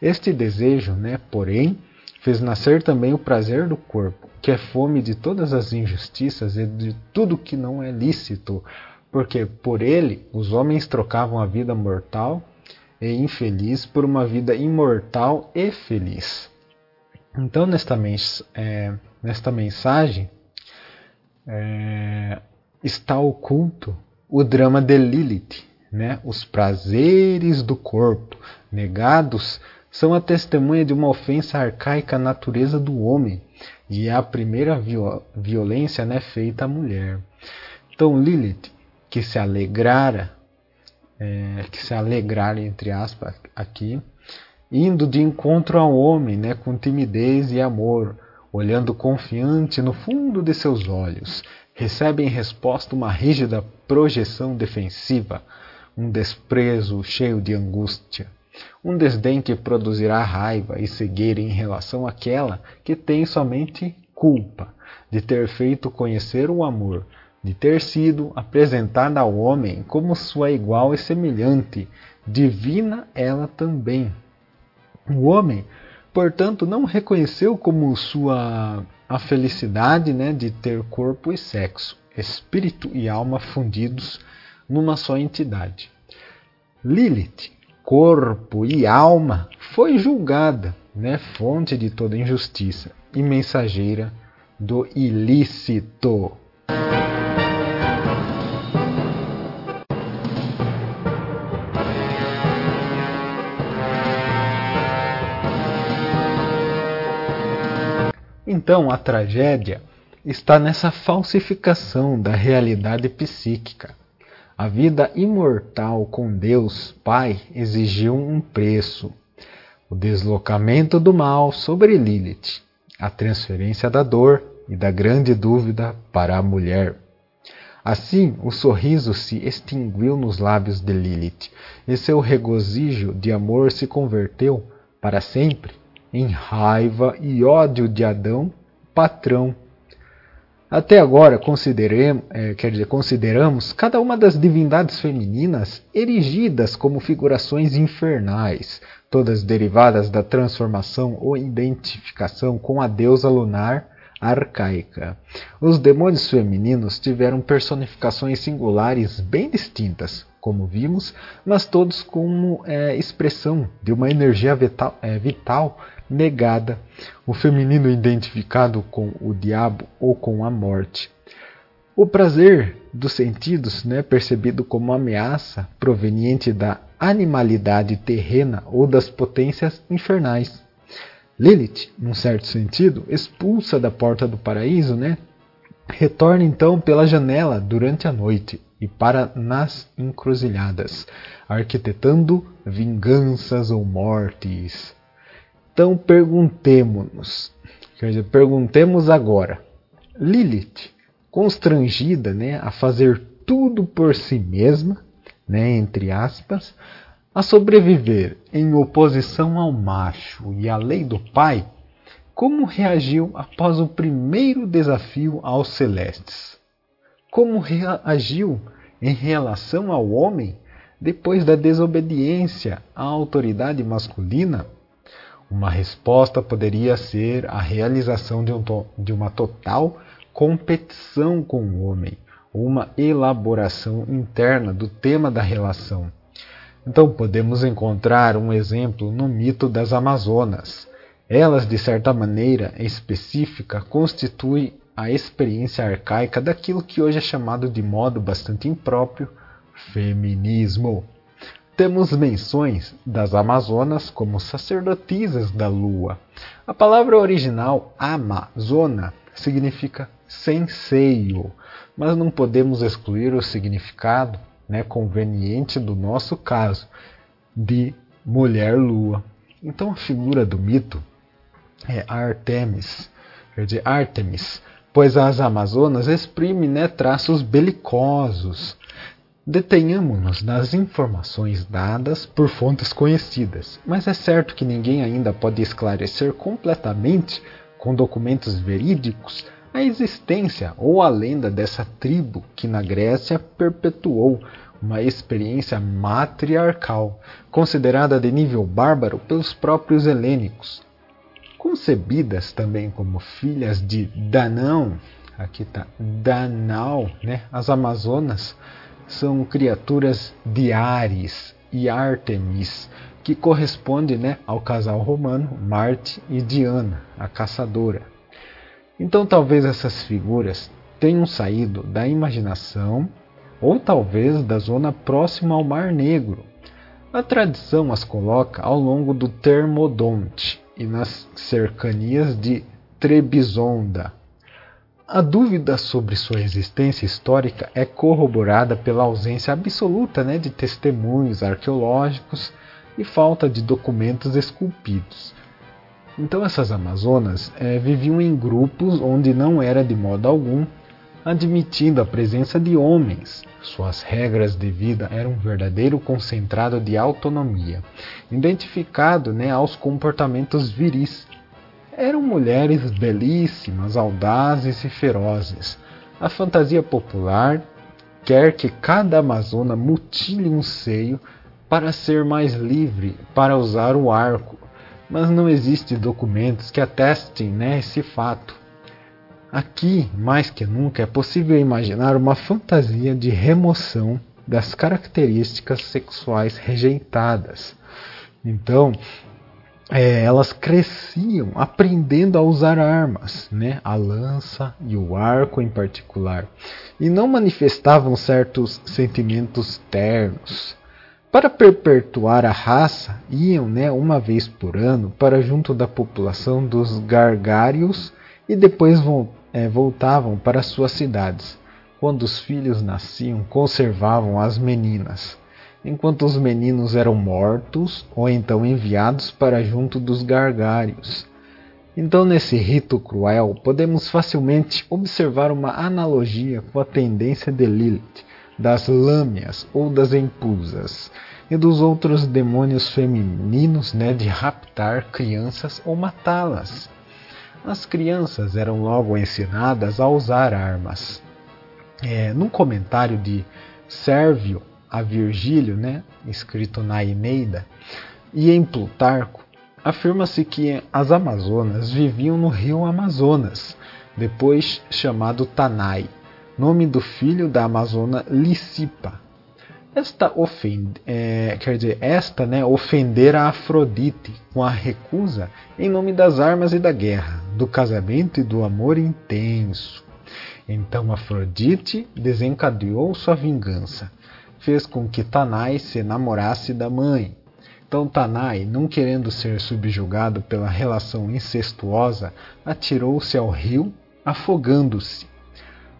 este desejo, né, porém, fez nascer também o prazer do corpo, que é fome de todas as injustiças e de tudo que não é lícito, porque por ele os homens trocavam a vida mortal e infeliz por uma vida imortal e feliz. Então, nesta, mens é, nesta mensagem é, está oculto o drama de Lilith, né? os prazeres do corpo negados são a testemunha de uma ofensa arcaica à natureza do homem e é a primeira violência né, feita à mulher. Então Lilith que se alegrara, é, que se alegrara, entre aspas, aqui, indo de encontro ao homem, né, com timidez e amor, olhando confiante no fundo de seus olhos, recebe em resposta uma rígida projeção defensiva, um desprezo cheio de angústia, um desdém que produzirá raiva e cegueira em relação àquela que tem somente culpa de ter feito conhecer o amor, de ter sido apresentada ao homem como sua igual e semelhante, divina ela também. O homem, portanto, não reconheceu como sua a felicidade né, de ter corpo e sexo, espírito e alma fundidos numa só entidade. Lilith, corpo e alma, foi julgada, né, fonte de toda injustiça e mensageira do ilícito. Então a tragédia está nessa falsificação da realidade psíquica. A vida imortal com Deus Pai exigiu um preço: o deslocamento do mal sobre Lilith, a transferência da dor e da grande dúvida para a mulher. Assim, o sorriso se extinguiu nos lábios de Lilith, e seu regozijo de amor se converteu, para sempre, em raiva e ódio de Adão, patrão. Até agora é, quer dizer, consideramos cada uma das divindades femininas erigidas como figurações infernais, todas derivadas da transformação ou identificação com a deusa lunar arcaica. Os demônios femininos tiveram personificações singulares bem distintas, como vimos, mas todos como é, expressão de uma energia vital, é, vital negada, o feminino identificado com o diabo ou com a morte. O prazer dos sentidos, né, percebido como ameaça proveniente da animalidade terrena ou das potências infernais. Lilith, num certo sentido, expulsa da porta do paraíso, né, Retorna então pela janela durante a noite e para nas encruzilhadas, arquitetando vinganças ou mortes. Então perguntemos-nos, quer dizer, perguntemos agora. Lilith, constrangida, né, a fazer tudo por si mesma, né, entre aspas, a sobreviver em oposição ao macho e à lei do pai, como reagiu após o primeiro desafio aos celestes? Como reagiu em relação ao homem depois da desobediência à autoridade masculina? Uma resposta poderia ser a realização de, um de uma total competição com o homem, ou uma elaboração interna do tema da relação. Então podemos encontrar um exemplo no mito das Amazonas. Elas, de certa maneira específica, constituem a experiência arcaica daquilo que hoje é chamado de modo bastante impróprio feminismo. Temos menções das Amazonas como sacerdotisas da lua. A palavra original Amazona significa sem seio, mas não podemos excluir o significado né, conveniente do nosso caso de mulher lua. Então a figura do mito é Artemis, Artemis, pois as Amazonas exprimem né, traços belicosos, Detenhamos-nos nas informações dadas por fontes conhecidas, mas é certo que ninguém ainda pode esclarecer completamente, com documentos verídicos, a existência ou a lenda dessa tribo que na Grécia perpetuou uma experiência matriarcal, considerada de nível bárbaro pelos próprios helênicos. Concebidas também como filhas de Danão, aqui está Danal, né? as Amazonas são criaturas de Ares e Artemis, que corresponde né, ao casal romano Marte e Diana, a caçadora. Então talvez essas figuras tenham saído da imaginação ou talvez da zona próxima ao Mar Negro. A tradição as coloca ao longo do Termodonte e nas cercanias de Trebizonda, a dúvida sobre sua existência histórica é corroborada pela ausência absoluta né, de testemunhos arqueológicos e falta de documentos esculpidos. Então, essas Amazonas é, viviam em grupos onde não era de modo algum admitindo a presença de homens. Suas regras de vida eram um verdadeiro concentrado de autonomia, identificado né, aos comportamentos viris eram mulheres belíssimas, audazes e ferozes. A fantasia popular quer que cada amazona mutile um seio para ser mais livre para usar o arco, mas não existem documentos que atestem né, esse fato. Aqui, mais que nunca, é possível imaginar uma fantasia de remoção das características sexuais rejeitadas. Então, é, elas cresciam aprendendo a usar armas, né? a lança e o arco em particular, e não manifestavam certos sentimentos ternos. Para perpetuar a raça, iam né, uma vez por ano para junto da população dos gargários e depois é, voltavam para suas cidades. Quando os filhos nasciam, conservavam as meninas enquanto os meninos eram mortos ou então enviados para junto dos gargários. Então, nesse rito cruel, podemos facilmente observar uma analogia com a tendência de Lilith, das lâmias ou das empusas, e dos outros demônios femininos né, de raptar crianças ou matá-las. As crianças eram logo ensinadas a usar armas. É, num comentário de Sérvio a Virgílio, né, escrito na Eneida, e em Plutarco, afirma-se que as Amazonas viviam no rio Amazonas, depois chamado Tanai, nome do filho da Amazona Licipa. Esta, ofende, é, quer dizer, esta né, ofender a Afrodite com a recusa em nome das armas e da guerra, do casamento e do amor intenso. Então Afrodite desencadeou sua vingança fez com que Tanai se namorasse da mãe. Então Tanai, não querendo ser subjugado pela relação incestuosa, atirou-se ao rio, afogando-se.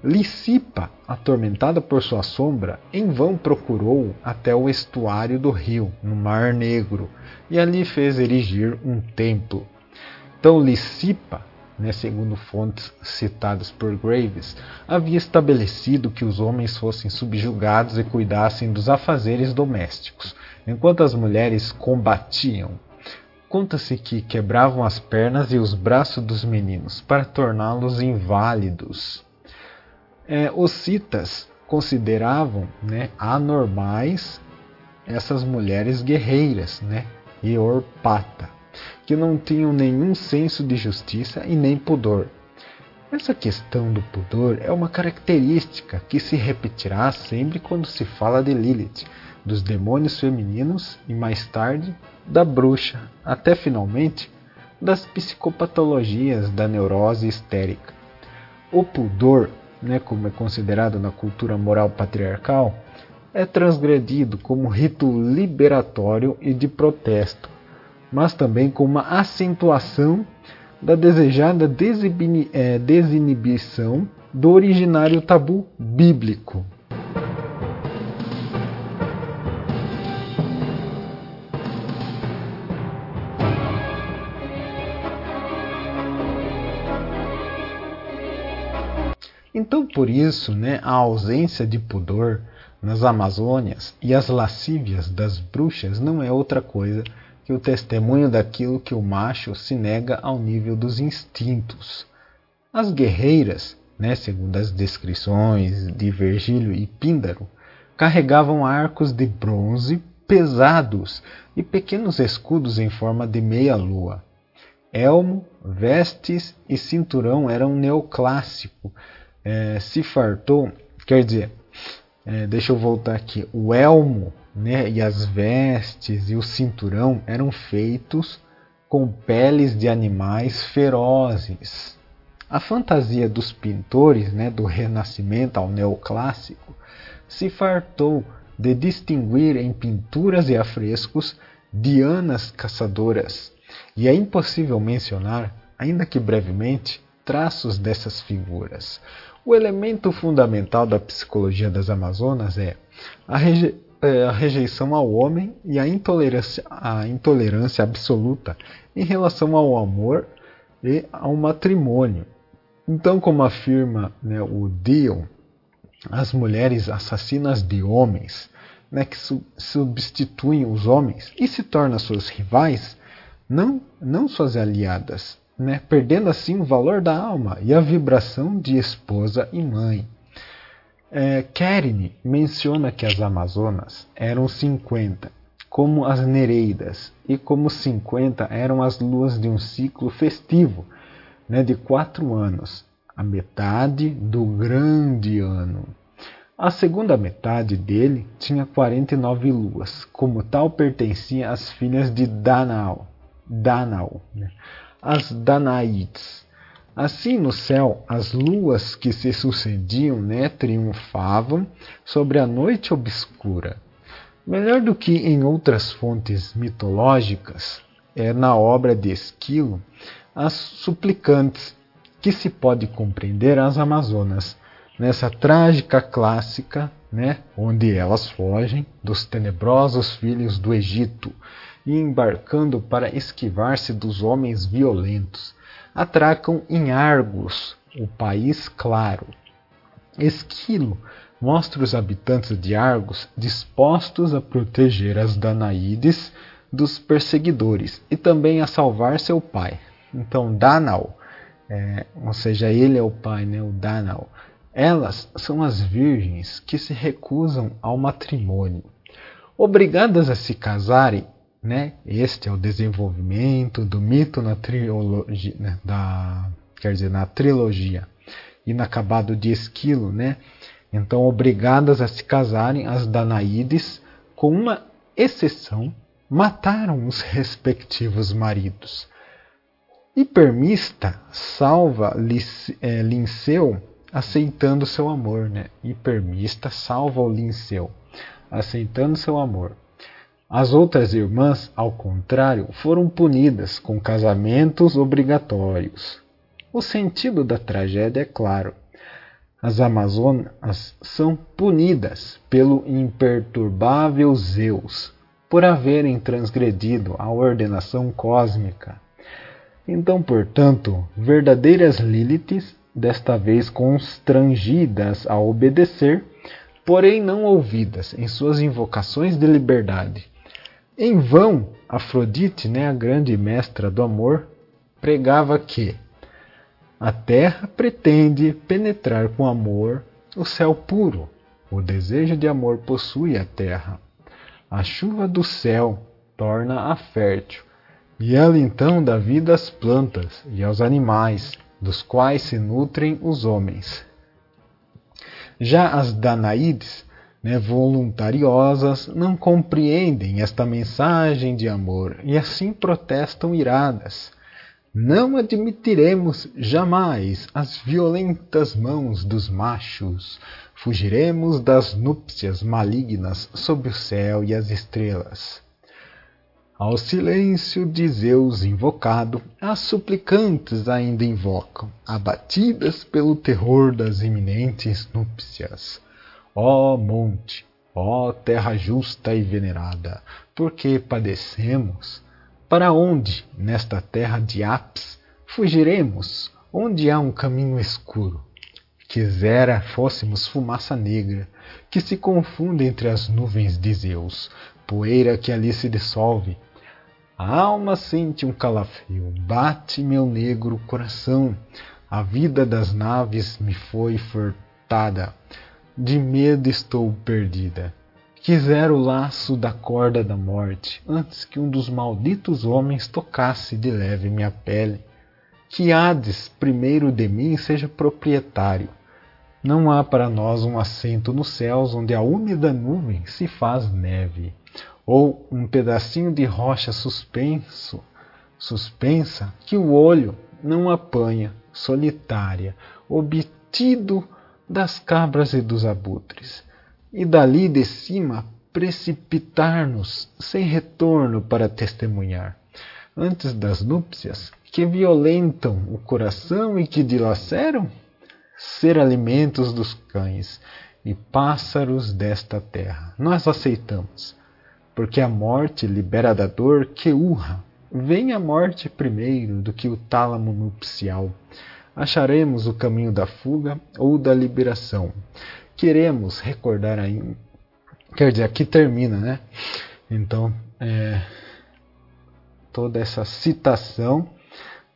Licipa, atormentada por sua sombra, em vão procurou até o estuário do rio, no Mar Negro, e ali fez erigir um templo. Então Licipa, né, segundo fontes citadas por Graves, havia estabelecido que os homens fossem subjugados e cuidassem dos afazeres domésticos, enquanto as mulheres combatiam. Conta-se que quebravam as pernas e os braços dos meninos para torná-los inválidos é, os citas consideravam né, anormais essas mulheres guerreiras, né, e orpata, que não tinham nenhum senso de justiça e nem pudor. Essa questão do pudor é uma característica que se repetirá sempre quando se fala de Lilith, dos demônios femininos e mais tarde da bruxa, até finalmente das psicopatologias da neurose histérica. O pudor né, como é considerado na cultura moral patriarcal, é transgredido como rito liberatório e de protesto, mas também como uma acentuação da desejada é, desinibição do originário tabu bíblico. Então, por isso, né, a ausência de pudor nas Amazônias e as lascívias das bruxas não é outra coisa que o testemunho daquilo que o macho se nega ao nível dos instintos. As guerreiras, né, segundo as descrições de Virgílio e Píndaro, carregavam arcos de bronze pesados e pequenos escudos em forma de meia-lua. Elmo, vestes e cinturão eram neoclássico, é, se fartou, quer dizer, é, deixa eu voltar aqui, o elmo né, e as vestes e o cinturão eram feitos com peles de animais ferozes. A fantasia dos pintores, né, do Renascimento ao Neoclássico, se fartou de distinguir em pinturas e afrescos dianas caçadoras, e é impossível mencionar, ainda que brevemente, traços dessas figuras. O elemento fundamental da psicologia das Amazonas é a, é, a rejeição ao homem e a intolerância, a intolerância absoluta em relação ao amor e ao matrimônio. Então, como afirma né, o Dion, as mulheres assassinas de homens, né, que su substituem os homens e se tornam suas rivais, não, não suas aliadas, né, perdendo assim o valor da alma e a vibração de esposa e mãe. É, menciona que as Amazonas eram 50, como as Nereidas, e como 50 eram as luas de um ciclo festivo né, de quatro anos, a metade do grande ano. A segunda metade dele tinha 49 luas, como tal pertencia às filhas de Danao, né? as Danaides. Assim no céu, as luas que se sucediam né, triunfavam sobre a noite obscura. Melhor do que em outras fontes mitológicas, é na obra de Esquilo as suplicantes, que se pode compreender as Amazonas, nessa trágica clássica, né, onde elas fogem dos tenebrosos filhos do Egito e embarcando para esquivar-se dos homens violentos, atracam em Argos, o país claro. Esquilo mostra os habitantes de Argos dispostos a proteger as Danaídes dos perseguidores e também a salvar seu pai. Então, Danal, é, ou seja, ele é o pai, né, o Danal, elas são as virgens que se recusam ao matrimônio. Obrigadas a se casarem, né? Este é o desenvolvimento do mito na trilogia, né? da, quer dizer, na trilogia inacabado de Esquilo, né? Então, obrigadas a se casarem, as Danaídes, com uma exceção, mataram os respectivos maridos. Hipermista salva é, Linceu aceitando seu amor, né? Hipermista salva o Linceu aceitando seu amor. As outras irmãs, ao contrário, foram punidas com casamentos obrigatórios. O sentido da tragédia é claro. as Amazonas são punidas pelo imperturbável Zeus por haverem transgredido a ordenação cósmica. Então, portanto, verdadeiras Liliths, desta vez constrangidas a obedecer, porém não ouvidas em suas invocações de liberdade. Em vão, Afrodite, né, a grande mestra do amor, pregava que a terra pretende penetrar com amor o céu puro. O desejo de amor possui a terra. A chuva do céu torna-a fértil, e ela então dá vida às plantas e aos animais, dos quais se nutrem os homens. Já as Danaídes, né, voluntariosas, não compreendem esta mensagem de amor e assim protestam iradas. Não admitiremos jamais as violentas mãos dos machos. Fugiremos das núpcias malignas sob o céu e as estrelas. Ao silêncio de Zeus invocado, as suplicantes ainda invocam, abatidas pelo terror das iminentes núpcias. Ó monte, ó terra justa e venerada, por que padecemos? Para onde, nesta terra de Apis, fugiremos? Onde há um caminho escuro? Quisera fôssemos fumaça negra, que se confunde entre as nuvens de Zeus, poeira que ali se dissolve. A alma sente um calafrio, bate meu negro coração. A vida das naves me foi furtada, de medo estou perdida. Quisera o laço da corda da morte, antes que um dos malditos homens tocasse de leve minha pele. Que Hades, primeiro de mim, seja proprietário. Não há para nós um assento nos céus onde a úmida nuvem se faz neve, ou um pedacinho de rocha suspenso, suspensa que o olho não apanha, solitária, obtido das cabras e dos abutres e dali de cima precipitar-nos sem retorno para testemunhar, antes das núpcias, que violentam o coração e que dilaceram? Ser alimentos dos cães e pássaros desta terra. Nós aceitamos, porque a morte libera da dor que urra. Vem a morte primeiro do que o tálamo nupcial. Acharemos o caminho da fuga ou da liberação queremos recordar ainda. Quer dizer, aqui termina, né? Então, é, toda essa citação,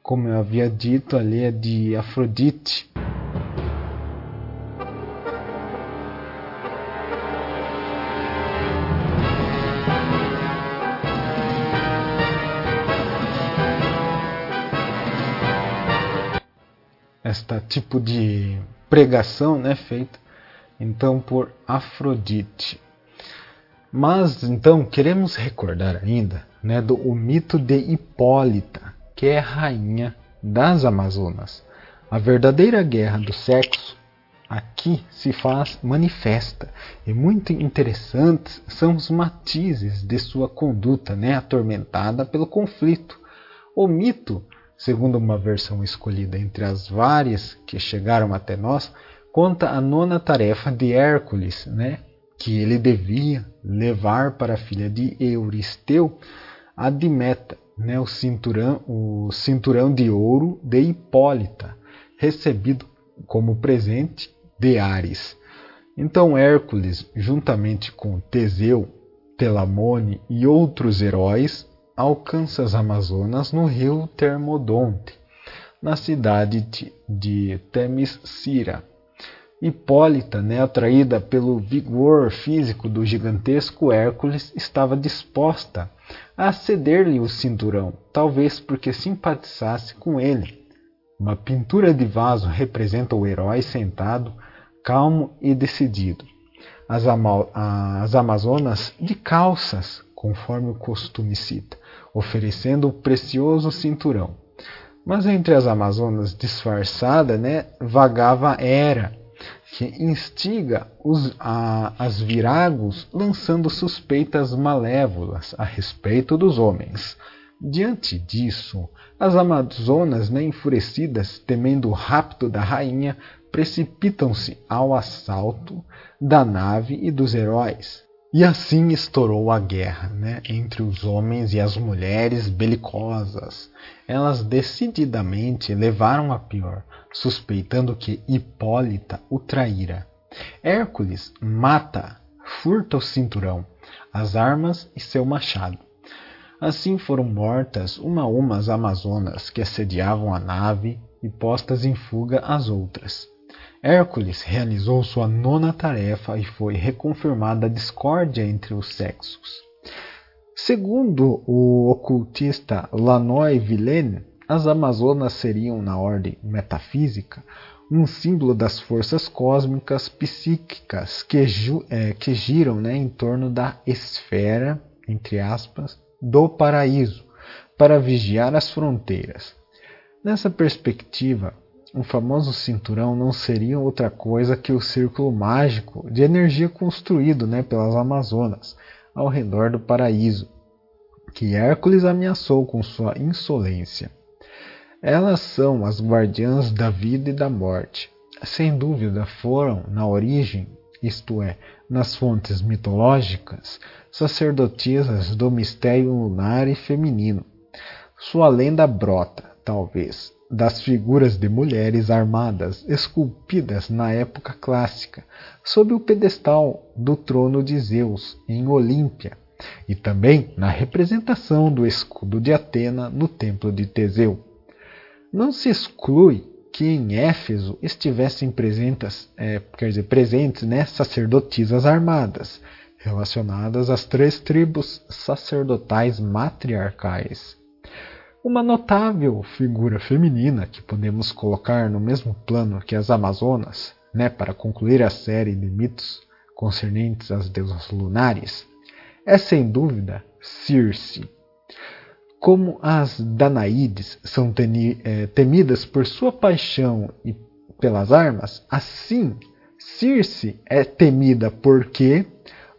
como eu havia dito ali, é de Afrodite. Esta tipo de pregação, né, feita então por Afrodite. Mas então queremos recordar ainda né, do o mito de Hipólita, que é a rainha das Amazonas. A verdadeira guerra do sexo aqui se faz manifesta e muito interessantes são os matizes de sua conduta, né, atormentada pelo conflito. O mito, segundo uma versão escolhida entre as várias que chegaram até nós, conta a nona tarefa de Hércules, né, que ele devia levar para a filha de Euristeu, a Dimeta, né, o, cinturão, o cinturão de ouro de Hipólita, recebido como presente de Ares. Então Hércules, juntamente com Teseu, Telamone e outros heróis, alcança as Amazonas no rio Termodonte, na cidade de, Temiscira, Hipólita, né, atraída pelo vigor físico do gigantesco Hércules, estava disposta a ceder-lhe o cinturão, talvez porque simpatizasse com ele. Uma pintura de vaso representa o herói sentado, calmo e decidido. As, as Amazonas de calças, conforme o costume cita, oferecendo o precioso cinturão. Mas entre as Amazonas disfarçada, né, vagava Hera, que instiga os, a, as viragos lançando suspeitas malévolas a respeito dos homens. Diante disso, as Amazonas, né, enfurecidas, temendo o rapto da rainha, precipitam-se ao assalto da nave e dos heróis. E assim estourou a guerra né, entre os homens e as mulheres belicosas. Elas decididamente levaram a pior, suspeitando que Hipólita o traíra. Hércules mata, furta o cinturão, as armas e seu machado. Assim foram mortas uma a uma as amazonas que assediavam a nave e postas em fuga as outras. Hércules realizou sua nona tarefa e foi reconfirmada a discórdia entre os sexos. Segundo o ocultista Lanoy Villaine, as Amazonas seriam, na ordem metafísica, um símbolo das forças cósmicas psíquicas que, é, que giram né, em torno da esfera, entre aspas, do paraíso, para vigiar as fronteiras. Nessa perspectiva, o famoso cinturão não seria outra coisa que o círculo mágico de energia construído né, pelas Amazonas ao redor do paraíso, que Hércules ameaçou com sua insolência. Elas são as guardiãs da vida e da morte. Sem dúvida foram, na origem, isto é, nas fontes mitológicas, sacerdotisas do mistério lunar e feminino. Sua lenda brota, talvez, das figuras de mulheres armadas esculpidas na época clássica, sob o pedestal do trono de Zeus em Olímpia, e também na representação do escudo de Atena no templo de Teseu. Não se exclui que em Éfeso estivessem presentes, é, quer dizer, presentes né, sacerdotisas armadas, relacionadas às três tribos sacerdotais matriarcais. Uma notável figura feminina que podemos colocar no mesmo plano que as Amazonas, né, para concluir a série de mitos concernentes às deusas lunares, é sem dúvida Circe. Como as Danaídes são é, temidas por sua paixão e pelas armas, assim Circe é temida porque,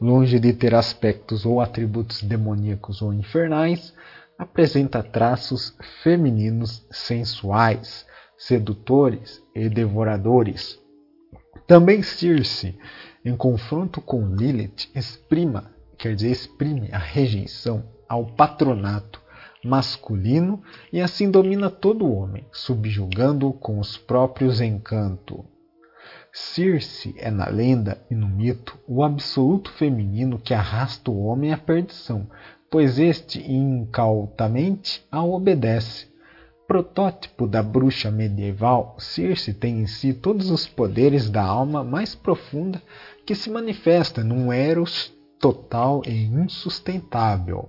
longe de ter aspectos ou atributos demoníacos ou infernais, apresenta traços femininos sensuais, sedutores e devoradores. Também Circe, em confronto com Lilith, exprima, quer dizer, exprime a rejeição ao patronato masculino e assim domina todo o homem, subjugando-o com os próprios encantos. Circe é na lenda e no mito o absoluto feminino que arrasta o homem à perdição, pois este incautamente a obedece. Protótipo da bruxa medieval, Circe tem em si todos os poderes da alma mais profunda que se manifesta num eros total e insustentável.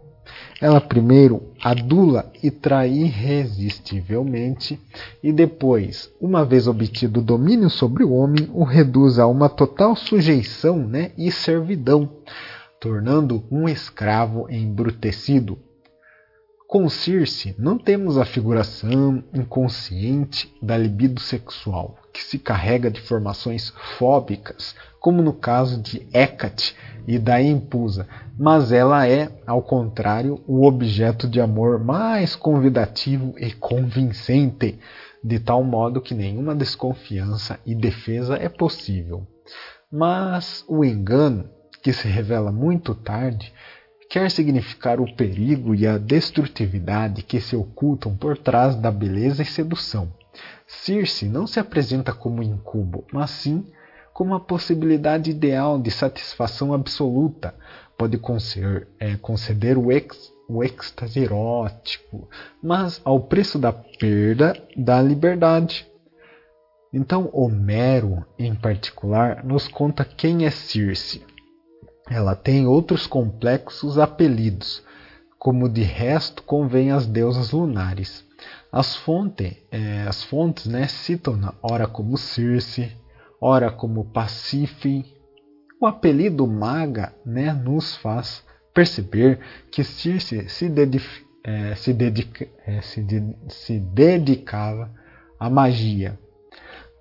Ela primeiro adula e trai irresistivelmente, e depois, uma vez obtido o domínio sobre o homem, o reduz a uma total sujeição né, e servidão, tornando um escravo embrutecido. Com Circe, não temos a figuração inconsciente da libido sexual, que se carrega de formações fóbicas, como no caso de Hecate e da Empusa, mas ela é, ao contrário, o objeto de amor mais convidativo e convincente, de tal modo que nenhuma desconfiança e defesa é possível. Mas o engano que se revela muito tarde, quer significar o perigo e a destrutividade que se ocultam por trás da beleza e sedução. Circe não se apresenta como incubo, mas sim como a possibilidade ideal de satisfação absoluta. Pode conceder, é, conceder o, ex, o êxtase erótico, mas ao preço da perda da liberdade. Então, Homero, em particular, nos conta quem é Circe. Ela tem outros complexos apelidos, como de resto convém às deusas lunares. As, fonte, é, as fontes né, citam-na ora como Circe, ora como Pacife. O apelido maga né, nos faz perceber que Circe se, é, se, dedica, é, se, de, se dedicava à magia,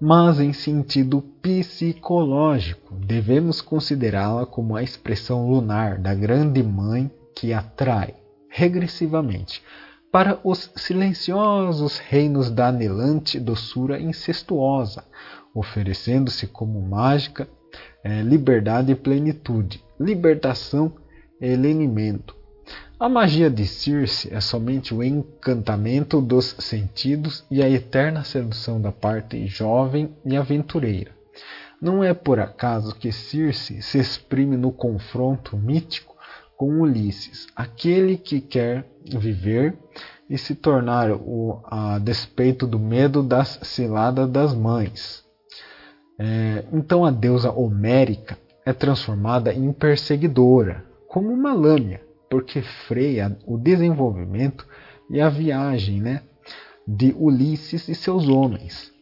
mas em sentido psicológico, devemos considerá-la como a expressão lunar da grande mãe que atrai regressivamente para os silenciosos reinos da anelante doçura incestuosa, oferecendo-se como mágica, é, liberdade e plenitude, libertação e lenimento. A magia de Circe é somente o encantamento dos sentidos e a eterna sedução da parte jovem e aventureira. Não é por acaso que Circe se exprime no confronto mítico com Ulisses, aquele que quer viver e se tornar o, a despeito do medo das ciladas das mães. É, então a deusa homérica é transformada em perseguidora, como uma lâmina, porque freia o desenvolvimento e a viagem né, de Ulisses e seus homens.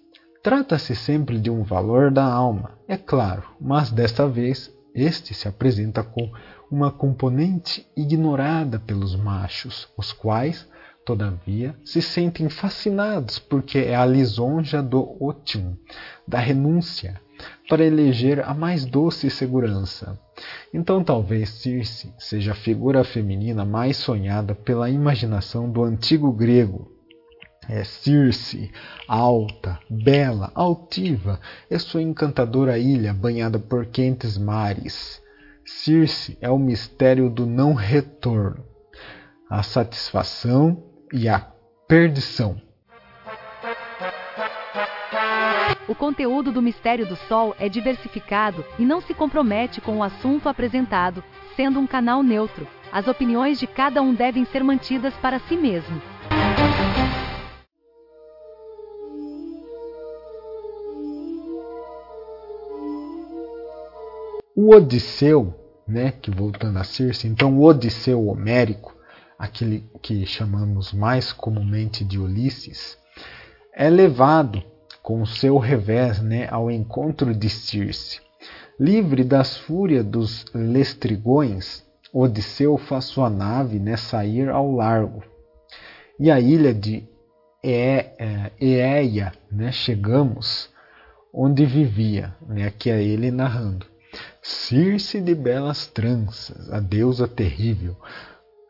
Trata-se sempre de um valor da alma, é claro, mas desta vez este se apresenta com uma componente ignorada pelos machos, os quais, todavia, se sentem fascinados porque é a lisonja do otium, da renúncia, para eleger a mais doce segurança. Então talvez Circe seja a figura feminina mais sonhada pela imaginação do antigo grego. É Circe, alta, bela, altiva, é sua encantadora ilha banhada por quentes mares. Circe é o mistério do não retorno, a satisfação e a perdição. O conteúdo do Mistério do Sol é diversificado e não se compromete com o assunto apresentado, sendo um canal neutro. As opiniões de cada um devem ser mantidas para si mesmo. O Odisseu, né, que voltando a Circe, então o Odisseu homérico, aquele que chamamos mais comumente de Ulisses, é levado com seu revés né, ao encontro de Circe. Livre das fúrias dos lestrigões, Odisseu faz sua nave né, sair ao largo. E a ilha de é, Eeia, né, chegamos onde vivia, né, aqui é ele narrando. Circe de belas tranças, a deusa terrível,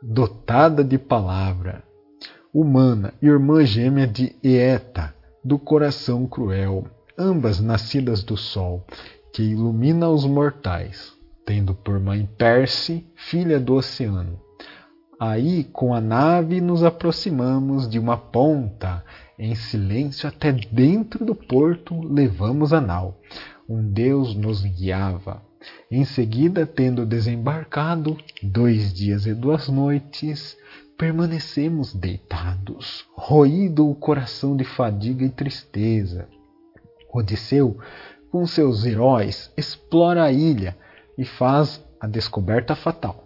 dotada de palavra, humana, irmã gêmea de Eeta, do coração cruel, ambas nascidas do sol, que ilumina os mortais, tendo por mãe Perse, filha do oceano. Aí, com a nave, nos aproximamos de uma ponta, em silêncio até dentro do porto levamos a nau. Um Deus nos guiava, em seguida, tendo desembarcado, dois dias e duas noites, permanecemos deitados, roído o coração de fadiga e tristeza. Odisseu, com seus heróis, explora a ilha e faz a descoberta fatal.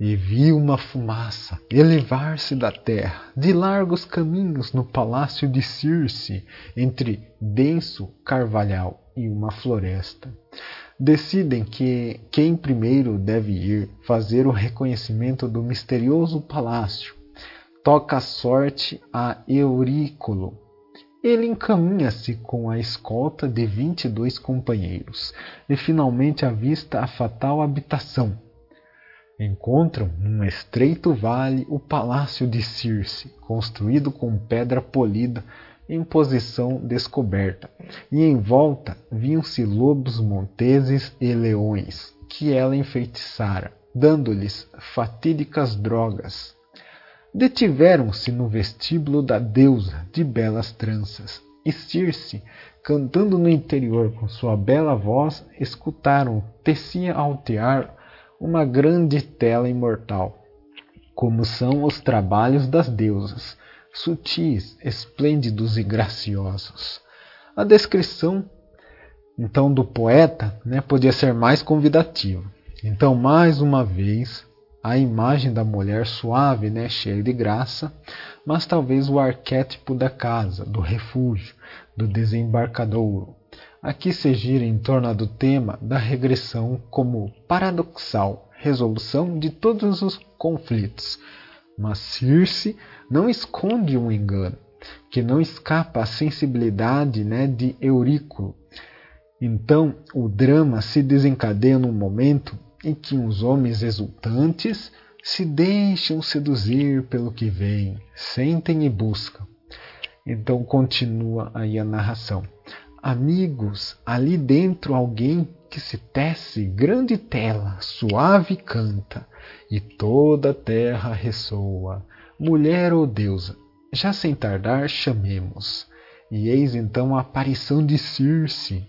E viu uma fumaça elevar-se da terra, de largos caminhos no palácio de Circe, entre denso carvalhal e uma floresta decidem que quem primeiro deve ir fazer o reconhecimento do misterioso palácio. Toca a sorte a Eurículo. Ele encaminha-se com a escolta de vinte e dois companheiros e finalmente avista a fatal habitação. Encontram num estreito vale o palácio de Circe, construído com pedra polida em posição descoberta, e em volta viam-se lobos monteses e leões, que ela enfeitiçara, dando-lhes fatídicas drogas. Detiveram-se no vestíbulo da deusa de belas tranças, e Circe, cantando no interior com sua bela voz, escutaram tecia altear uma grande tela imortal, como são os trabalhos das deusas, sutis, esplêndidos e graciosos. A descrição, então, do poeta né, podia ser mais convidativa. Então, mais uma vez, a imagem da mulher suave, né, cheia de graça, mas talvez o arquétipo da casa, do refúgio, do desembarcadouro. Aqui se gira em torno do tema da regressão como paradoxal resolução de todos os conflitos, mas Circe não esconde um engano, que não escapa à sensibilidade né, de Eurículo. Então, o drama se desencadeia num momento em que os homens exultantes se deixam seduzir pelo que vem, sentem e buscam. Então continua aí a narração. Amigos, ali dentro alguém que se tece grande tela, suave canta, e toda a terra ressoa. Mulher ou deusa, já sem tardar chamemos. E eis então a aparição de Circe.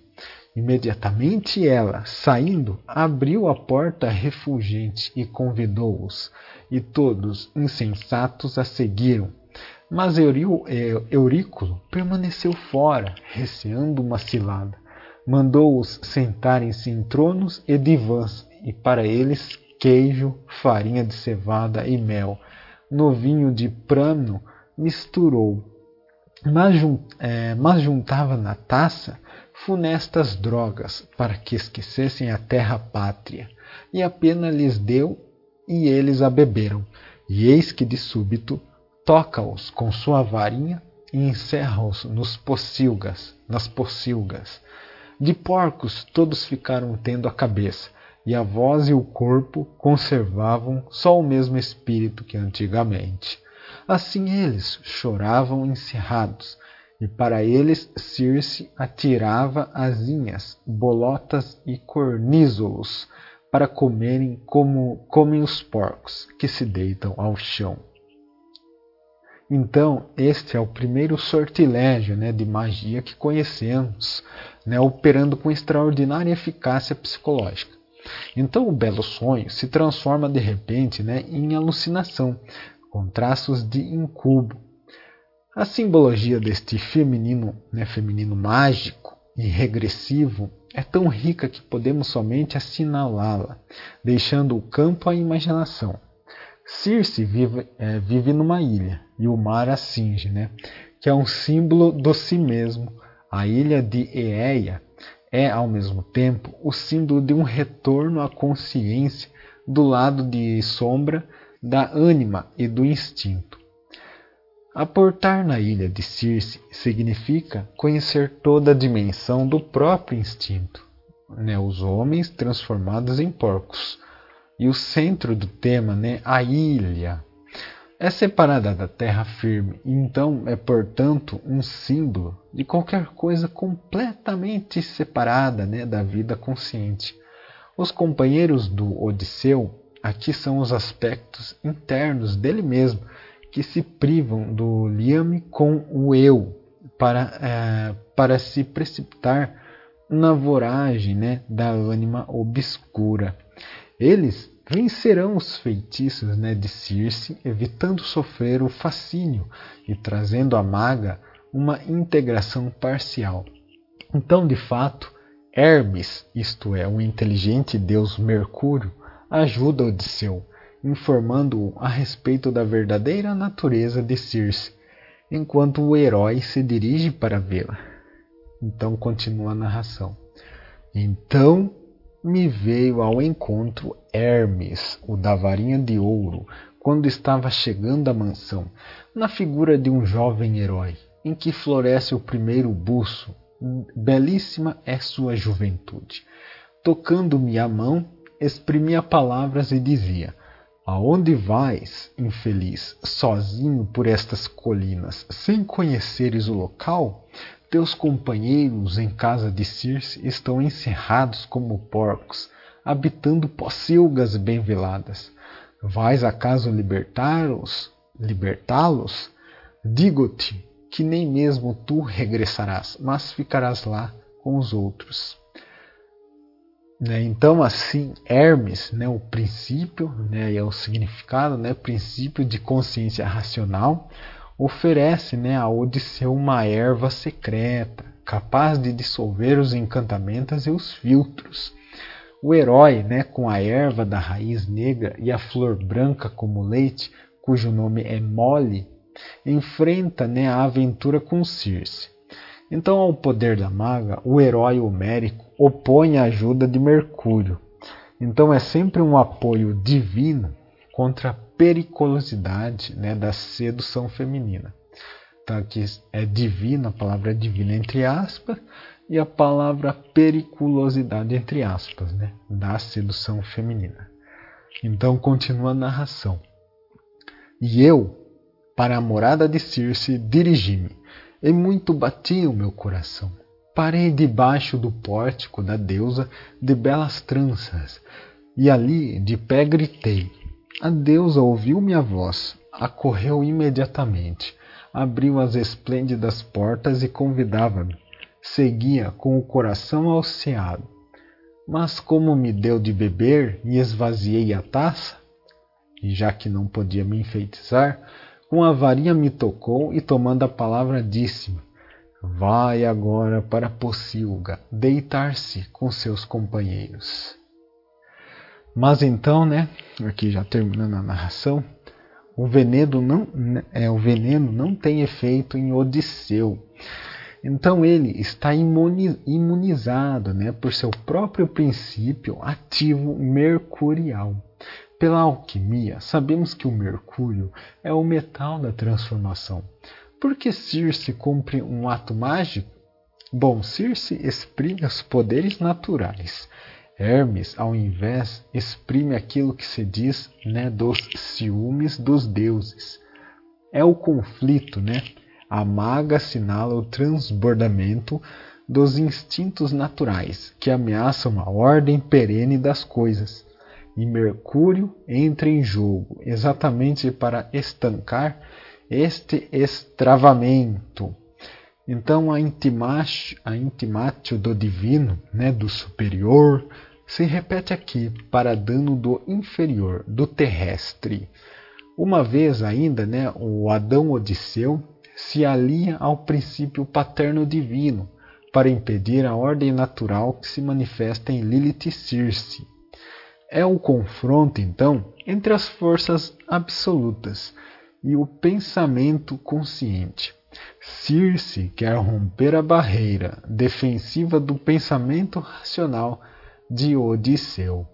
Imediatamente ela, saindo, abriu a porta refulgente e convidou-os, e todos, insensatos, a seguiram. Mas Eurículo permaneceu fora, receando uma cilada. Mandou-os sentarem-se em tronos e divãs, e para eles queijo, farinha de cevada e mel. No vinho de prano misturou, mas, é, mas juntava na taça funestas drogas para que esquecessem a terra pátria, e apenas lhes deu e eles a beberam. E eis que de súbito toca-os com sua varinha e encerra-os nos pocilgas, nas pocilgas. De porcos todos ficaram tendo a cabeça, e a voz e o corpo conservavam só o mesmo espírito que antigamente. Assim eles choravam encerrados, e para eles Circe atirava asinhas, bolotas e cornízolos para comerem como comem os porcos que se deitam ao chão. Então, este é o primeiro sortilégio né, de magia que conhecemos, né, operando com extraordinária eficácia psicológica. Então, o belo sonho se transforma de repente né, em alucinação, com traços de incubo. A simbologia deste feminino, né, feminino mágico e regressivo é tão rica que podemos somente assinalá-la, deixando o campo à imaginação. Circe vive, é, vive numa ilha e o mar a cinge, né? que é um símbolo do si mesmo. A ilha de Eeia é, ao mesmo tempo, o símbolo de um retorno à consciência do lado de sombra da ânima e do instinto. Aportar na ilha de Circe significa conhecer toda a dimensão do próprio instinto, né? os homens transformados em porcos e o centro do tema, né, a ilha, é separada da terra firme, então é, portanto, um símbolo de qualquer coisa completamente separada né, da vida consciente. Os companheiros do Odisseu aqui são os aspectos internos dele mesmo, que se privam do liame com o eu, para, é, para se precipitar na voragem né, da ânima obscura. Eles vencerão os feitiços né, de Circe, evitando sofrer o fascínio e trazendo à maga uma integração parcial. Então, de fato, Hermes, isto é, o inteligente deus Mercúrio, ajuda Odisseu, informando-o a respeito da verdadeira natureza de Circe, enquanto o herói se dirige para vê-la. Então continua a narração. Então me veio ao encontro Hermes, o da varinha de ouro, quando estava chegando à mansão, na figura de um jovem herói, em que floresce o primeiro buço. Belíssima é sua juventude. Tocando-me a mão, exprimia palavras e dizia: Aonde vais, infeliz, sozinho por estas colinas, sem conheceres o local? Teus companheiros em casa de Circe estão encerrados como porcos, habitando pocilgas bem veladas. Vais acaso libertá-los? Libertá-los? Digo-te que nem mesmo tu regressarás, mas ficarás lá com os outros. Né? Então, assim, Hermes, né, o princípio, né, é o significado, né, princípio de consciência racional, oferece né, a Odisseu uma erva secreta, capaz de dissolver os encantamentos e os filtros. O herói, né, com a erva da raiz negra e a flor branca como leite, cujo nome é Mole, enfrenta né, a aventura com Circe. Então, ao poder da maga, o herói homérico opõe a ajuda de Mercúrio. Então, é sempre um apoio divino contra periculosidade né, da sedução feminina. Então, aqui é divina, a palavra é divina entre aspas, e a palavra periculosidade entre aspas, né, da sedução feminina. Então, continua a narração. E eu, para a morada de Circe, dirigi-me e muito batia o meu coração. Parei debaixo do pórtico da deusa de belas tranças, e ali de pé gritei. A deusa ouviu minha voz, acorreu imediatamente, abriu as esplêndidas portas e convidava-me. Seguia com o coração alceado. Mas como me deu de beber e esvaziei a taça, e já que não podia me enfeitiçar, com a varinha me tocou e tomando a palavra disse-me: Vai agora para Pocilga deitar-se com seus companheiros. Mas então, né, aqui já terminando a narração, o veneno não, é, o veneno não tem efeito em Odisseu. Então ele está imunizado né, por seu próprio princípio ativo mercurial. Pela alquimia, sabemos que o mercúrio é o metal da transformação. Por que Circe cumpre um ato mágico? Bom, Circe exprime os poderes naturais Hermes, ao invés, exprime aquilo que se diz né, dos ciúmes dos deuses. É o conflito, né? A maga assinala o transbordamento dos instintos naturais que ameaçam a ordem perene das coisas. E Mercúrio entra em jogo exatamente para estancar este extravamento. Então a intimatio, a intimatio do divino, né, do superior, se repete aqui para dano do inferior, do terrestre. Uma vez ainda, né, o Adão Odisseu se alia ao princípio paterno divino para impedir a ordem natural que se manifesta em Lilith e Circe. É o confronto, então, entre as forças absolutas e o pensamento consciente. Circe quer romper a barreira defensiva do pensamento racional de Odisseu.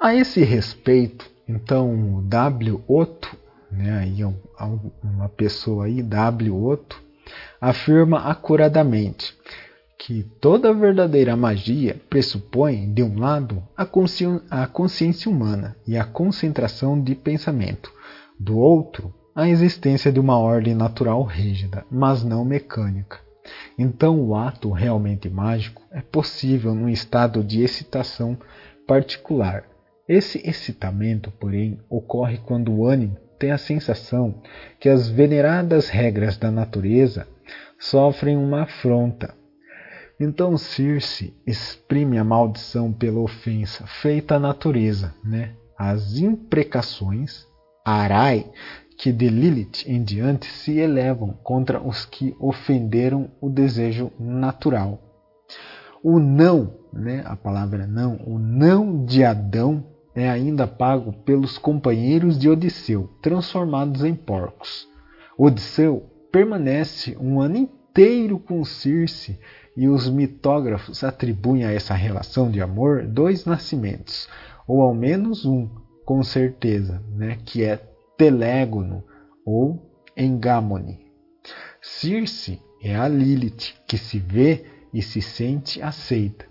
A esse respeito, então, W. Otto, né, aí uma pessoa aí, W. Otto, afirma acuradamente que toda verdadeira magia pressupõe, de um lado, a, consci a consciência humana e a concentração de pensamento, do outro, a existência de uma ordem natural rígida, mas não mecânica. Então, o ato realmente mágico é possível num estado de excitação particular. Esse excitamento, porém, ocorre quando o ânimo tem a sensação que as veneradas regras da natureza sofrem uma afronta então Circe exprime a maldição pela ofensa feita à natureza, né? As imprecações, arai, que de Lilith em diante se elevam contra os que ofenderam o desejo natural. O não, né, a palavra não, o não de Adão é ainda pago pelos companheiros de Odisseu, transformados em porcos. Odisseu permanece um ano inteiro com Circe e os mitógrafos atribuem a essa relação de amor dois nascimentos, ou ao menos um, com certeza, né, que é Telégono ou Engamone. Circe é a Lilith que se vê e se sente aceita.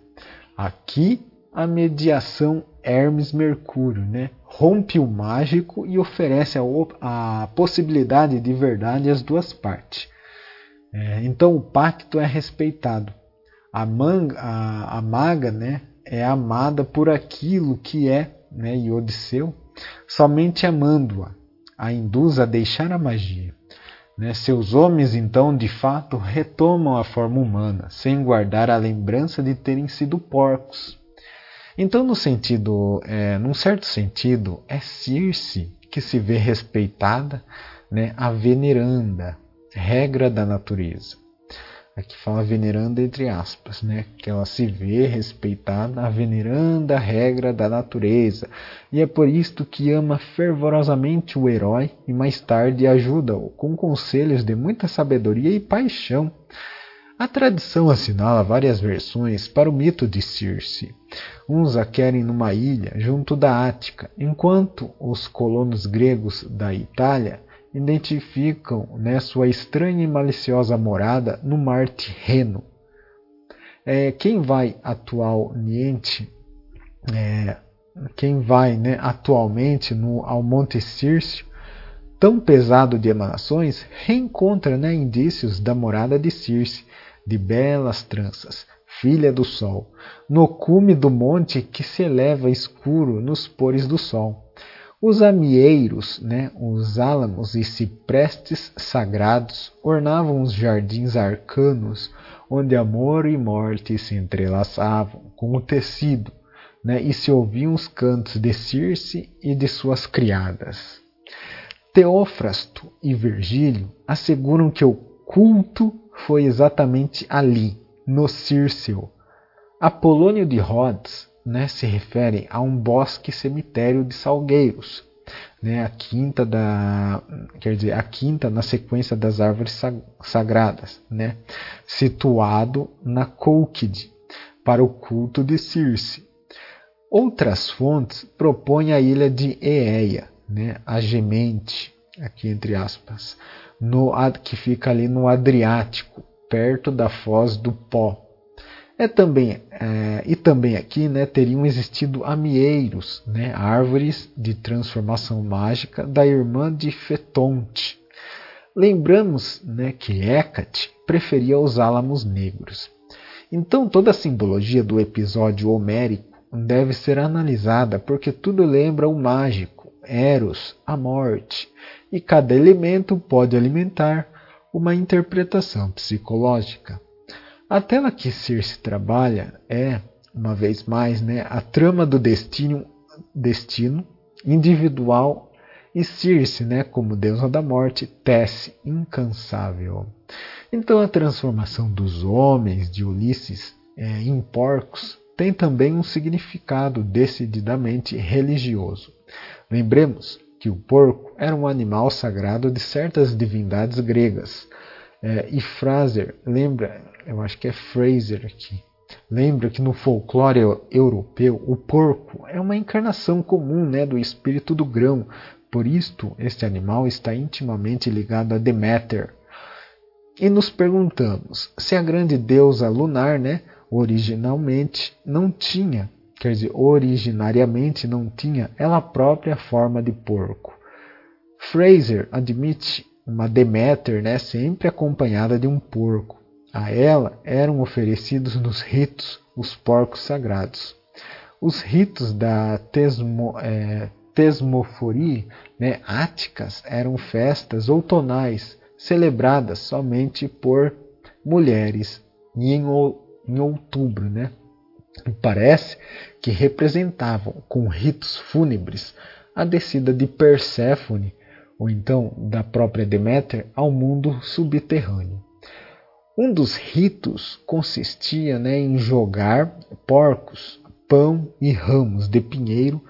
Aqui a mediação Hermes-Mercúrio, né? rompe o mágico e oferece a, a possibilidade de verdade às duas partes. É, então o pacto é respeitado. A, manga, a, a maga né, é amada por aquilo que é, né, e Odisseu, somente amando-a, a induz a deixar a magia. Né? Seus homens, então, de fato, retomam a forma humana, sem guardar a lembrança de terem sido porcos. Então, no sentido, é, num certo sentido, é Circe que se vê respeitada, né, a veneranda, regra da natureza. Aqui fala veneranda entre aspas, né? Que ela se vê respeitada a veneranda regra da natureza. E é por isto que ama fervorosamente o herói e mais tarde ajuda-o com conselhos de muita sabedoria e paixão. A tradição assinala várias versões para o mito de Circe. Uns a querem numa ilha junto da Ática, enquanto os colonos gregos da Itália identificam né, sua estranha e maliciosa morada no mar Tirreno. É, quem vai atualmente, é, quem vai né, atualmente no, ao Monte Círcio, tão pesado de emanações, reencontra né, indícios da morada de Circe, de belas tranças, filha do sol, no cume do monte que se eleva escuro nos pores do sol. Os amieiros, né, os álamos e ciprestes sagrados ornavam os jardins arcanos, onde amor e morte se entrelaçavam com o tecido, né, e se ouviam os cantos de Circe e de suas criadas. Teófrasto e Virgílio asseguram que o culto foi exatamente ali, no Círceo. Apolônio de Rhodes né, se refere a um bosque cemitério de salgueiros, né, a quinta da, quer dizer, a quinta na sequência das árvores sagradas, né, situado na Colquide, para o culto de Circe. Outras fontes propõem a ilha de Eeia, né, a gemente, aqui entre aspas, no, que fica ali no Adriático, perto da foz do Pó. É também, é, e também aqui né, teriam existido amieiros, né, árvores de transformação mágica da irmã de Fetonte. Lembramos né, que Hecate preferia os álamos negros. Então toda a simbologia do episódio homérico deve ser analisada porque tudo lembra o mágico, Eros, a morte, e cada elemento pode alimentar uma interpretação psicológica. A tela que Circe trabalha é, uma vez mais, né, a trama do destino, destino individual e Circe, né, como deusa da morte, tece incansável. Então a transformação dos homens de Ulisses é, em porcos tem também um significado decididamente religioso. Lembremos que o porco era um animal sagrado de certas divindades gregas. É, e Fraser lembra, eu acho que é Fraser aqui, lembra que no folclore europeu o porco é uma encarnação comum né, do espírito do grão. Por isto, este animal está intimamente ligado a Deméter. E nos perguntamos se a grande deusa lunar, né, originalmente não tinha quer dizer, originariamente não tinha ela própria forma de porco. Fraser admite uma Deméter né, sempre acompanhada de um porco. A ela eram oferecidos nos ritos os porcos sagrados. Os ritos da tesmo, é, tesmoforia né, áticas eram festas outonais celebradas somente por mulheres e em, em outubro, né? Parece que representavam com ritos fúnebres a descida de Perséfone, ou então da própria Deméter, ao mundo subterrâneo. Um dos ritos consistia né, em jogar porcos, pão e ramos de pinheiro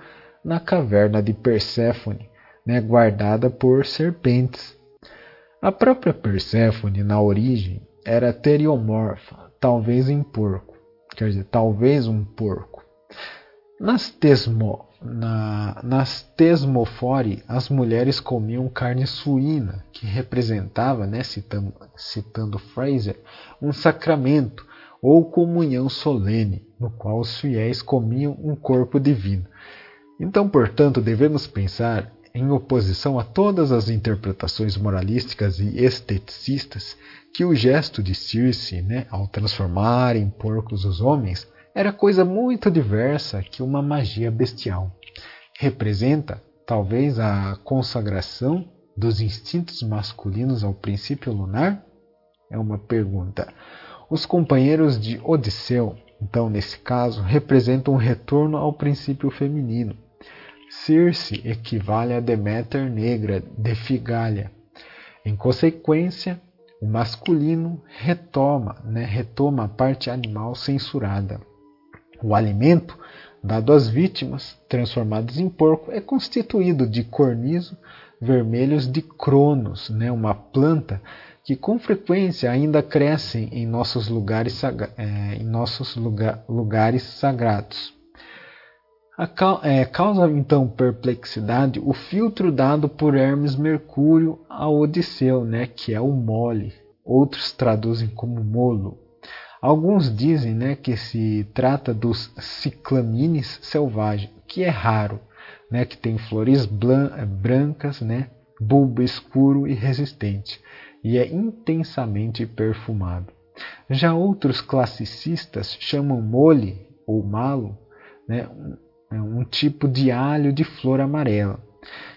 na caverna de Perséfone, né, guardada por serpentes. A própria Perséfone, na origem, era teriomorfa, talvez em porco quer dizer, talvez um porco. Nas, tesmo, na, nas tesmofore, as mulheres comiam carne suína, que representava, né, citando, citando Fraser, um sacramento ou comunhão solene, no qual os fiéis comiam um corpo divino. Então, portanto, devemos pensar em oposição a todas as interpretações moralísticas e esteticistas, que o gesto de Circe, né, ao transformar em porcos os homens, era coisa muito diversa que uma magia bestial. Representa, talvez, a consagração dos instintos masculinos ao princípio lunar? É uma pergunta. Os companheiros de Odisseu, então, nesse caso, representam um retorno ao princípio feminino Circe equivale a Deméter negra de Figália. Em consequência, o masculino retoma, né, retoma a parte animal censurada. O alimento dado às vítimas, transformadas em porco, é constituído de cornizo vermelhos de cronos, né, uma planta que com frequência ainda cresce em nossos lugares, é, em nossos lugar, lugares sagrados. É, causa então perplexidade o filtro dado por Hermes Mercúrio a Odisseu, né, que é o mole. Outros traduzem como molo. Alguns dizem né, que se trata dos ciclamines selvagem, que é raro, né, que tem flores brancas, né, bulbo escuro e resistente, e é intensamente perfumado. Já outros classicistas chamam mole ou malo né, um, um tipo de alho de flor amarela.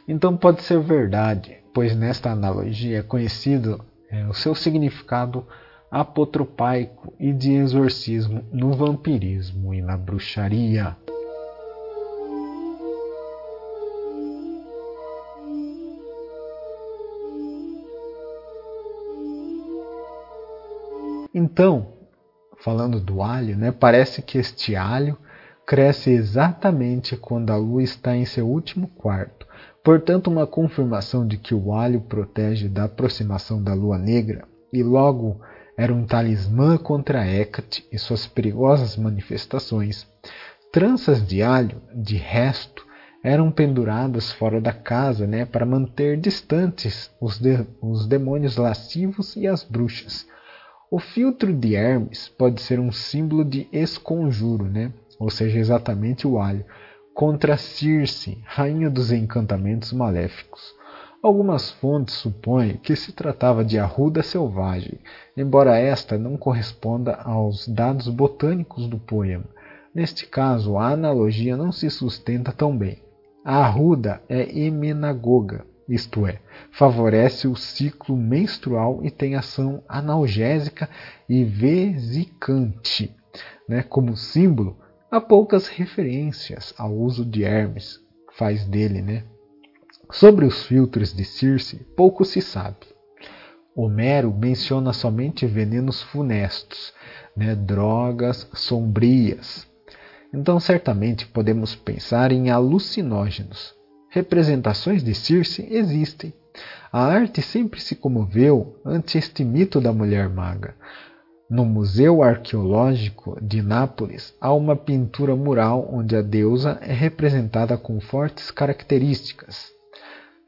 Então pode ser verdade, pois nesta analogia é conhecido é, o seu significado apotropaico e de exorcismo no vampirismo e na bruxaria. Então, falando do alho, né, parece que este alho cresce exatamente quando a lua está em seu último quarto. Portanto, uma confirmação de que o alho protege da aproximação da lua negra e logo era um talismã contra Hecate e suas perigosas manifestações. Tranças de alho, de resto, eram penduradas fora da casa né, para manter distantes os, de, os demônios lascivos e as bruxas. O filtro de Hermes pode ser um símbolo de esconjuro, né? ou seja, exatamente o alho, contra Circe, rainha dos encantamentos maléficos. Algumas fontes supõem que se tratava de arruda selvagem, embora esta não corresponda aos dados botânicos do poema. Neste caso, a analogia não se sustenta tão bem. A arruda é emenagoga, isto é, favorece o ciclo menstrual e tem ação analgésica e vesicante. Né? Como símbolo, há poucas referências ao uso de Hermes, faz dele, né? Sobre os filtros de Circe, pouco se sabe. Homero menciona somente venenos funestos, né, drogas sombrias. Então, certamente podemos pensar em alucinógenos. Representações de Circe existem. A arte sempre se comoveu ante este mito da mulher maga. No Museu Arqueológico de Nápoles há uma pintura mural onde a deusa é representada com fortes características.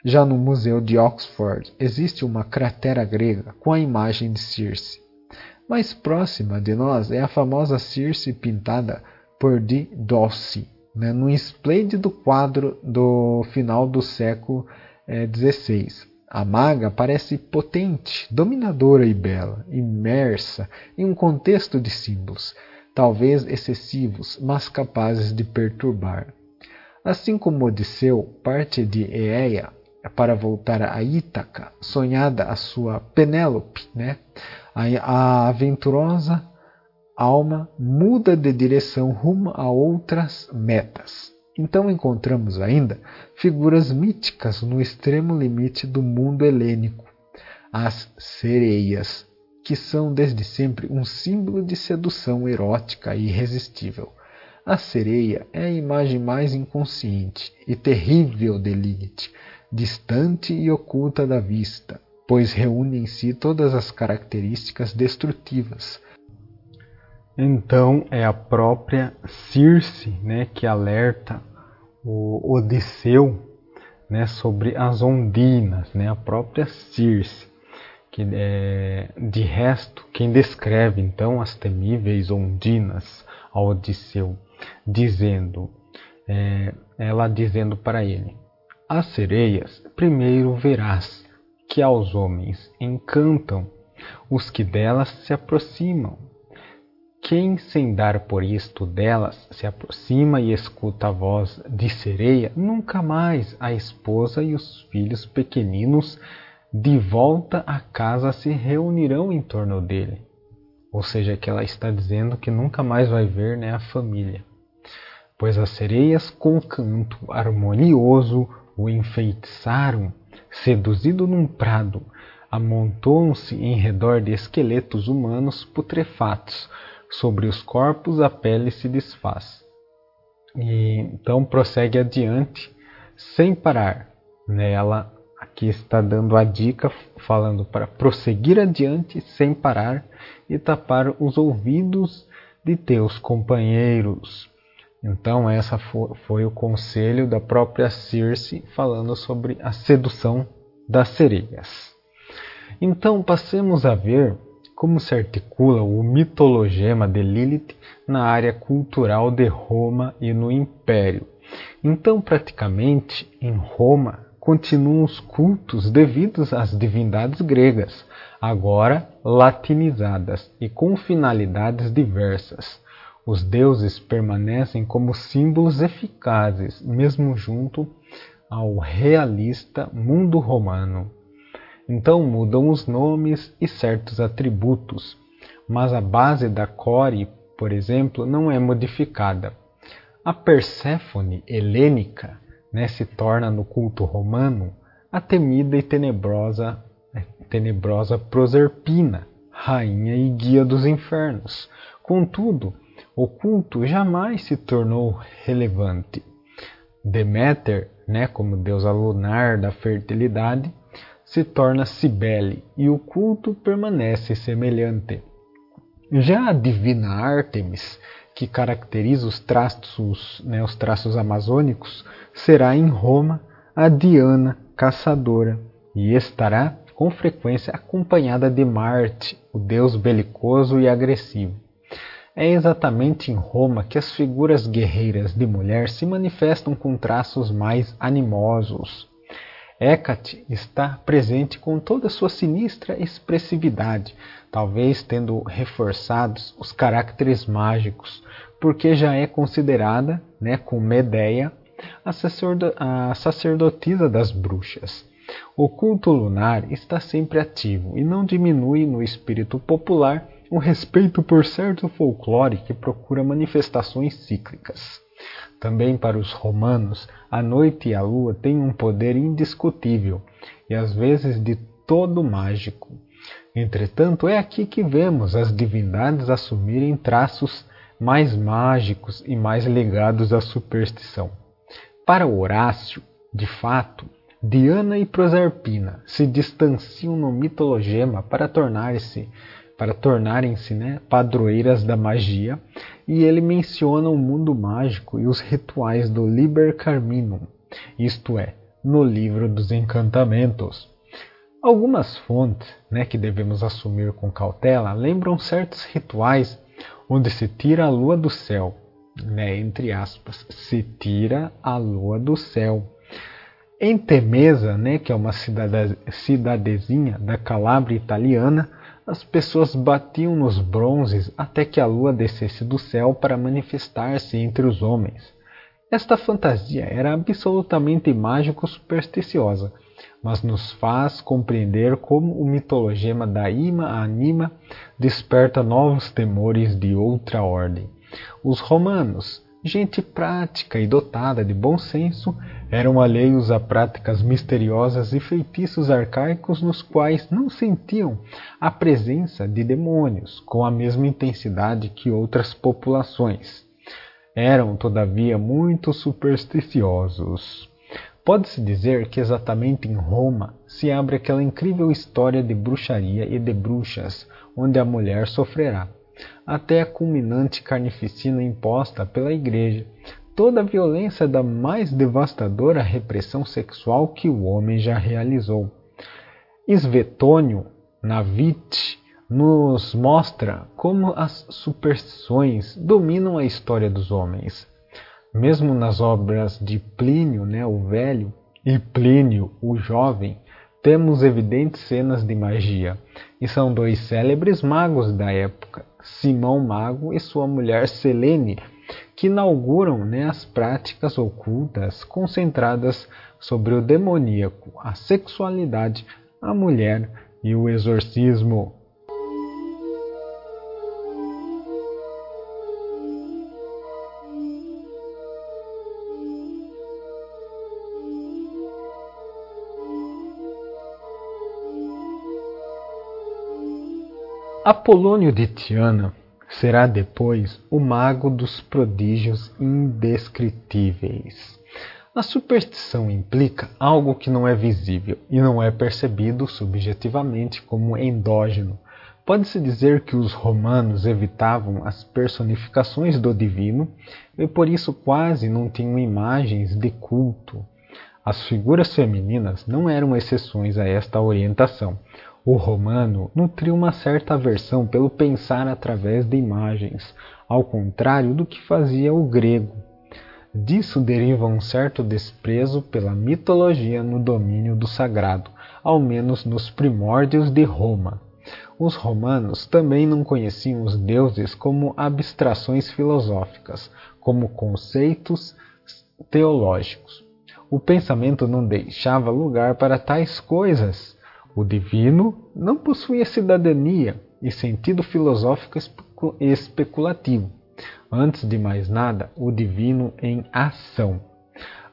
Já no Museu de Oxford existe uma cratera grega com a imagem de Circe. Mais próxima de nós é a famosa Circe pintada por Di Dossi, né, num esplêndido quadro do final do século XVI. Eh, a maga parece potente, dominadora e bela, imersa em um contexto de símbolos, talvez excessivos, mas capazes de perturbar. Assim como Odisseu parte de Eeia para voltar a Ítaca, sonhada a sua Penélope, né? a aventurosa alma muda de direção rumo a outras metas. Então encontramos ainda figuras míticas no extremo limite do mundo helênico, as sereias, que são desde sempre um símbolo de sedução erótica e irresistível. A sereia é a imagem mais inconsciente e terrível de Lilith, distante e oculta da vista, pois reúne em si todas as características destrutivas. Então é a própria Circe né, que alerta o Odisseu né, sobre as ondinas, né, a própria Circe. Que, é, de resto, quem descreve então as temíveis ondinas a Odisseu, dizendo, é, ela dizendo para ele: as sereias primeiro verás que aos homens encantam os que delas se aproximam. Quem, sem dar por isto delas, se aproxima e escuta a voz de sereia, nunca mais a esposa e os filhos pequeninos de volta à casa se reunirão em torno dele. Ou seja, que ela está dizendo que nunca mais vai ver né, a família. Pois as sereias, com canto harmonioso, o enfeitiçaram, seduzido num prado, amontoam-se em redor de esqueletos humanos putrefatos. Sobre os corpos a pele se desfaz. E então prossegue adiante sem parar. Ela aqui está dando a dica falando para prosseguir adiante sem parar e tapar os ouvidos de teus companheiros, então, essa foi o conselho da própria Circe falando sobre a sedução das sereias. Então, passemos a ver como se articula o mitologema de Lilith na área cultural de Roma e no Império. Então, praticamente, em Roma continuam os cultos devidos às divindades gregas, agora latinizadas e com finalidades diversas. Os deuses permanecem como símbolos eficazes, mesmo junto ao realista mundo romano. Então mudam os nomes e certos atributos, mas a base da core, por exemplo, não é modificada. A Perséfone helênica né, se torna no culto romano a temida e tenebrosa, tenebrosa Proserpina, rainha e guia dos infernos. Contudo, o culto jamais se tornou relevante. Deméter, né, como deusa lunar da fertilidade, se torna Cibele e o culto permanece semelhante. Já a divina Ártemis, que caracteriza os traços, né, os traços amazônicos, será em Roma a Diana caçadora e estará com frequência acompanhada de Marte, o deus belicoso e agressivo. É exatamente em Roma que as figuras guerreiras de mulher se manifestam com traços mais animosos. Hecate está presente com toda sua sinistra expressividade, talvez tendo reforçados os caracteres mágicos, porque já é considerada, né, com Medeia, a, a sacerdotisa das bruxas. O culto lunar está sempre ativo e não diminui no espírito popular o respeito por certo folclore que procura manifestações cíclicas. Também para os romanos, a noite e a lua têm um poder indiscutível e às vezes de todo mágico. Entretanto, é aqui que vemos as divindades assumirem traços mais mágicos e mais ligados à superstição. Para Horácio, de fato, Diana e Proserpina se distanciam no mitologema para tornar-se para tornarem-se né, padroeiras da magia, e ele menciona o mundo mágico e os rituais do Liber Carminum, isto é, no livro dos encantamentos. Algumas fontes, né, que devemos assumir com cautela, lembram certos rituais onde se tira a lua do céu, né, entre aspas, se tira a lua do céu. Em Temesa, né, que é uma cidadezinha da Calábria italiana, as pessoas batiam nos bronzes até que a lua descesse do céu para manifestar-se entre os homens. Esta fantasia era absolutamente mágico-supersticiosa, mas nos faz compreender como o mitologema da Ima Anima desperta novos temores de outra ordem. Os romanos, gente prática e dotada de bom senso, eram alheios a práticas misteriosas e feitiços arcaicos nos quais não sentiam a presença de demônios com a mesma intensidade que outras populações. Eram, todavia, muito supersticiosos. Pode-se dizer que exatamente em Roma se abre aquela incrível história de bruxaria e de bruxas, onde a mulher sofrerá, até a culminante carnificina imposta pela Igreja, toda a violência da mais devastadora repressão sexual que o homem já realizou. Svetônio Navit nos mostra como as superstições dominam a história dos homens. Mesmo nas obras de Plínio, né, o Velho, e Plínio, o Jovem, temos evidentes cenas de magia, e são dois célebres magos da época, Simão Mago e sua mulher Selene, que inauguram né, as práticas ocultas concentradas sobre o demoníaco, a sexualidade, a mulher e o exorcismo. Apolônio de Tiana será depois o mago dos prodígios indescritíveis. A superstição implica algo que não é visível e não é percebido subjetivamente como endógeno. Pode-se dizer que os romanos evitavam as personificações do divino e por isso quase não tinham imagens de culto. As figuras femininas não eram exceções a esta orientação. O romano nutriu uma certa aversão pelo pensar através de imagens, ao contrário do que fazia o grego. Disso deriva um certo desprezo pela mitologia no domínio do sagrado, ao menos nos primórdios de Roma. Os romanos também não conheciam os deuses como abstrações filosóficas, como conceitos teológicos. O pensamento não deixava lugar para tais coisas. O divino não possuía cidadania e sentido filosófico especulativo. Antes de mais nada, o divino em ação.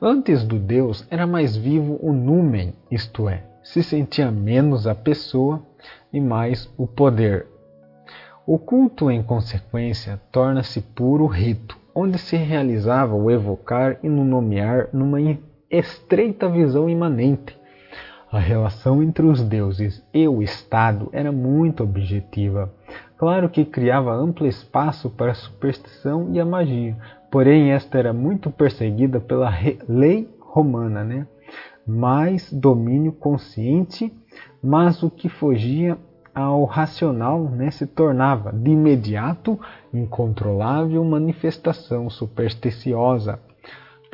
Antes do Deus era mais vivo o numen, isto é, se sentia menos a pessoa e mais o poder. O culto, em consequência, torna-se puro rito, onde se realizava o evocar e no nomear numa estreita visão imanente. A relação entre os deuses e o Estado era muito objetiva. Claro que criava amplo espaço para a superstição e a magia, porém esta era muito perseguida pela lei romana, né? mais domínio consciente, mas o que fugia ao racional né, se tornava de imediato incontrolável manifestação supersticiosa.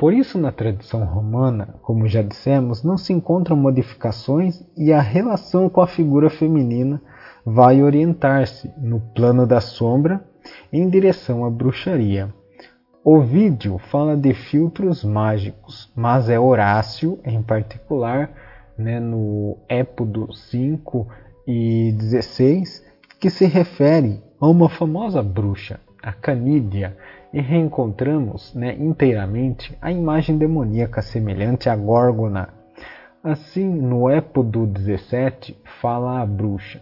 Por isso, na tradição romana, como já dissemos, não se encontram modificações e a relação com a figura feminina vai orientar-se no plano da sombra em direção à bruxaria. Ovídio fala de filtros mágicos, mas é Horácio, em particular, né, no Épodo 5 e 16, que se refere a uma famosa bruxa, a Canídia, e reencontramos né, inteiramente a imagem demoníaca semelhante à Górgona. Assim, no Épodo 17, fala a bruxa.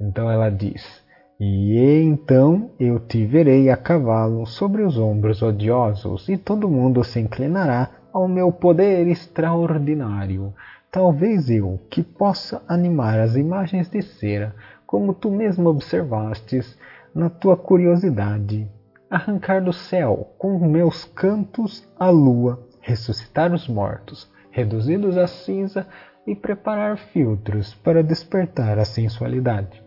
Então ela diz: e então eu te verei a cavalo sobre os ombros odiosos, e todo mundo se inclinará ao meu poder extraordinário. Talvez eu, que possa animar as imagens de cera, como tu mesmo observastes, na tua curiosidade, arrancar do céu com meus cantos a lua, ressuscitar os mortos, reduzi-los a cinza e preparar filtros para despertar a sensualidade.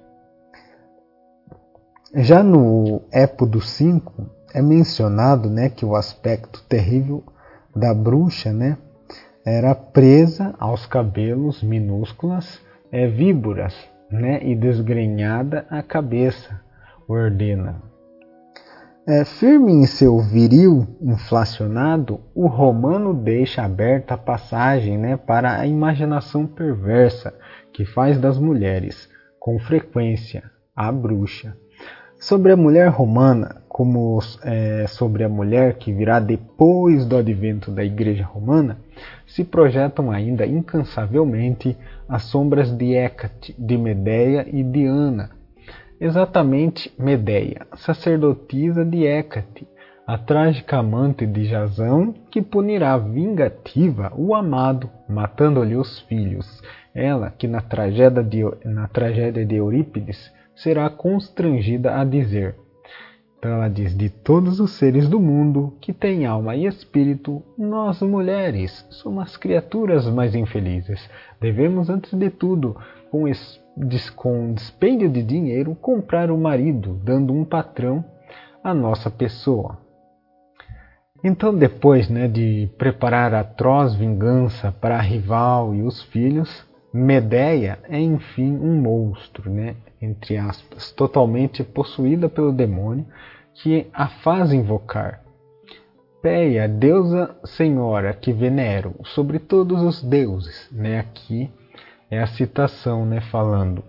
Já no Épodo 5 é mencionado né, que o aspecto terrível da bruxa né, era presa aos cabelos minúsculas é, víboras né, e desgrenhada a cabeça, ordena. É, firme em seu viril inflacionado, o romano deixa aberta a passagem né, para a imaginação perversa que faz das mulheres, com frequência, a bruxa. Sobre a mulher romana, como é, sobre a mulher que virá depois do advento da Igreja Romana, se projetam ainda incansavelmente as sombras de Hécate, de Medeia e de Ana. Exatamente Medeia, sacerdotisa de Hécate, a trágica amante de Jasão, que punirá vingativa o amado, matando-lhe os filhos. Ela, que na tragédia de, na tragédia de Eurípides será constrangida a dizer. Então ela diz: De todos os seres do mundo que têm alma e espírito, nós mulheres somos as criaturas mais infelizes. Devemos, antes de tudo, com, com dispêndio de dinheiro, comprar o marido, dando um patrão à nossa pessoa. Então, depois né, de preparar atroz vingança para a rival e os filhos, Medeia é enfim um monstro, né? entre aspas, totalmente possuída pelo demônio que a faz invocar. Peia, deusa senhora que venero sobre todos os deuses, né? Aqui é a citação, né, falando.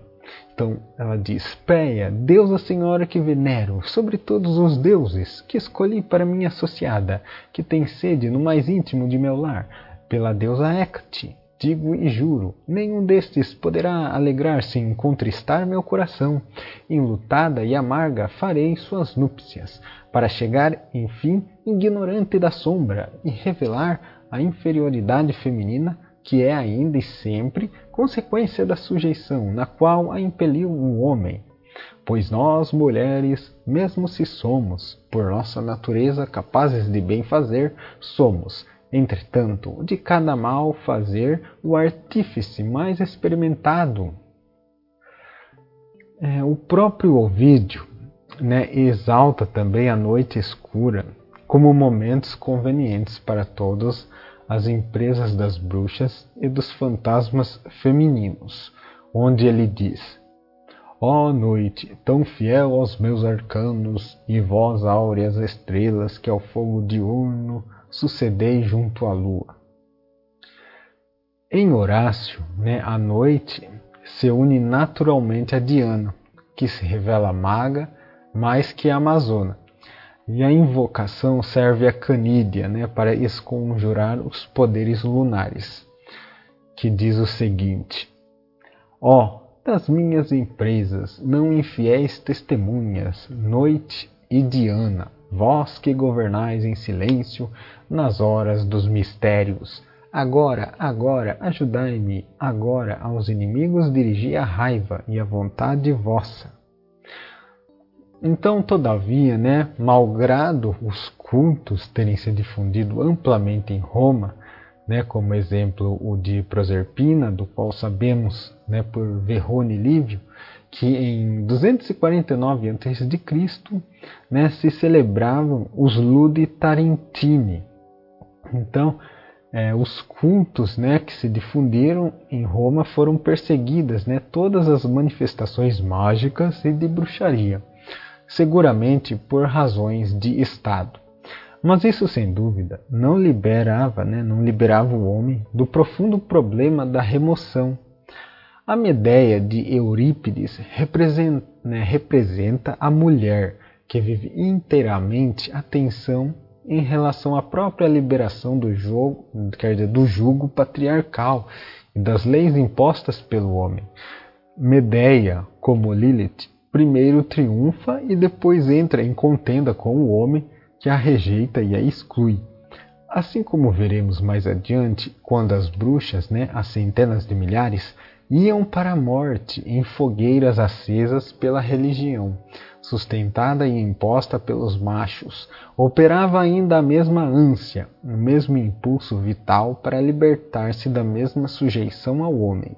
Então ela diz: Peia, deusa senhora que venero sobre todos os deuses que escolhi para minha associada, que tem sede no mais íntimo de meu lar, pela deusa Hecate, Digo e juro, nenhum destes poderá alegrar-se em contristar meu coração. Enlutada e amarga farei suas núpcias, para chegar, enfim, ignorante da sombra e revelar a inferioridade feminina que é ainda e sempre consequência da sujeição na qual a impeliu um homem. Pois nós, mulheres, mesmo se somos, por nossa natureza, capazes de bem fazer, somos, Entretanto, de cada mal fazer o artífice mais experimentado. É, o próprio Ovídio né, exalta também a noite escura como momentos convenientes para todas as empresas das bruxas e dos fantasmas femininos, onde ele diz: Ó oh, noite, tão fiel aos meus arcanos, e vós áureas estrelas que ao fogo diurno sucedei junto à lua. Em Horácio, né, a noite se une naturalmente a Diana, que se revela maga mais que a Amazona. E a invocação serve a Canídia né, para esconjurar os poderes lunares, que diz o seguinte: Ó, oh, das minhas empresas, não infiéis testemunhas, noite e Diana, vós que governais em silêncio nas horas dos mistérios, Agora, agora, ajudai-me, agora aos inimigos dirigi a raiva e a vontade vossa. Então, todavia, né, malgrado os cultos terem se difundido amplamente em Roma, né, como exemplo o de Proserpina, do qual sabemos né, por Verrone Lívio, que em 249 a.C. Né, se celebravam os Ludi Tarentini. Então, é, os cultos né, que se difundiram em Roma foram perseguidas, né, todas as manifestações mágicas e de bruxaria, seguramente por razões de Estado. Mas isso, sem dúvida, não liberava, né, não liberava o homem do profundo problema da remoção. A Medeia de Eurípides representa, né, representa a mulher que vive inteiramente a tensão em relação à própria liberação do jogo, quer dizer, do jugo patriarcal e das leis impostas pelo homem. Medeia, como Lilith, primeiro triunfa e depois entra em contenda com o homem que a rejeita e a exclui. Assim como veremos mais adiante, quando as bruxas, né, as centenas de milhares, iam para a morte em fogueiras acesas pela religião, sustentada e imposta pelos machos, operava ainda a mesma ânsia, o mesmo impulso vital para libertar-se da mesma sujeição ao homem.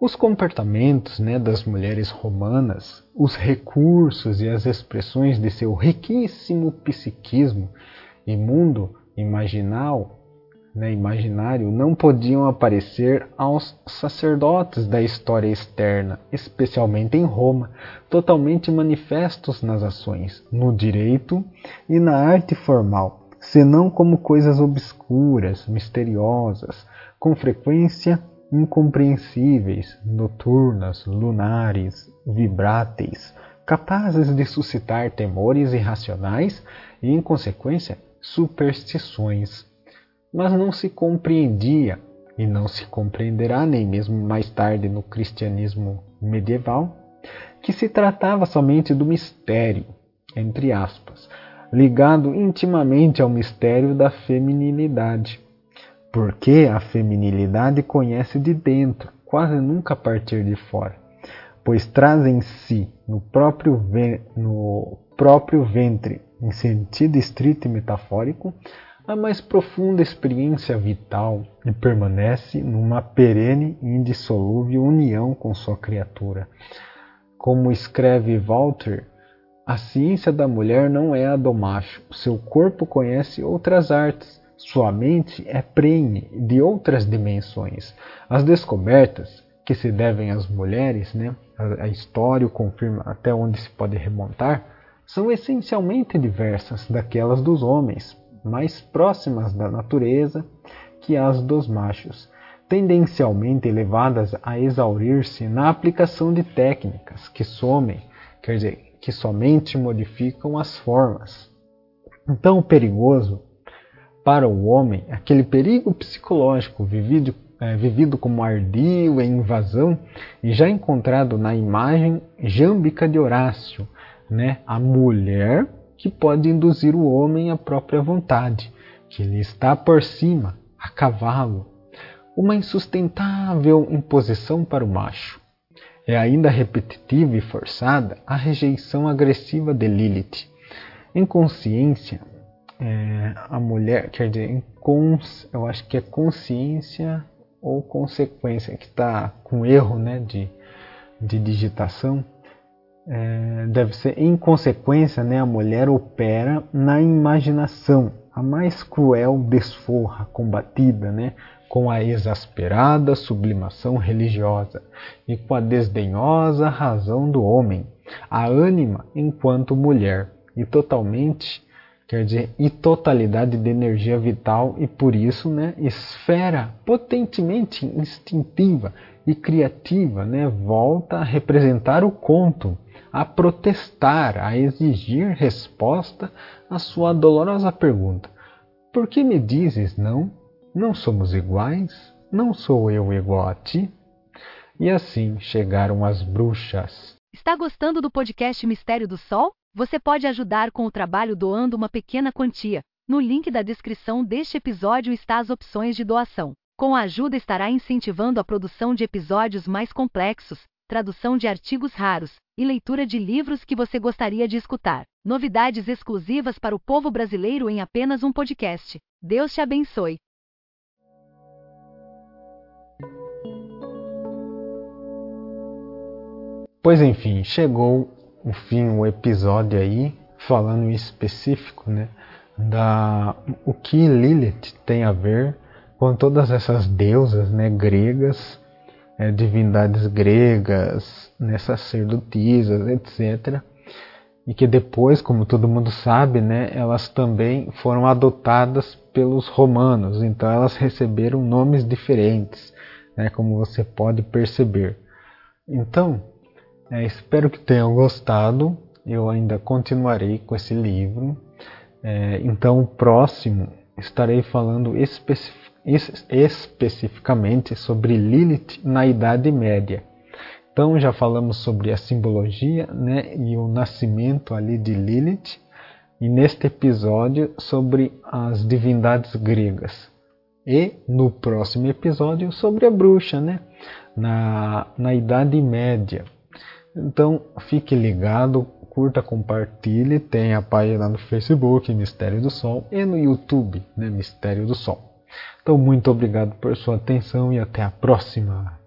Os comportamentos né, das mulheres romanas, os recursos e as expressões de seu riquíssimo psiquismo e mundo imaginal né, imaginário não podiam aparecer aos sacerdotes da história externa, especialmente em Roma, totalmente manifestos nas ações, no direito e na arte formal, senão como coisas obscuras, misteriosas, com frequência incompreensíveis, noturnas, lunares, vibráteis, capazes de suscitar temores irracionais e, em consequência, superstições mas não se compreendia e não se compreenderá nem mesmo mais tarde no cristianismo medieval que se tratava somente do mistério, entre aspas, ligado intimamente ao mistério da feminilidade. Porque a feminilidade conhece de dentro, quase nunca a partir de fora, pois traz em si, no próprio, no próprio ventre, em sentido estrito e metafórico, a mais profunda experiência vital e permanece numa perene e indissolúvel união com sua criatura. Como escreve Walter, a ciência da mulher não é a do macho. Seu corpo conhece outras artes, sua mente é prene de outras dimensões. As descobertas que se devem às mulheres, né, a história o confirma até onde se pode remontar, são essencialmente diversas daquelas dos homens mais próximas da natureza que as dos machos, tendencialmente levadas a exaurir-se na aplicação de técnicas que somem, quer dizer, que somente modificam as formas. Então, perigoso para o homem, aquele perigo psicológico vivido, é, vivido como ardil e invasão, e já encontrado na imagem jâmbica de Horácio, né? a mulher que pode induzir o homem à própria vontade, que lhe está por cima, a cavalo, uma insustentável imposição para o macho. É ainda repetitiva e forçada a rejeição agressiva de Lilith. Em consciência, é, a mulher, quer dizer, eu acho que é consciência ou consequência, que está com erro né, de, de digitação é, deve ser em consequência, né, a mulher opera na imaginação, a mais cruel desforra combatida, né, com a exasperada sublimação religiosa e com a desdenhosa razão do homem, a ânima enquanto mulher e totalmente quer dizer, e totalidade de energia vital e por isso, né, esfera potentemente instintiva e criativa, né, volta a representar o conto, a protestar, a exigir resposta à sua dolorosa pergunta: Por que me dizes não? Não somos iguais? Não sou eu igual a ti? E assim chegaram as bruxas. Está gostando do podcast Mistério do Sol? Você pode ajudar com o trabalho doando uma pequena quantia. No link da descrição deste episódio está as opções de doação. Com a ajuda estará incentivando a produção de episódios mais complexos, tradução de artigos raros e leitura de livros que você gostaria de escutar. Novidades exclusivas para o povo brasileiro em apenas um podcast. Deus te abençoe. Pois enfim, chegou o fim, o episódio aí, falando em específico, né, da o que Lilith tem a ver com todas essas deusas, né, gregas, é, divindades gregas, né, sacerdotisas, etc. E que depois, como todo mundo sabe, né, elas também foram adotadas pelos romanos, então elas receberam nomes diferentes, né, como você pode perceber. Então, é, espero que tenham gostado. Eu ainda continuarei com esse livro. É, então, o próximo estarei falando especi especificamente sobre Lilith na Idade Média. Então, já falamos sobre a simbologia né, e o nascimento ali de Lilith. E neste episódio, sobre as divindades gregas. E no próximo episódio, sobre a bruxa, né? na, na Idade Média. Então fique ligado, curta, compartilhe, tem a página no Facebook, Mistério do Sol, e no YouTube, né, Mistério do Sol. Então muito obrigado por sua atenção e até a próxima.